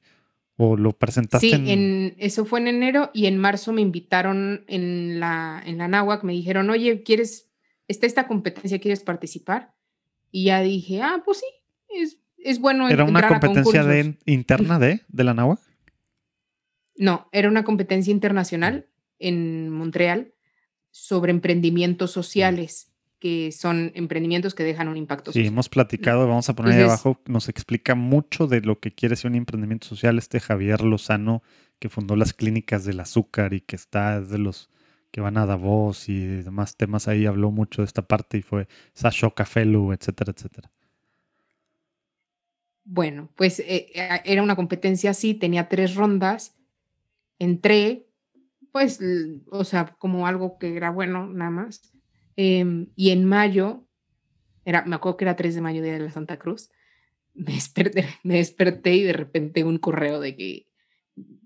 ¿O lo presentaste Sí, en... en, eso fue en enero y en marzo me invitaron en la, en la náhuac, me dijeron, oye, ¿quieres, está esta competencia, ¿quieres participar? Y ya dije, ah, pues sí, es, es bueno ¿Era una competencia de, concursos". interna de, de la NAWAC? No, era una competencia internacional en Montreal sobre emprendimientos sociales, que son emprendimientos que dejan un impacto Sí, social. hemos platicado, vamos a poner ahí abajo, nos explica mucho de lo que quiere ser un emprendimiento social este Javier Lozano, que fundó las clínicas del azúcar y que está es de los que van a Davos y demás temas ahí habló mucho de esta parte y fue Sashoka Fellow, etcétera, etcétera. Bueno, pues eh, eh, era una competencia así, tenía tres rondas, entré, pues, o sea, como algo que era bueno, nada más. Em, y en mayo, era, me acuerdo que era 3 de mayo, día de la Santa Cruz, me desperté, me desperté y de repente un correo de que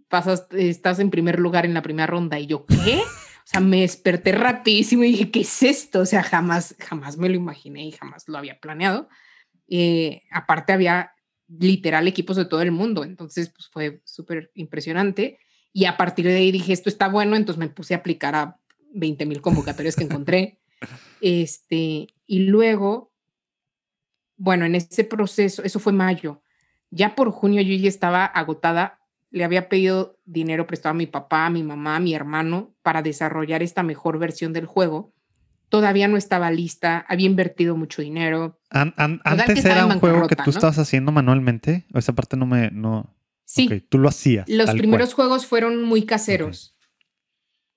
pasas, estás en primer lugar en la primera ronda. Y yo, ¿qué? O sea, me desperté rapidísimo y dije, ¿qué es esto? O sea, jamás, jamás me lo imaginé y jamás lo había planeado. Eh, aparte había literal equipos de todo el mundo, entonces pues fue súper impresionante. Y a partir de ahí dije, esto está bueno, entonces me puse a aplicar a 20 mil convocatorias que encontré. Este, y luego, bueno, en ese proceso, eso fue mayo. Ya por junio yo ya estaba agotada. Le había pedido dinero prestado a mi papá, a mi mamá, a mi hermano para desarrollar esta mejor versión del juego. Todavía no estaba lista, había invertido mucho dinero. antes era un juego que tú estabas haciendo manualmente. esa parte no me. No... Sí. tú lo hacías. Los primeros juegos fueron muy caseros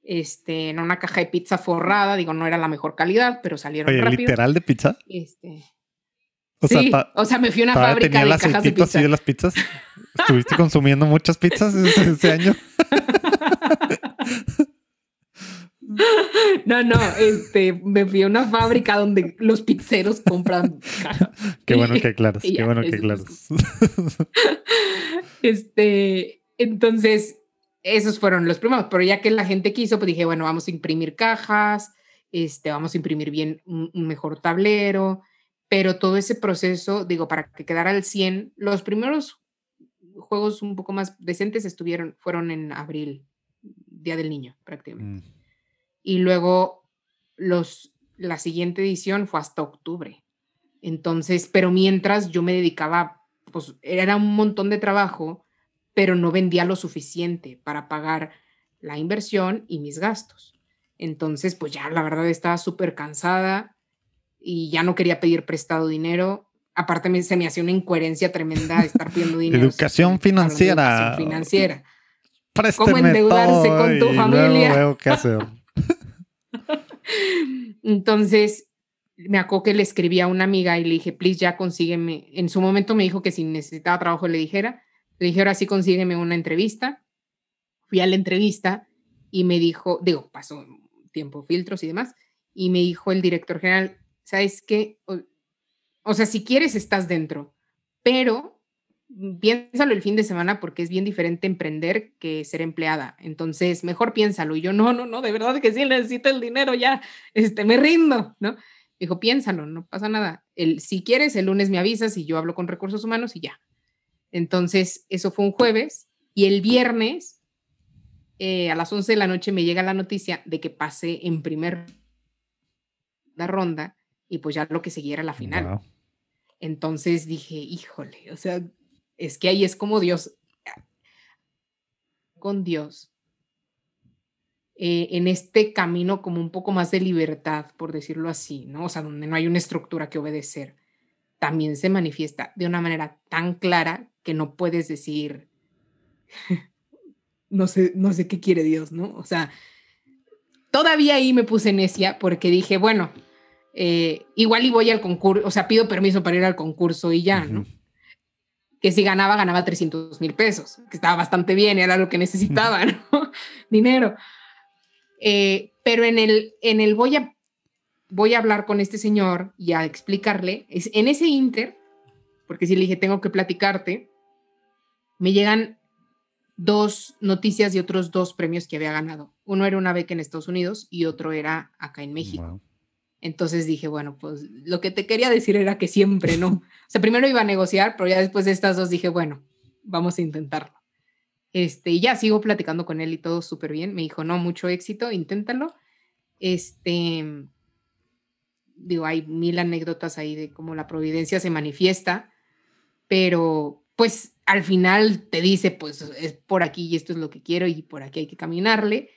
este, en una caja de pizza forrada, digo, no era la mejor calidad, pero salieron Oye, rápido. ¿literal de pizza? Este, o sí, sea, o sea, me fui a una fábrica de cajas de pizza. Así de las pizzas? ¿Estuviste consumiendo muchas pizzas ese, año? No, no, este, me fui a una fábrica donde los pizzeros compran. Qué bueno que aclaras, qué bueno que aclaras. Este, entonces, esos fueron los primeros, pero ya que la gente quiso, pues dije, bueno, vamos a imprimir cajas, este, vamos a imprimir bien un, mejor tablero, pero todo ese proceso, digo, para que quedara al 100, los primeros juegos un poco más decentes estuvieron, fueron en abril, Día del Niño, prácticamente. Mm. Y luego los, la siguiente edición fue hasta octubre. Entonces, pero mientras yo me dedicaba, pues era un montón de trabajo pero no vendía lo suficiente para pagar la inversión y mis gastos. Entonces, pues ya la verdad estaba súper cansada y ya no quería pedir prestado dinero. Aparte, se me hacía una incoherencia tremenda estar pidiendo dinero. educación financiera. Educación financiera. ¿Cómo endeudarse con tu familia? qué hacer. Entonces, me acuerdo que le escribí a una amiga y le dije, please, ya consígueme. En su momento me dijo que si necesitaba trabajo le dijera. Le dije, ahora sí consígueme una entrevista. Fui a la entrevista y me dijo, digo, pasó tiempo, filtros y demás, y me dijo el director general, ¿sabes qué? O, sea, si quieres, estás dentro, pero piénsalo el fin de semana porque es bien diferente emprender que ser empleada. Entonces, mejor piénsalo. Y yo, no, no, no, de verdad que sí necesito el dinero ya, este, me rindo, ¿no? Dijo, piénsalo, no pasa nada. El, si quieres, el lunes me avisas y yo hablo con recursos humanos y ya. Entonces, eso fue un jueves y el viernes eh, a las 11 de la noche me llega la noticia de que pasé en primer la ronda y pues ya lo que seguía era la final. Entonces dije, híjole, o sea, es que ahí es como Dios, con Dios, eh, en este camino como un poco más de libertad, por decirlo así, ¿no? O sea, donde no hay una estructura que obedecer, también se manifiesta de una manera tan clara que no puedes decir, no sé, no sé qué quiere Dios, ¿no? O sea, todavía ahí me puse necia porque dije, bueno, eh, igual y voy al concurso, o sea, pido permiso para ir al concurso y ya, ¿no? Que si ganaba, ganaba 300 mil pesos, que estaba bastante bien, era lo que necesitaba, ¿no? Dinero. Eh, pero en el, en el voy a, voy a hablar con este señor y a explicarle, es, en ese inter, porque si le dije, tengo que platicarte, me llegan dos noticias de otros dos premios que había ganado. Uno era una beca en Estados Unidos y otro era acá en México. Entonces dije, bueno, pues lo que te quería decir era que siempre, ¿no? o sea, primero iba a negociar, pero ya después de estas dos dije, bueno, vamos a intentarlo. Este, y ya sigo platicando con él y todo súper bien. Me dijo, no, mucho éxito, inténtalo. Este, digo, hay mil anécdotas ahí de cómo la providencia se manifiesta, pero pues al final te dice, pues es por aquí y esto es lo que quiero y por aquí hay que caminarle.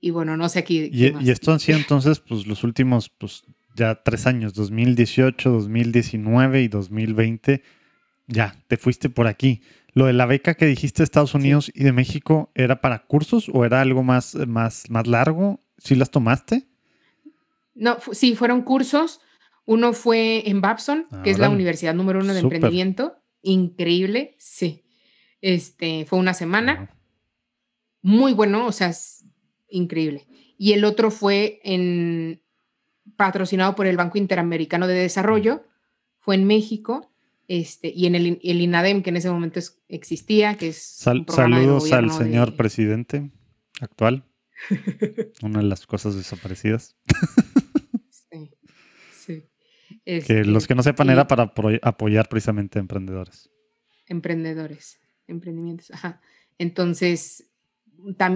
Y bueno, no sé aquí. Y, esto han sido entonces, pues los últimos, pues ya tres años, 2018, 2019 y 2020, ya, te fuiste por aquí. Lo de la beca que dijiste de Estados Unidos y de México, ¿era para cursos o era algo más, más, más largo? ¿Sí las tomaste? No, sí, fueron cursos. Uno fue en Babson, que es la universidad número uno de emprendimiento. Increíble, sí. Este, fue una semana. Muy bueno, o sea, es increíble. Y el otro fue en patrocinado por el Banco Interamericano de Desarrollo, fue en México, este, y en el, INADEM, que en ese momento existía, que es... saludos al señor presidente actual. Una de las cosas desaparecidas. que este, los que no sepan era para apoyar precisamente a emprendedores. Emprendedores, emprendimientos, ajá. Entonces,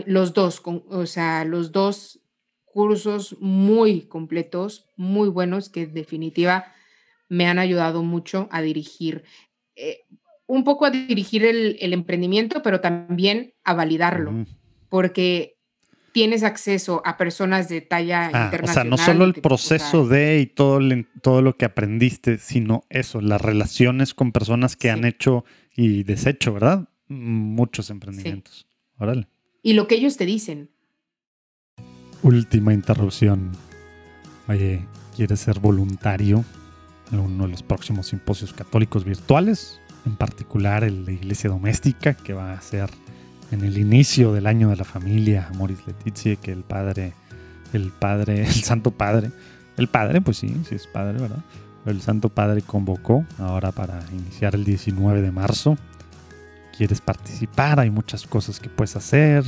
los dos, o sea, los dos cursos muy completos, muy buenos, que en definitiva me han ayudado mucho a dirigir, eh, un poco a dirigir el, emprendimiento, pero también a validarlo, porque tienes acceso a personas de talla internacional. Ah, o sea, no solo el proceso de y todo, todo lo que aprendiste, sino eso, las relaciones con personas que han hecho y deshecho, ¿verdad? Muchos emprendimientos. Órale y lo que ellos te dicen. Última interrupción. Oye, ¿quieres ser voluntario en uno de los próximos simposios católicos virtuales? En particular el de Iglesia Doméstica, que va a ser en el inicio del año de la familia, Moris Letizia, que el padre, el padre, el Santo Padre, el padre, pues sí, sí es padre, ¿verdad? El Santo Padre convocó ahora para iniciar el 19 de marzo quieres participar, hay muchas cosas que puedes hacer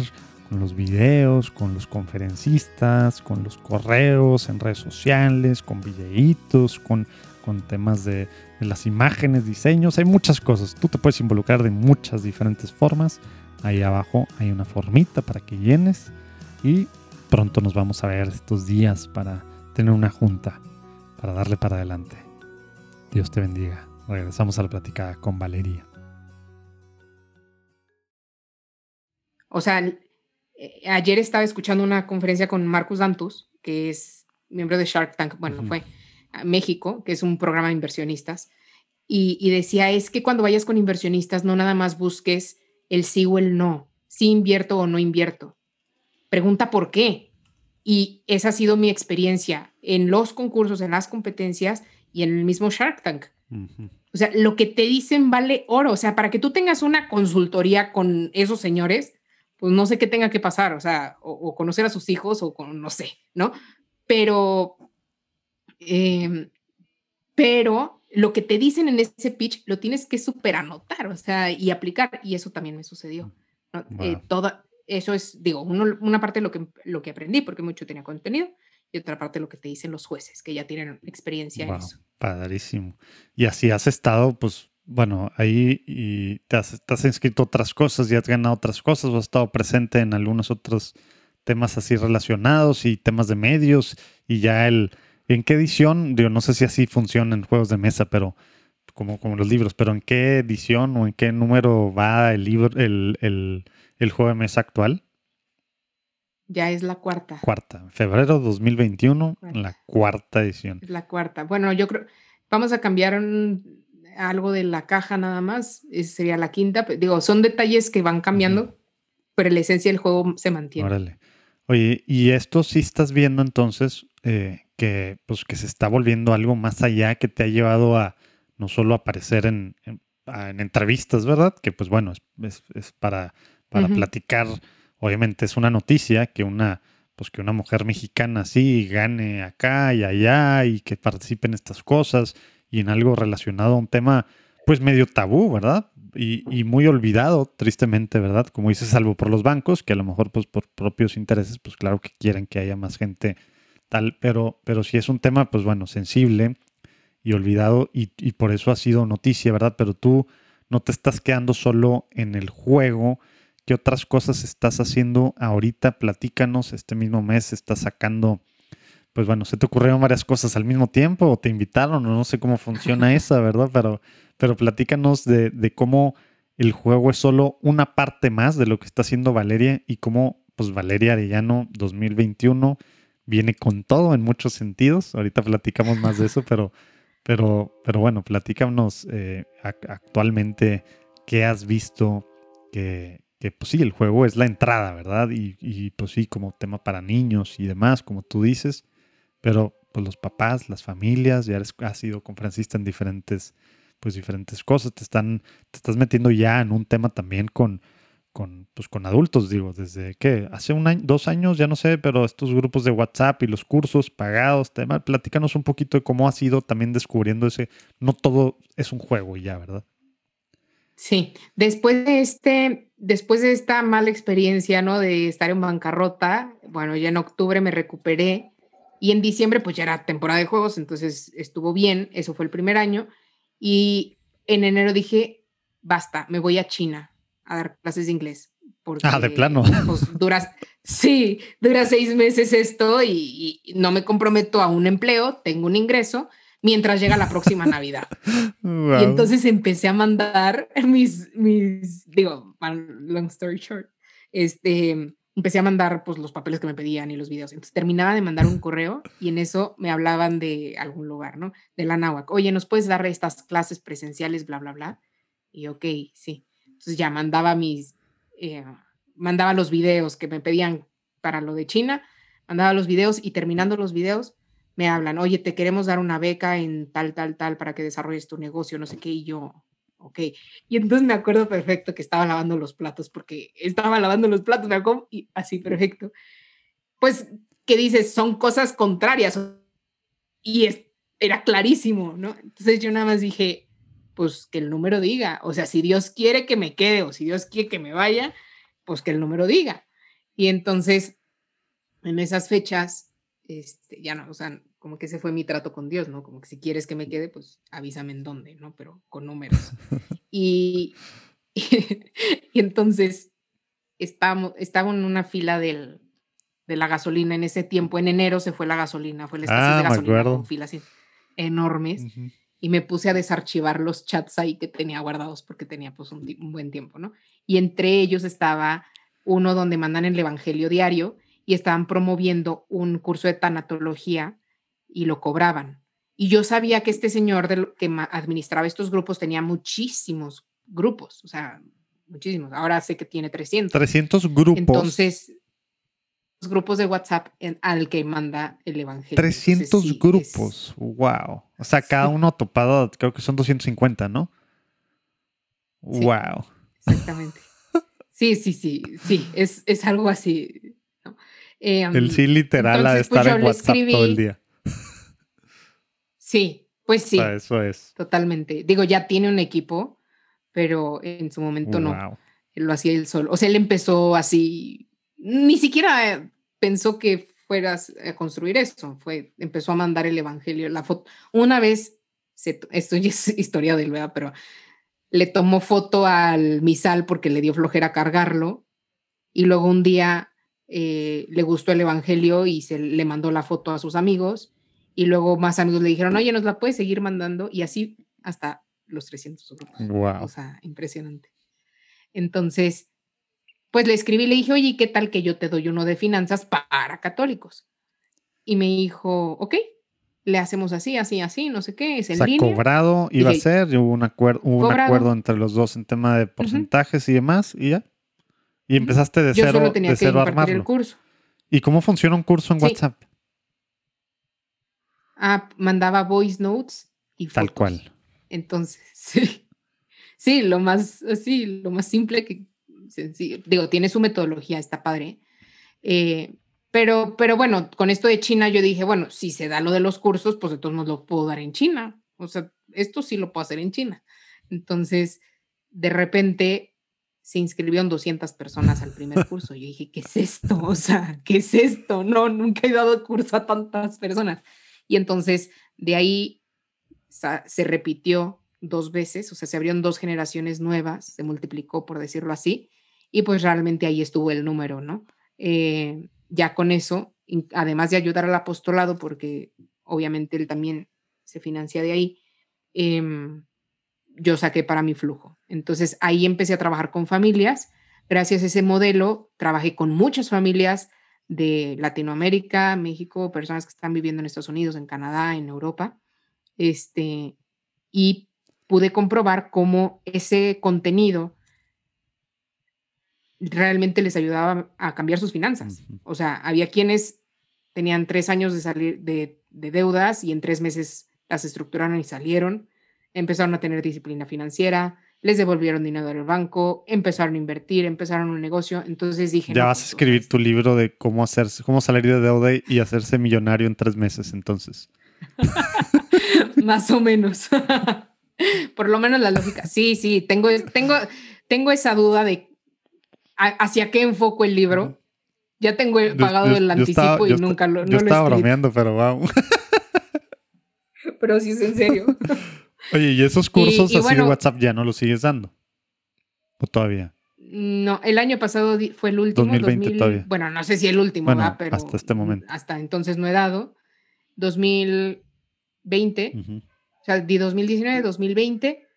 con los videos, con los conferencistas, con los correos en redes sociales, con videitos, con, con temas de, de las imágenes, diseños, hay muchas cosas. Tú te puedes involucrar de muchas diferentes formas. Ahí abajo hay una formita para que llenes y pronto nos vamos a ver estos días para tener una junta, para darle para adelante. Dios te bendiga. Regresamos a la plática con Valeria. O sea, eh, ayer estaba escuchando una conferencia con Marcus Dantus, que es miembro de Shark Tank, bueno, fue a México, que es un programa de inversionistas, y, decía, es que cuando vayas con inversionistas no nada más busques el sí o el no, si invierto o no invierto. Pregunta por qué. Y esa ha sido mi experiencia en los concursos, en las competencias y en el mismo Shark Tank. O sea, lo que te dicen vale oro. O sea, para que tú tengas una consultoría con esos señores, pues no sé qué tenga que pasar, o sea, o, conocer a sus hijos o con, no sé, ¿no? Pero, em, pero lo que te dicen en ese pitch lo tienes que super anotar, o sea, y aplicar, y eso también me sucedió. Eh, toda, eso es, digo, una parte de lo que, lo que aprendí, porque mucho tenía contenido, y otra parte de lo que te dicen los jueces, que ya tienen experiencia en eso. Padrísimo. Y así has estado, pues, bueno, ahí y te, has, inscrito otras cosas y has ganado otras cosas, o has estado presente en algunos otros temas así relacionados y temas de medios y ya el... ¿En qué edición? Digo, no sé si así funciona en juegos de mesa, pero como, como los libros, pero ¿en qué edición o en qué número va el libro, el, el, el juego de mesa actual? Ya es la cuarta. Cuarta. Febrero 2021, la cuarta edición. Es la cuarta. Bueno, yo creo, vamos a cambiar un, algo de la caja nada más, esa sería la quinta. Digo, son detalles que van cambiando, pero la esencia del juego se mantiene. Órale. Oye, y esto sí estás viendo entonces eh, que, pues, que se está volviendo algo más allá que te ha llevado a no solo aparecer en, en, entrevistas, ¿verdad? Que pues bueno, es, es, para, para platicar. Obviamente es una noticia que una, pues que una mujer mexicana así gane acá y allá y que participe en estas cosas y en algo relacionado a un tema pues medio tabú, ¿verdad? Y, muy olvidado, tristemente, ¿verdad? Como dices, salvo por los bancos, que a lo mejor pues por propios intereses, pues claro que quieren que haya más gente tal, pero, pero si es un tema, pues bueno, sensible y olvidado y, y por eso ha sido noticia, ¿verdad? Pero tú no te estás quedando solo en el juego, ¿qué otras cosas estás haciendo ahorita? Platícanos, este mismo mes estás sacando pues bueno, se te ocurrieron varias cosas al mismo tiempo o te invitaron o no sé cómo funciona esa, ¿verdad? Pero, pero platícanos de, de, cómo el juego es solo una parte más de lo que está haciendo Valeria y cómo pues Valeria Arellano 2021 viene con todo en muchos sentidos. Ahorita platicamos más de eso, pero, pero, pero bueno, platícanos eh, actualmente ¿qué has visto que, que, pues sí, el juego es la entrada, ¿verdad? Y, y, pues sí, como tema para niños y demás, como tú dices, pero pues los papás, las familias, ya eres, has sido conferencista en diferentes, pues diferentes cosas, te están, te estás metiendo ya en un tema también con, con, pues, con adultos, digo, desde que hace un año, dos años, ya no sé, pero estos grupos de WhatsApp y los cursos pagados, tema, platícanos un poquito de cómo ha sido también descubriendo ese, no todo es un juego y ya, ¿verdad? Sí, después de este, después de esta mala experiencia, ¿no? De estar en bancarrota, bueno, ya en octubre me recuperé y en diciembre pues ya era temporada de juegos, entonces estuvo bien, eso fue el primer año y en enero dije, basta, me voy a China a dar clases de inglés. Porque, ah, de plano. Pues duras, sí, dura seis meses esto y, no me comprometo a un empleo, tengo un ingreso mientras llega la próxima Navidad. Y entonces empecé a mandar mis, mis, digo, long story short, este, empecé a mandar pues los papeles que me pedían y los videos. Entonces terminaba de mandar un correo y en eso me hablaban de algún lugar, ¿no? De la náhuac. Oye, ¿nos puedes dar estas clases presenciales, bla, bla, bla? Y ok, sí. Entonces ya mandaba mis, eh, mandaba los videos que me pedían para lo de China, mandaba los videos y terminando los videos me hablan, oye, te queremos dar una beca en tal, tal, tal para que desarrolles tu negocio, no sé qué, y yo, ok. Y entonces me acuerdo perfecto que estaba lavando los platos, porque estaba lavando los platos, me acuerdo, y así, perfecto. Pues, ¿qué dices? Son cosas contrarias. Y era clarísimo, ¿no? Entonces yo nada más dije, pues que el número diga. O sea, si Dios quiere que me quede o si Dios quiere que me vaya, pues que el número diga. Y entonces, en esas fechas, este, ya no, o sea, como que ese fue mi trato con Dios, ¿no? Como que si quieres que me quede, pues avísame en dónde, ¿no? Pero con números. y, y, entonces estábamos, estaba en una fila del, de la gasolina en ese tiempo. En enero se fue la gasolina, fue la estación de ah, gasolina con filas enormes y me puse a desarchivar los chats ahí que tenía guardados porque tenía pues un, buen tiempo, ¿no? Y entre ellos estaba uno donde mandan el Evangelio diario y estaban promoviendo un curso de tanatología y lo cobraban. Y yo sabía que este señor que administraba estos grupos tenía muchísimos grupos, o sea, muchísimos. Ahora sé que tiene 300. 300 grupos. Entonces, grupos de WhatsApp al que manda el Evangelio. 300 grupos, wow. O sea, cada uno topado, creo que son 250, ¿no? wow. Exactamente. Sí, sí, sí, sí, es, es algo así. Em, el sí literal a pues, estar en WhatsApp todo el día. Sí, pues sí. eso es. Totalmente. Digo, ya tiene un equipo, pero en su momento no. Él lo hacía él solo. O sea, él empezó así ni siquiera pensó que fueras a construir esto, fue, empezó a mandar el evangelio, la foto. Una vez, esto ya es historia del verdad, pero le tomó foto al misal porque le dio flojera cargarlo y luego un día eh, le gustó el evangelio y se le mandó la foto a sus amigos y luego más amigos le dijeron, oye, nos la puedes seguir mandando y así hasta los 300 Wow. O sea, impresionante. Entonces, pues le escribí y le dije, oye, ¿qué tal que yo te doy uno de finanzas para católicos? Y me dijo, ok, le hacemos así, así, así, no sé qué, es en o cobrado iba a ser, hubo un, acuerdo, un acuerdo entre los dos en tema de porcentajes y demás, y ya. Y empezaste de cero, solo tenía de cero a armarlo. El curso. ¿Y cómo funciona un curso en WhatsApp? Ah, mandaba voice notes y fotos. Tal cual. Entonces, sí. Sí, lo más, sí, lo más simple que digo, tiene su metodología, está padre. Eh, pero, pero bueno, con esto de China yo dije, bueno, si se da lo de los cursos, pues todos modos lo puedo dar en China. O sea, esto sí lo puedo hacer en China. Entonces, de repente se inscribieron 200 personas al primer curso. Yo dije, ¿qué es esto? O sea, ¿qué es esto? No, nunca he dado curso a tantas personas. Y entonces, de ahí se repitió dos veces, o sea, se abrieron dos generaciones nuevas, se multiplicó, por decirlo así, y pues realmente ahí estuvo el número, ¿no? Eh, ya con eso, además de ayudar al apostolado, porque obviamente él también se financia de ahí, em, yo saqué para mi flujo. Entonces ahí empecé a trabajar con familias. Gracias a ese modelo, trabajé con muchas familias de Latinoamérica, México, personas que están viviendo en Estados Unidos, en Canadá, en Europa. Este, y pude comprobar cómo ese contenido realmente les ayudaba a cambiar sus finanzas. O sea, había quienes tenían tres años de salir de, de deudas y en tres meses las estructuraron y salieron, empezaron a tener disciplina financiera, les devolvieron dinero del banco, empezaron a invertir, empezaron un negocio. Entonces dije. Ya vas a pues, escribir tu libro de cómo hacerse, cómo salir de deuda y hacerse millonario en tres meses, entonces. Más o menos. Por lo menos la lógica. Sí, sí, tengo, tengo, tengo esa duda de hacia qué enfoco el libro. Ya tengo pagado el anticipo y nunca lo. No yo estaba bromeando, pero vamos. pero sí es en serio. Oye, ¿y esos cursos así de WhatsApp ya no los sigues dando? ¿O todavía? No, el año pasado fue el último. 2020 todavía. Bueno, no sé si el último, pero hasta este momento. Hasta entonces no he dado. 2020, o sea, di 2019, 2020.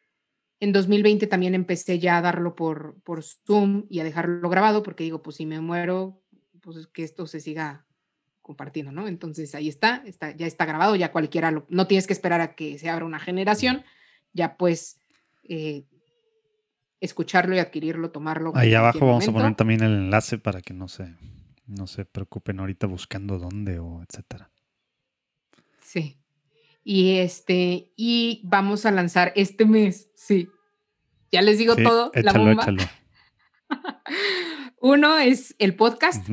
En 2020 también empecé ya a darlo por, por Zoom y a dejarlo grabado porque digo, pues si me muero, pues que esto se siga compartiendo, ¿no? Entonces ahí está, está ya está grabado, ya cualquiera, lo, no tienes que esperar a que se abra una generación, ya pues eh, escucharlo y adquirirlo, tomarlo. Ahí abajo vamos a poner también el enlace para que no se, no se preocupen ahorita buscando dónde o etcétera. Sí. Y este, y vamos a lanzar este mes, sí. Ya les digo todo, la bomba. Uno es el podcast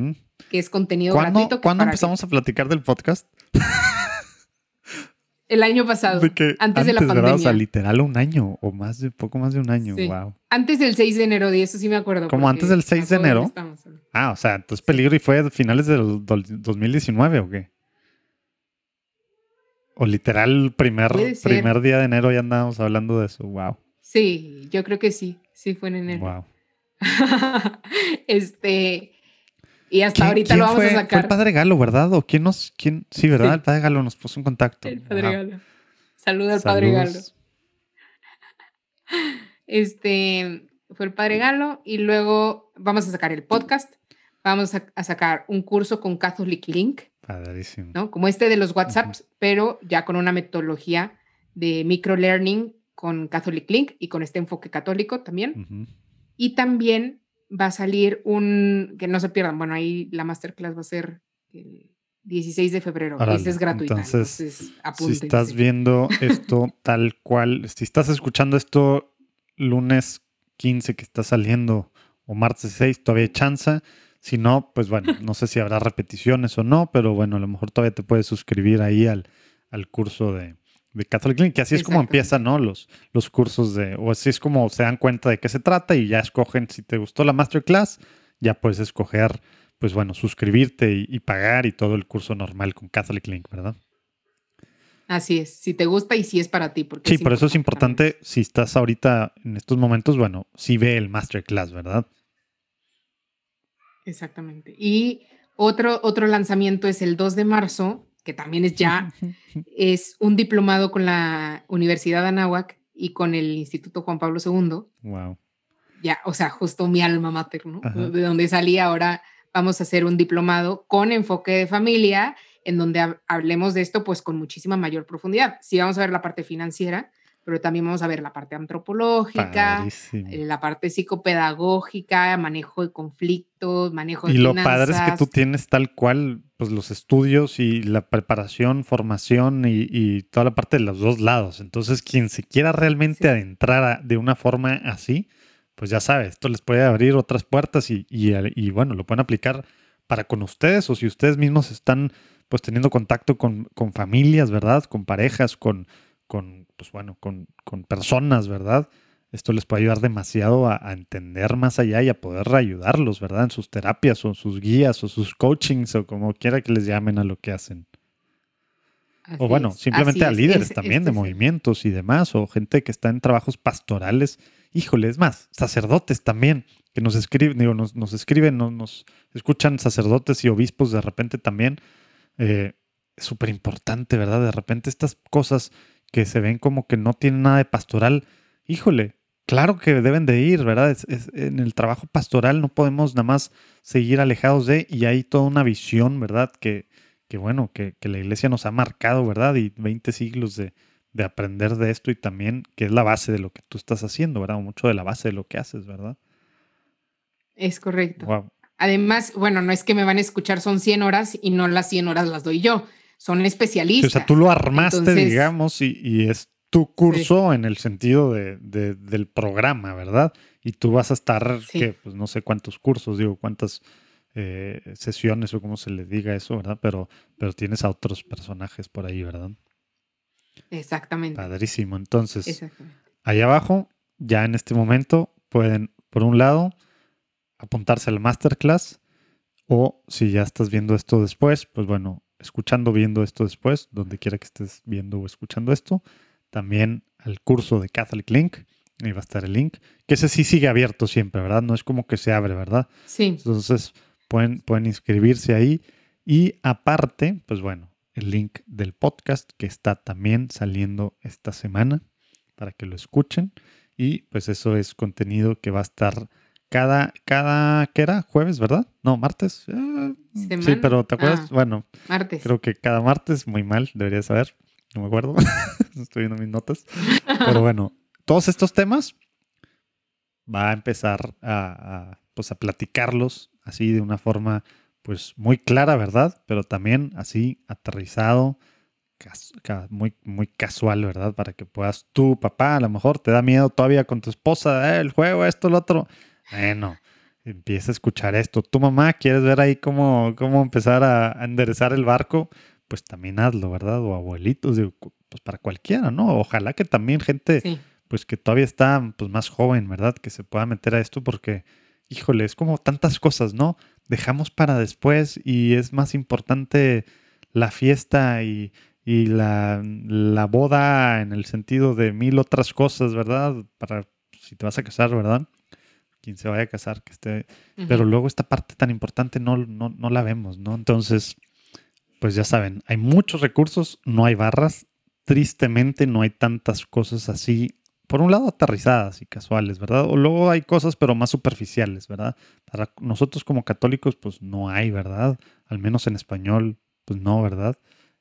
que es contenido gratuito. ¿Cuándo empezamos a platicar del podcast? El año pasado, antes, de la pandemia. o sea, literal un año o más de poco más de un año. Wow. Antes del 6 de enero, de eso sí me acuerdo. ¿Cómo antes del 6 de enero? Ah, o sea, entonces peligro y fue a finales del 2019 o qué? O literal primer, primer día de enero ya andábamos hablando de eso. Wow. Sí, yo creo que sí. Sí fue en enero. Wow. este, y hasta ahorita lo vamos a sacar. Fue el padre Galo, ¿verdad? ¿O quién nos.? Quién? Sí, ¿verdad? El padre Galo nos puso en contacto. El padre Galo. Saluda al padre Galo. Este fue el padre Galo. Y luego vamos a sacar el podcast. Vamos a, sacar un curso con Catholic Link. Padrísimo. ¿no? Como este de los WhatsApps, pero ya con una metodología de microlearning con Catholic Link y con este enfoque católico también. Y también va a salir un, que no se pierdan, bueno, ahí la masterclass va a ser el 16 de febrero, este es gratuito Entonces, si estás viendo esto tal cual, si estás escuchando esto lunes 15 que está saliendo o martes 6, todavía hay chance. Si no, pues bueno, no sé si habrá repeticiones o no, pero bueno, a lo mejor todavía te puedes suscribir ahí al, al curso de, de Catholic Clinic, que así es como empiezan, ¿no? Los, los cursos de, o así es como se dan cuenta de qué se trata y ya escogen, si te gustó la masterclass, ya puedes escoger, pues bueno, suscribirte y, pagar y todo el curso normal con Catholic Link, ¿verdad? Así es, si te gusta y si es para ti. Porque sí, por eso es importante, si estás ahorita en estos momentos, bueno, sí ve el masterclass, ¿verdad? Exactamente. Y otro, otro lanzamiento es el 2 de marzo, que también es ya, es un diplomado con la Universidad de Anáhuac y con el Instituto Juan Pablo II. Wow. Ya, o sea, justo mi alma mater, ¿no? De donde salí ahora vamos a hacer un diplomado con enfoque de familia, en donde hablemos de esto pues con muchísima mayor profundidad. Sí vamos a ver la parte financiera, pero también vamos a ver la parte antropológica, eh, la parte psicopedagógica, manejo de conflictos, manejo de Y lo padre es que tú tienes tal cual, pues los estudios y la preparación, formación y, toda la parte de los dos lados. Entonces, quien se quiera realmente adentrar de una forma así, pues ya sabe, esto les puede abrir otras puertas y, y, bueno, lo pueden aplicar para con ustedes o si ustedes mismos están pues teniendo contacto con, con familias, ¿verdad? Con parejas, con con, pues bueno, con, personas, ¿verdad? Esto les puede ayudar demasiado a, entender más allá y a poder ayudarlos, ¿verdad? En sus terapias o sus guías o sus coachings o como quiera que les llamen a lo que hacen. o bueno, simplemente a líderes también de movimientos y demás, o gente que está en trabajos pastorales. Híjole, es más, sacerdotes también, que nos escriben, digo, nos, nos escriben, nos, nos, escuchan sacerdotes y obispos de repente también. Eh, es súper importante, ¿verdad? De repente estas cosas que se ven como que no tienen nada de pastoral, híjole, claro que deben de ir, ¿verdad? en el trabajo pastoral no podemos nada más seguir alejados de, y hay toda una visión, ¿verdad? Que, que bueno, que, la iglesia nos ha marcado, ¿verdad? Y 20 siglos de, de aprender de esto y también que es la base de lo que tú estás haciendo, ¿verdad? Mucho de la base de lo que haces, ¿verdad? Es correcto. Además, bueno, no es que me van a escuchar, son 100 horas y no las 100 horas las doy yo, son especialistas. o sea, tú lo armaste, digamos, y, es tu curso en el sentido de, del programa, ¿verdad? Y tú vas a estar, que pues no sé cuántos cursos, digo, cuántas eh, sesiones o cómo se le diga eso, ¿verdad? Pero, pero tienes a otros personajes por ahí, ¿verdad? Exactamente. Padrísimo. Entonces, ahí abajo, ya en este momento, pueden, por un lado, apuntarse al masterclass o si ya estás viendo esto después, pues bueno, escuchando, viendo esto después, donde quiera que estés viendo o escuchando esto, también al curso de Catholic Link, ahí va a estar el link, que ese sí sigue abierto siempre, ¿verdad? No es como que se abre, ¿verdad? Sí. Entonces pueden, pueden inscribirse ahí y aparte, pues bueno, el link del podcast que está también saliendo esta semana para que lo escuchen y pues eso es contenido que va a estar cada, cada, ¿qué era? Jueves, ¿verdad? No, martes. Eh, sí, pero ¿te acuerdas? Ah, bueno, martes. Creo que cada martes, muy mal, debería saber. No me acuerdo. Estoy viendo mis notas. Pero bueno, todos estos temas va a empezar a, pues a platicarlos así de una forma pues muy clara, ¿verdad? Pero también así aterrizado, muy, muy casual, ¿verdad? Para que puedas tú, papá, a lo mejor te da miedo todavía con tu esposa, eh, el juego, esto, lo otro. Bueno, empieza a escuchar esto. Tu mamá, ¿quieres ver ahí cómo, cómo empezar a, enderezar el barco? Pues también hazlo, ¿verdad? O abuelitos, pues para cualquiera, ¿no? Ojalá que también gente, pues que todavía está pues más joven, ¿verdad? Que se pueda meter a esto porque, híjole, es como tantas cosas, ¿no? Dejamos para después y es más importante la fiesta y, y la, la boda en el sentido de mil otras cosas, ¿verdad? Para si te vas a casar, ¿verdad? Quien se vaya a casar, que esté. Pero luego esta parte tan importante no, no, la vemos, ¿no? Entonces, pues ya saben, hay muchos recursos, no hay barras. Tristemente no hay tantas cosas así, por un lado aterrizadas y casuales, ¿verdad? O luego hay cosas, pero más superficiales, ¿verdad? Para nosotros como católicos, pues no hay, ¿verdad? Al menos en español, pues no, ¿verdad?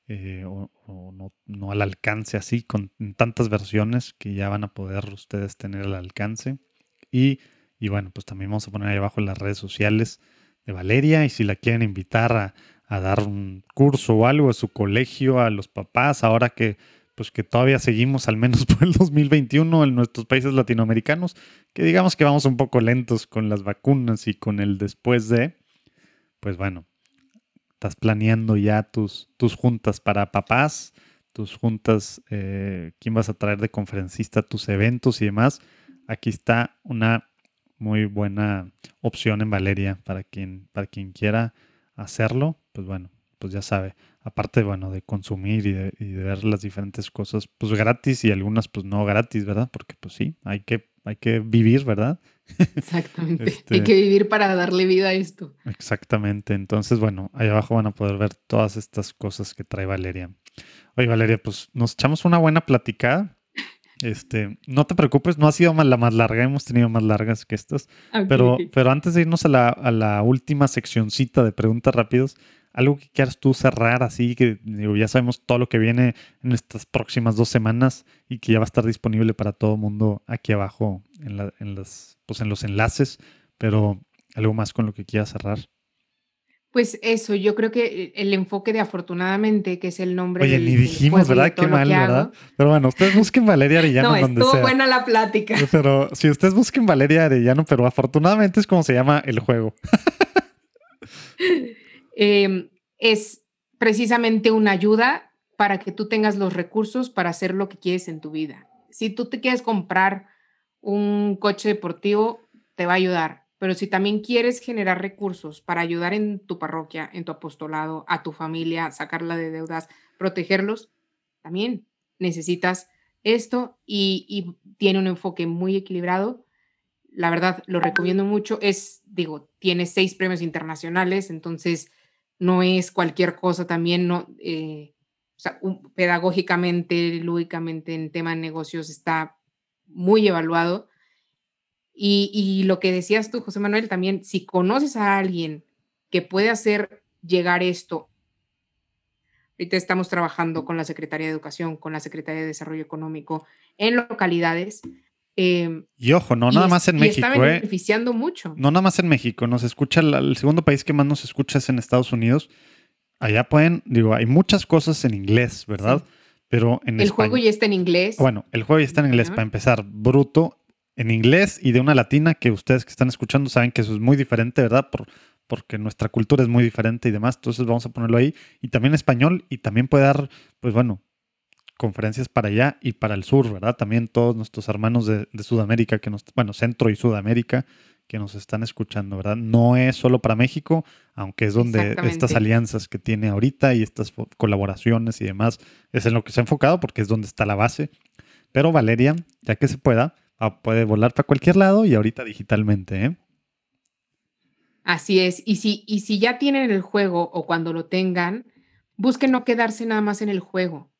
Eh, o, no, no, al alcance así, con tantas versiones que ya van a poder ustedes tener al alcance. Y y bueno, pues también vamos a poner ahí abajo las redes sociales de Valeria y si la quieren invitar a, dar un curso o algo a su colegio, a los papás, ahora que pues que todavía seguimos al menos por el 2021 en nuestros países latinoamericanos, que digamos que vamos un poco lentos con las vacunas y con el después de, pues bueno, estás planeando ya tus, tus juntas para papás, tus juntas, eh, quién vas a traer de conferencista, tus eventos y demás. Aquí está una muy buena opción en Valeria para quien, para quien quiera hacerlo, pues bueno, pues ya sabe. Aparte, bueno, de consumir y de, ver las diferentes cosas, pues gratis y algunas pues no gratis, ¿verdad? Porque pues sí, hay que, hay que vivir, ¿verdad? Exactamente. Este hay que vivir para darle vida a esto. Exactamente. Entonces, bueno, ahí abajo van a poder ver todas estas cosas que trae Valeria. Oye, Valeria, pues nos echamos una buena platicada. Este, no te preocupes, no ha sido la más larga, hemos tenido más largas que estas. pero, pero antes de irnos a la, a la última seccioncita de preguntas rápidos, algo que quieras tú cerrar así, que ya sabemos todo lo que viene en estas próximas dos semanas y que ya va a estar disponible para todo el mundo aquí abajo en, la, en, las, pues en los enlaces, pero algo más con lo que quieras cerrar. Pues eso, yo creo que el enfoque de afortunadamente, que es el nombre Oye, ni dijimos, ¿verdad? Qué mal, ¿verdad? Pero bueno, ustedes busquen Valeria Arellano no, donde estuvo buena la plática. Pero si ustedes busquen Valeria Arellano, pero afortunadamente es como se llama el juego. Em, es precisamente una ayuda para que tú tengas los recursos para hacer lo que quieres en tu vida. Si tú te quieres comprar un coche deportivo, te va a ayudar pero si también quieres generar recursos para ayudar en tu parroquia, en tu apostolado, a tu familia, sacarla de deudas, protegerlos, también necesitas esto y, tiene un enfoque muy equilibrado. La verdad, lo recomiendo mucho. Es, digo, tiene seis premios internacionales, entonces no es cualquier cosa también, no, eh, pedagógicamente, lúdicamente, en tema de negocios está muy evaluado y, lo que decías tú, José Manuel, también, si conoces a alguien que puede hacer llegar esto Ahorita estamos trabajando con la Secretaría de Educación, con la Secretaría de Desarrollo Económico en localidades. Em, y ojo, no nada más en y México. Está ¿eh? beneficiando mucho. No nada más en México. Nos escucha, el segundo país que más nos escucha es en Estados Unidos. Allá pueden, digo, hay muchas cosas en inglés, ¿verdad? Pero en El juego ya está en inglés. Bueno, el juego ya está en inglés, para empezar, bruto, en inglés y de una latina que ustedes que están escuchando saben que eso es muy diferente, ¿verdad? Por, porque nuestra cultura es muy diferente y demás. Entonces vamos a ponerlo ahí. Y también español y también puede dar, pues bueno, conferencias para allá y para el sur, ¿verdad? También todos nuestros hermanos de, Sudamérica, que nos, bueno, Centro y Sudamérica, que nos están escuchando, ¿verdad? No es solo para México, aunque es donde estas alianzas que tiene ahorita y estas colaboraciones y demás es en lo que se ha enfocado porque es donde está la base. Pero Valeria, ya que se pueda, ah, puede volar para cualquier lado y ahorita digitalmente, ¿eh? Así es. Y si, y si ya tienen el juego o cuando lo tengan, busquen no quedarse nada más en el juego.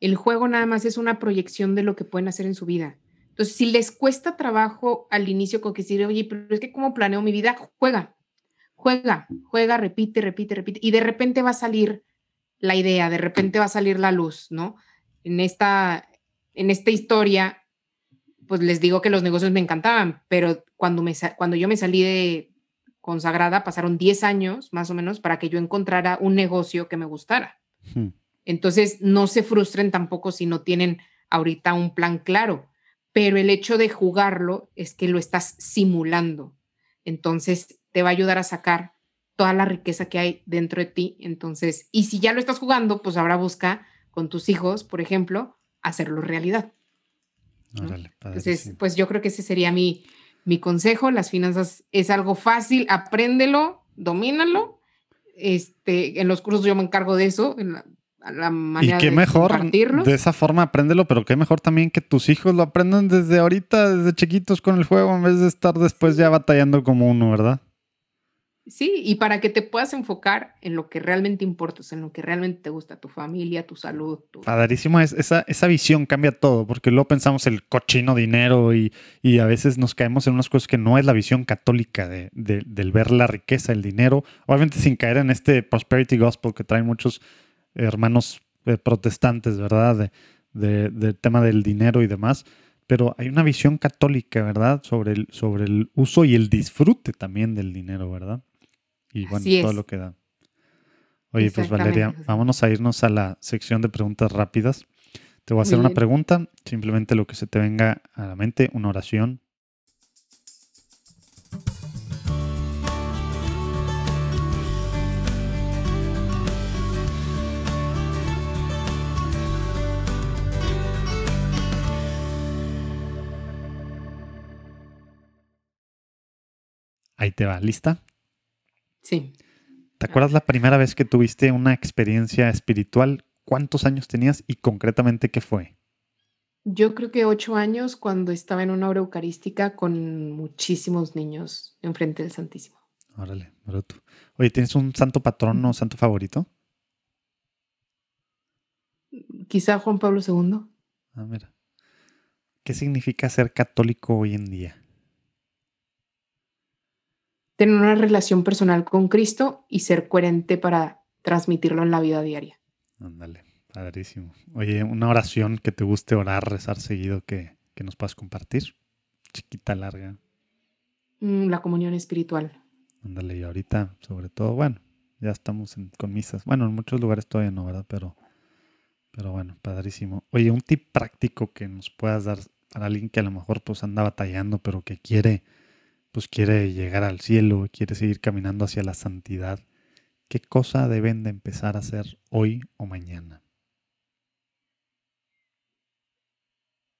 El juego nada más es una proyección de lo que pueden hacer en su vida. Entonces, si les cuesta trabajo al inicio con que decir, oye, pero es que cómo planeo mi vida, juega, juega, juega, repite, repite, repite. Y de repente va a salir la idea, de repente va a salir la luz, ¿no? En esta, en esta historia, pues les digo que los negocios me encantaban, pero cuando, me, cuando yo me salí de, consagrada, pasaron 10 años más o menos para que yo encontrara un negocio que me gustara. Hmm. Entonces, no se frustren tampoco si no tienen ahorita un plan claro, pero el hecho de jugarlo es que lo estás simulando. Entonces, te va a ayudar a sacar toda la riqueza que hay dentro de ti. Entonces, y si ya lo estás jugando, pues ahora busca con tus hijos, por ejemplo, hacerlo realidad. Entonces, pues yo creo que ese sería mi, mi consejo, las finanzas es algo fácil, apréndelo, domínalo. Este, en los cursos yo me encargo de eso, en la, manera y qué mejor de esa forma apréndelo, pero qué mejor también que tus hijos lo aprendan desde ahorita, desde chiquitos con el juego, en vez de estar después ya batallando como uno, ¿verdad? Sí, y para que te puedas enfocar en lo que realmente importa, en lo que realmente te gusta, tu familia, tu salud. Tu... Padrísimo, es, esa, esa visión cambia todo, porque luego pensamos el cochino dinero y, a veces nos caemos en unas cosas que no es la visión católica de, del ver la riqueza, el dinero, obviamente sin caer en este prosperity gospel que traen muchos hermanos eh, protestantes, ¿verdad? De, del tema del dinero y demás pero hay una visión católica, ¿verdad? Sobre el, sobre el uso y el disfrute también del dinero, ¿verdad? Y bueno, todo lo que da. Oye, pues Valeria, vámonos a irnos a la sección de preguntas rápidas. Te voy a hacer una pregunta, simplemente lo que se te venga a la mente, una oración. Ahí te va, ¿lista? Sí. ¿Te acuerdas la primera vez que tuviste una experiencia espiritual? ¿Cuántos años tenías y concretamente qué fue? Yo creo que ocho años cuando estaba en una hora eucarística con muchísimos niños enfrente del Santísimo. Órale, bruto. Oye, ¿tienes un santo patrón o santo favorito? Quizá Juan Pablo II. Ah, mira. ¿Qué significa ser católico hoy en día? Tener una relación personal con Cristo y ser coherente para transmitirlo en la vida diaria. Ándale, padrísimo. Oye, una oración que te guste orar, rezar seguido que, nos puedas compartir. Chiquita, larga. Mm, la comunión espiritual. Ándale, y ahorita, sobre todo, bueno, ya estamos con misas. Bueno, en muchos lugares todavía no, ¿verdad? Pero, pero bueno, padrísimo. Oye, un tip práctico que nos puedas dar para alguien que a lo mejor pues anda batallando, pero que quiere pues quiere llegar al cielo, quiere seguir caminando hacia la santidad, ¿qué cosa deben de empezar a hacer hoy o mañana?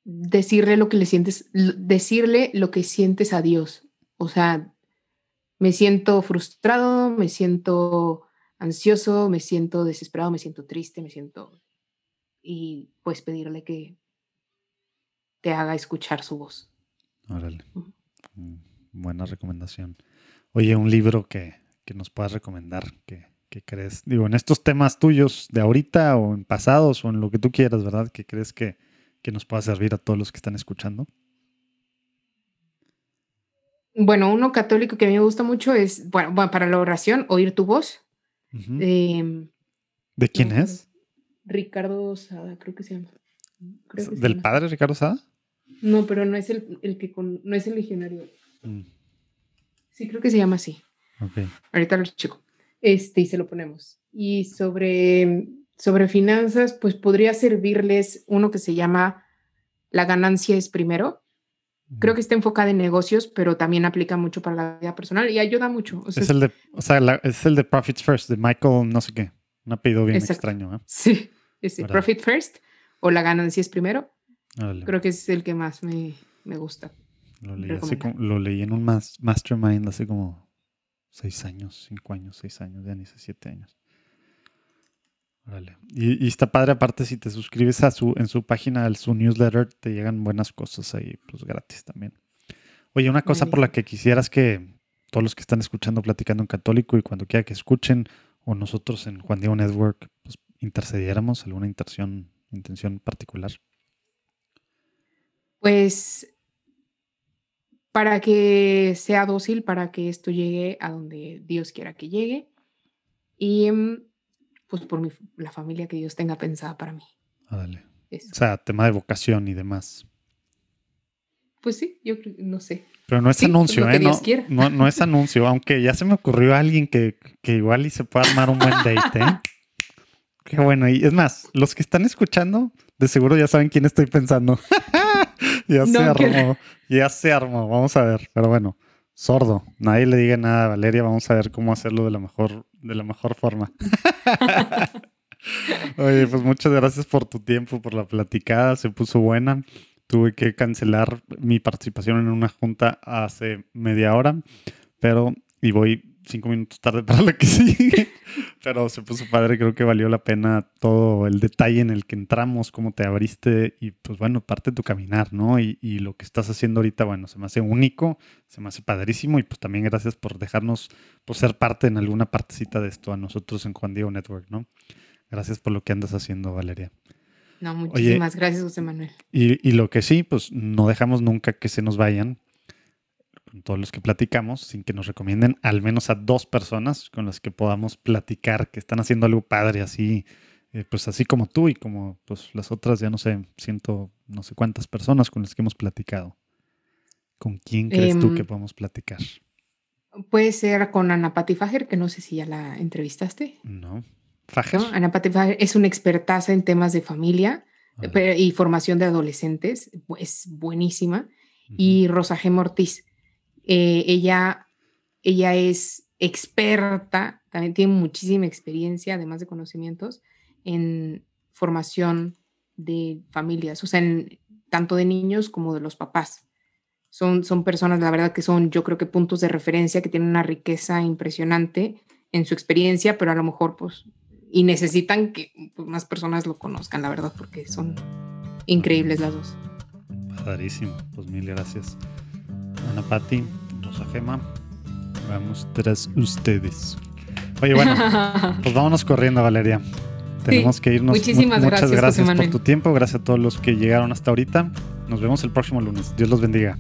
Decirle lo que le sientes, decirle lo que sientes a Dios. O sea, me siento frustrado, me siento ansioso, me siento desesperado, me siento triste, me siento... Y pues pedirle que te haga escuchar su voz. Órale. Buena recomendación. Oye, un libro que, nos puedas recomendar, que, crees, digo, en estos temas tuyos de ahorita o en pasados o en lo que tú quieras, ¿verdad? Que crees que, nos pueda servir a todos los que están escuchando. Bueno, uno católico que a mí me gusta mucho es, bueno, para la oración, oír tu voz. Em, ¿De quién es? Ricardo Sada, creo que se llama. Creo que se ¿Del llama. padre Ricardo Sada? No, pero no es el, el que con, no es el legionario. Mm, Sí, creo que se llama así. ok. Ahorita lo checo. Este, y se lo ponemos. Y sobre, sobre finanzas, pues podría servirles uno que se llama La ganancia es primero. Creo que está enfocada en negocios, pero también aplica mucho para la vida personal y ayuda mucho. O sea, Es el de, o sea, la- es el de Profits First, de Michael, no sé qué. Un apellido bien Exacto. extraño, ¿eh? Sí, ¿Verdad? Profit First o La ganancia es primero. Órale, Creo que es el que más me, me gusta. Lo, leí hace como- lo leí en un mas- mastermind hace como seis años, cinco años, seis años, ya ni sé, siete años. Órale. Y, y está padre, aparte, si te suscribes a su, en su página, a su newsletter, te llegan buenas cosas ahí, pues gratis también. Oye, una cosa por la que quisieras que todos los que están escuchando Platicando en Católico y cuando quiera que escuchen, o nosotros en Juan Diego Network, pues intercediéramos, alguna intención, intención particular. Pues para que sea dócil, para que esto llegue a donde Dios quiera que llegue y mm, pues por mi- la familia que Dios tenga pensada para mí. Órale. Eso. O sea, tema de vocación y demás. Pues sí, yo no sé. Pero no es Sí, pues, anuncio, ¿eh? No, no, no es anuncio, aunque ya se me ocurrió a alguien que, que igual y se puede armar un buen date, ¿eh? Qué bueno. Y es más, los que están escuchando, de seguro ya saben quién estoy pensando. ya se que- armó, ya se armó. Vamos a ver. Pero bueno, sordo. Nadie le diga nada a Valeria. Vamos a ver cómo hacerlo de la mejor, de la mejor forma. Oye, pues muchas gracias por tu tiempo, por la platicada. Se puso buena. Tuve que cancelar mi participación en una junta hace media hora, pero y voy cinco minutos tarde para la que sigue. Pero se puso padre, creo que valió la pena todo el detalle en el que entramos, cómo te abriste y pues bueno, parte de tu caminar, ¿no? Y, y lo que estás haciendo ahorita, bueno, se me hace único, se me hace padrísimo y pues también gracias por dejarnos, por ser parte en alguna partecita de esto a nosotros en Juan Diego Network, ¿no? Gracias por lo que andas haciendo, Valeria. No, muchísimas gracias, José Manuel. Y, y lo que sí, pues no dejamos nunca que se nos vayan con todos los que platicamos, sin que nos recomienden al menos a dos personas con las que podamos platicar, que están haciendo algo padre, así, eh, pues así como tú y como pues las otras, ya no sé, siento no sé cuántas personas con las que hemos platicado. ¿Con quién crees tú Em, que podemos platicar? Puede ser con Ana Patti Fager, que no sé si ya la entrevistaste. ¿No? Fajer. ¿no? Ana Patti Fager es una expertaza en temas de familia y formación de adolescentes. Es buenísima. Y Rosa G. Ortiz. Eh, ella, ella es experta, también tiene muchísima experiencia, además de conocimientos, en formación de familias, o sea, tanto de niños como de los papás. Son, son personas, la verdad, que son, yo creo que puntos de referencia, que tienen una riqueza impresionante en su experiencia, pero a lo mejor, pues, y necesitan que pues, más personas lo conozcan, la verdad, porque son increíbles las dos. Padrísimo, pues mil gracias. Ana Patti, Rosa Gema, vamos tras ustedes. Oye, bueno, pues vámonos corriendo, Valeria. Tenemos que irnos. Mu- Muchísimas Muchas gracias, José gracias por tu tiempo. Gracias a todos los que llegaron hasta ahorita. Nos vemos el próximo lunes. Dios los bendiga.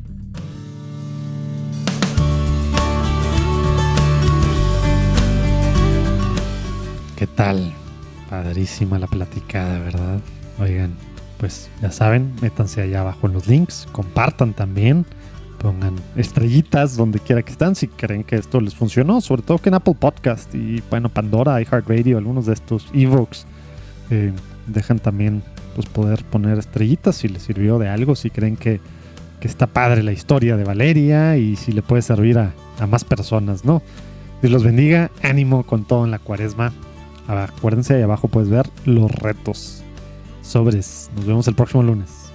¿Qué tal? Padrísima la platicada, ¿verdad? Oigan, pues ya saben, métanse allá abajo en los links, compartan también, pongan estrellitas donde quiera que están si creen que esto les funcionó, sobre todo que en Apple Podcast y bueno, Pandora, iHeartRadio, algunos de estos ebooks, eh, dejan también pues poder poner estrellitas si les sirvió de algo, si creen que, que está padre la historia de Valeria y si le puede servir a, a más personas, ¿no? Dios los bendiga, ánimo con todo en la cuaresma. Acuérdense, ahí abajo puedes ver los retos. Sobres. Nos vemos el próximo lunes.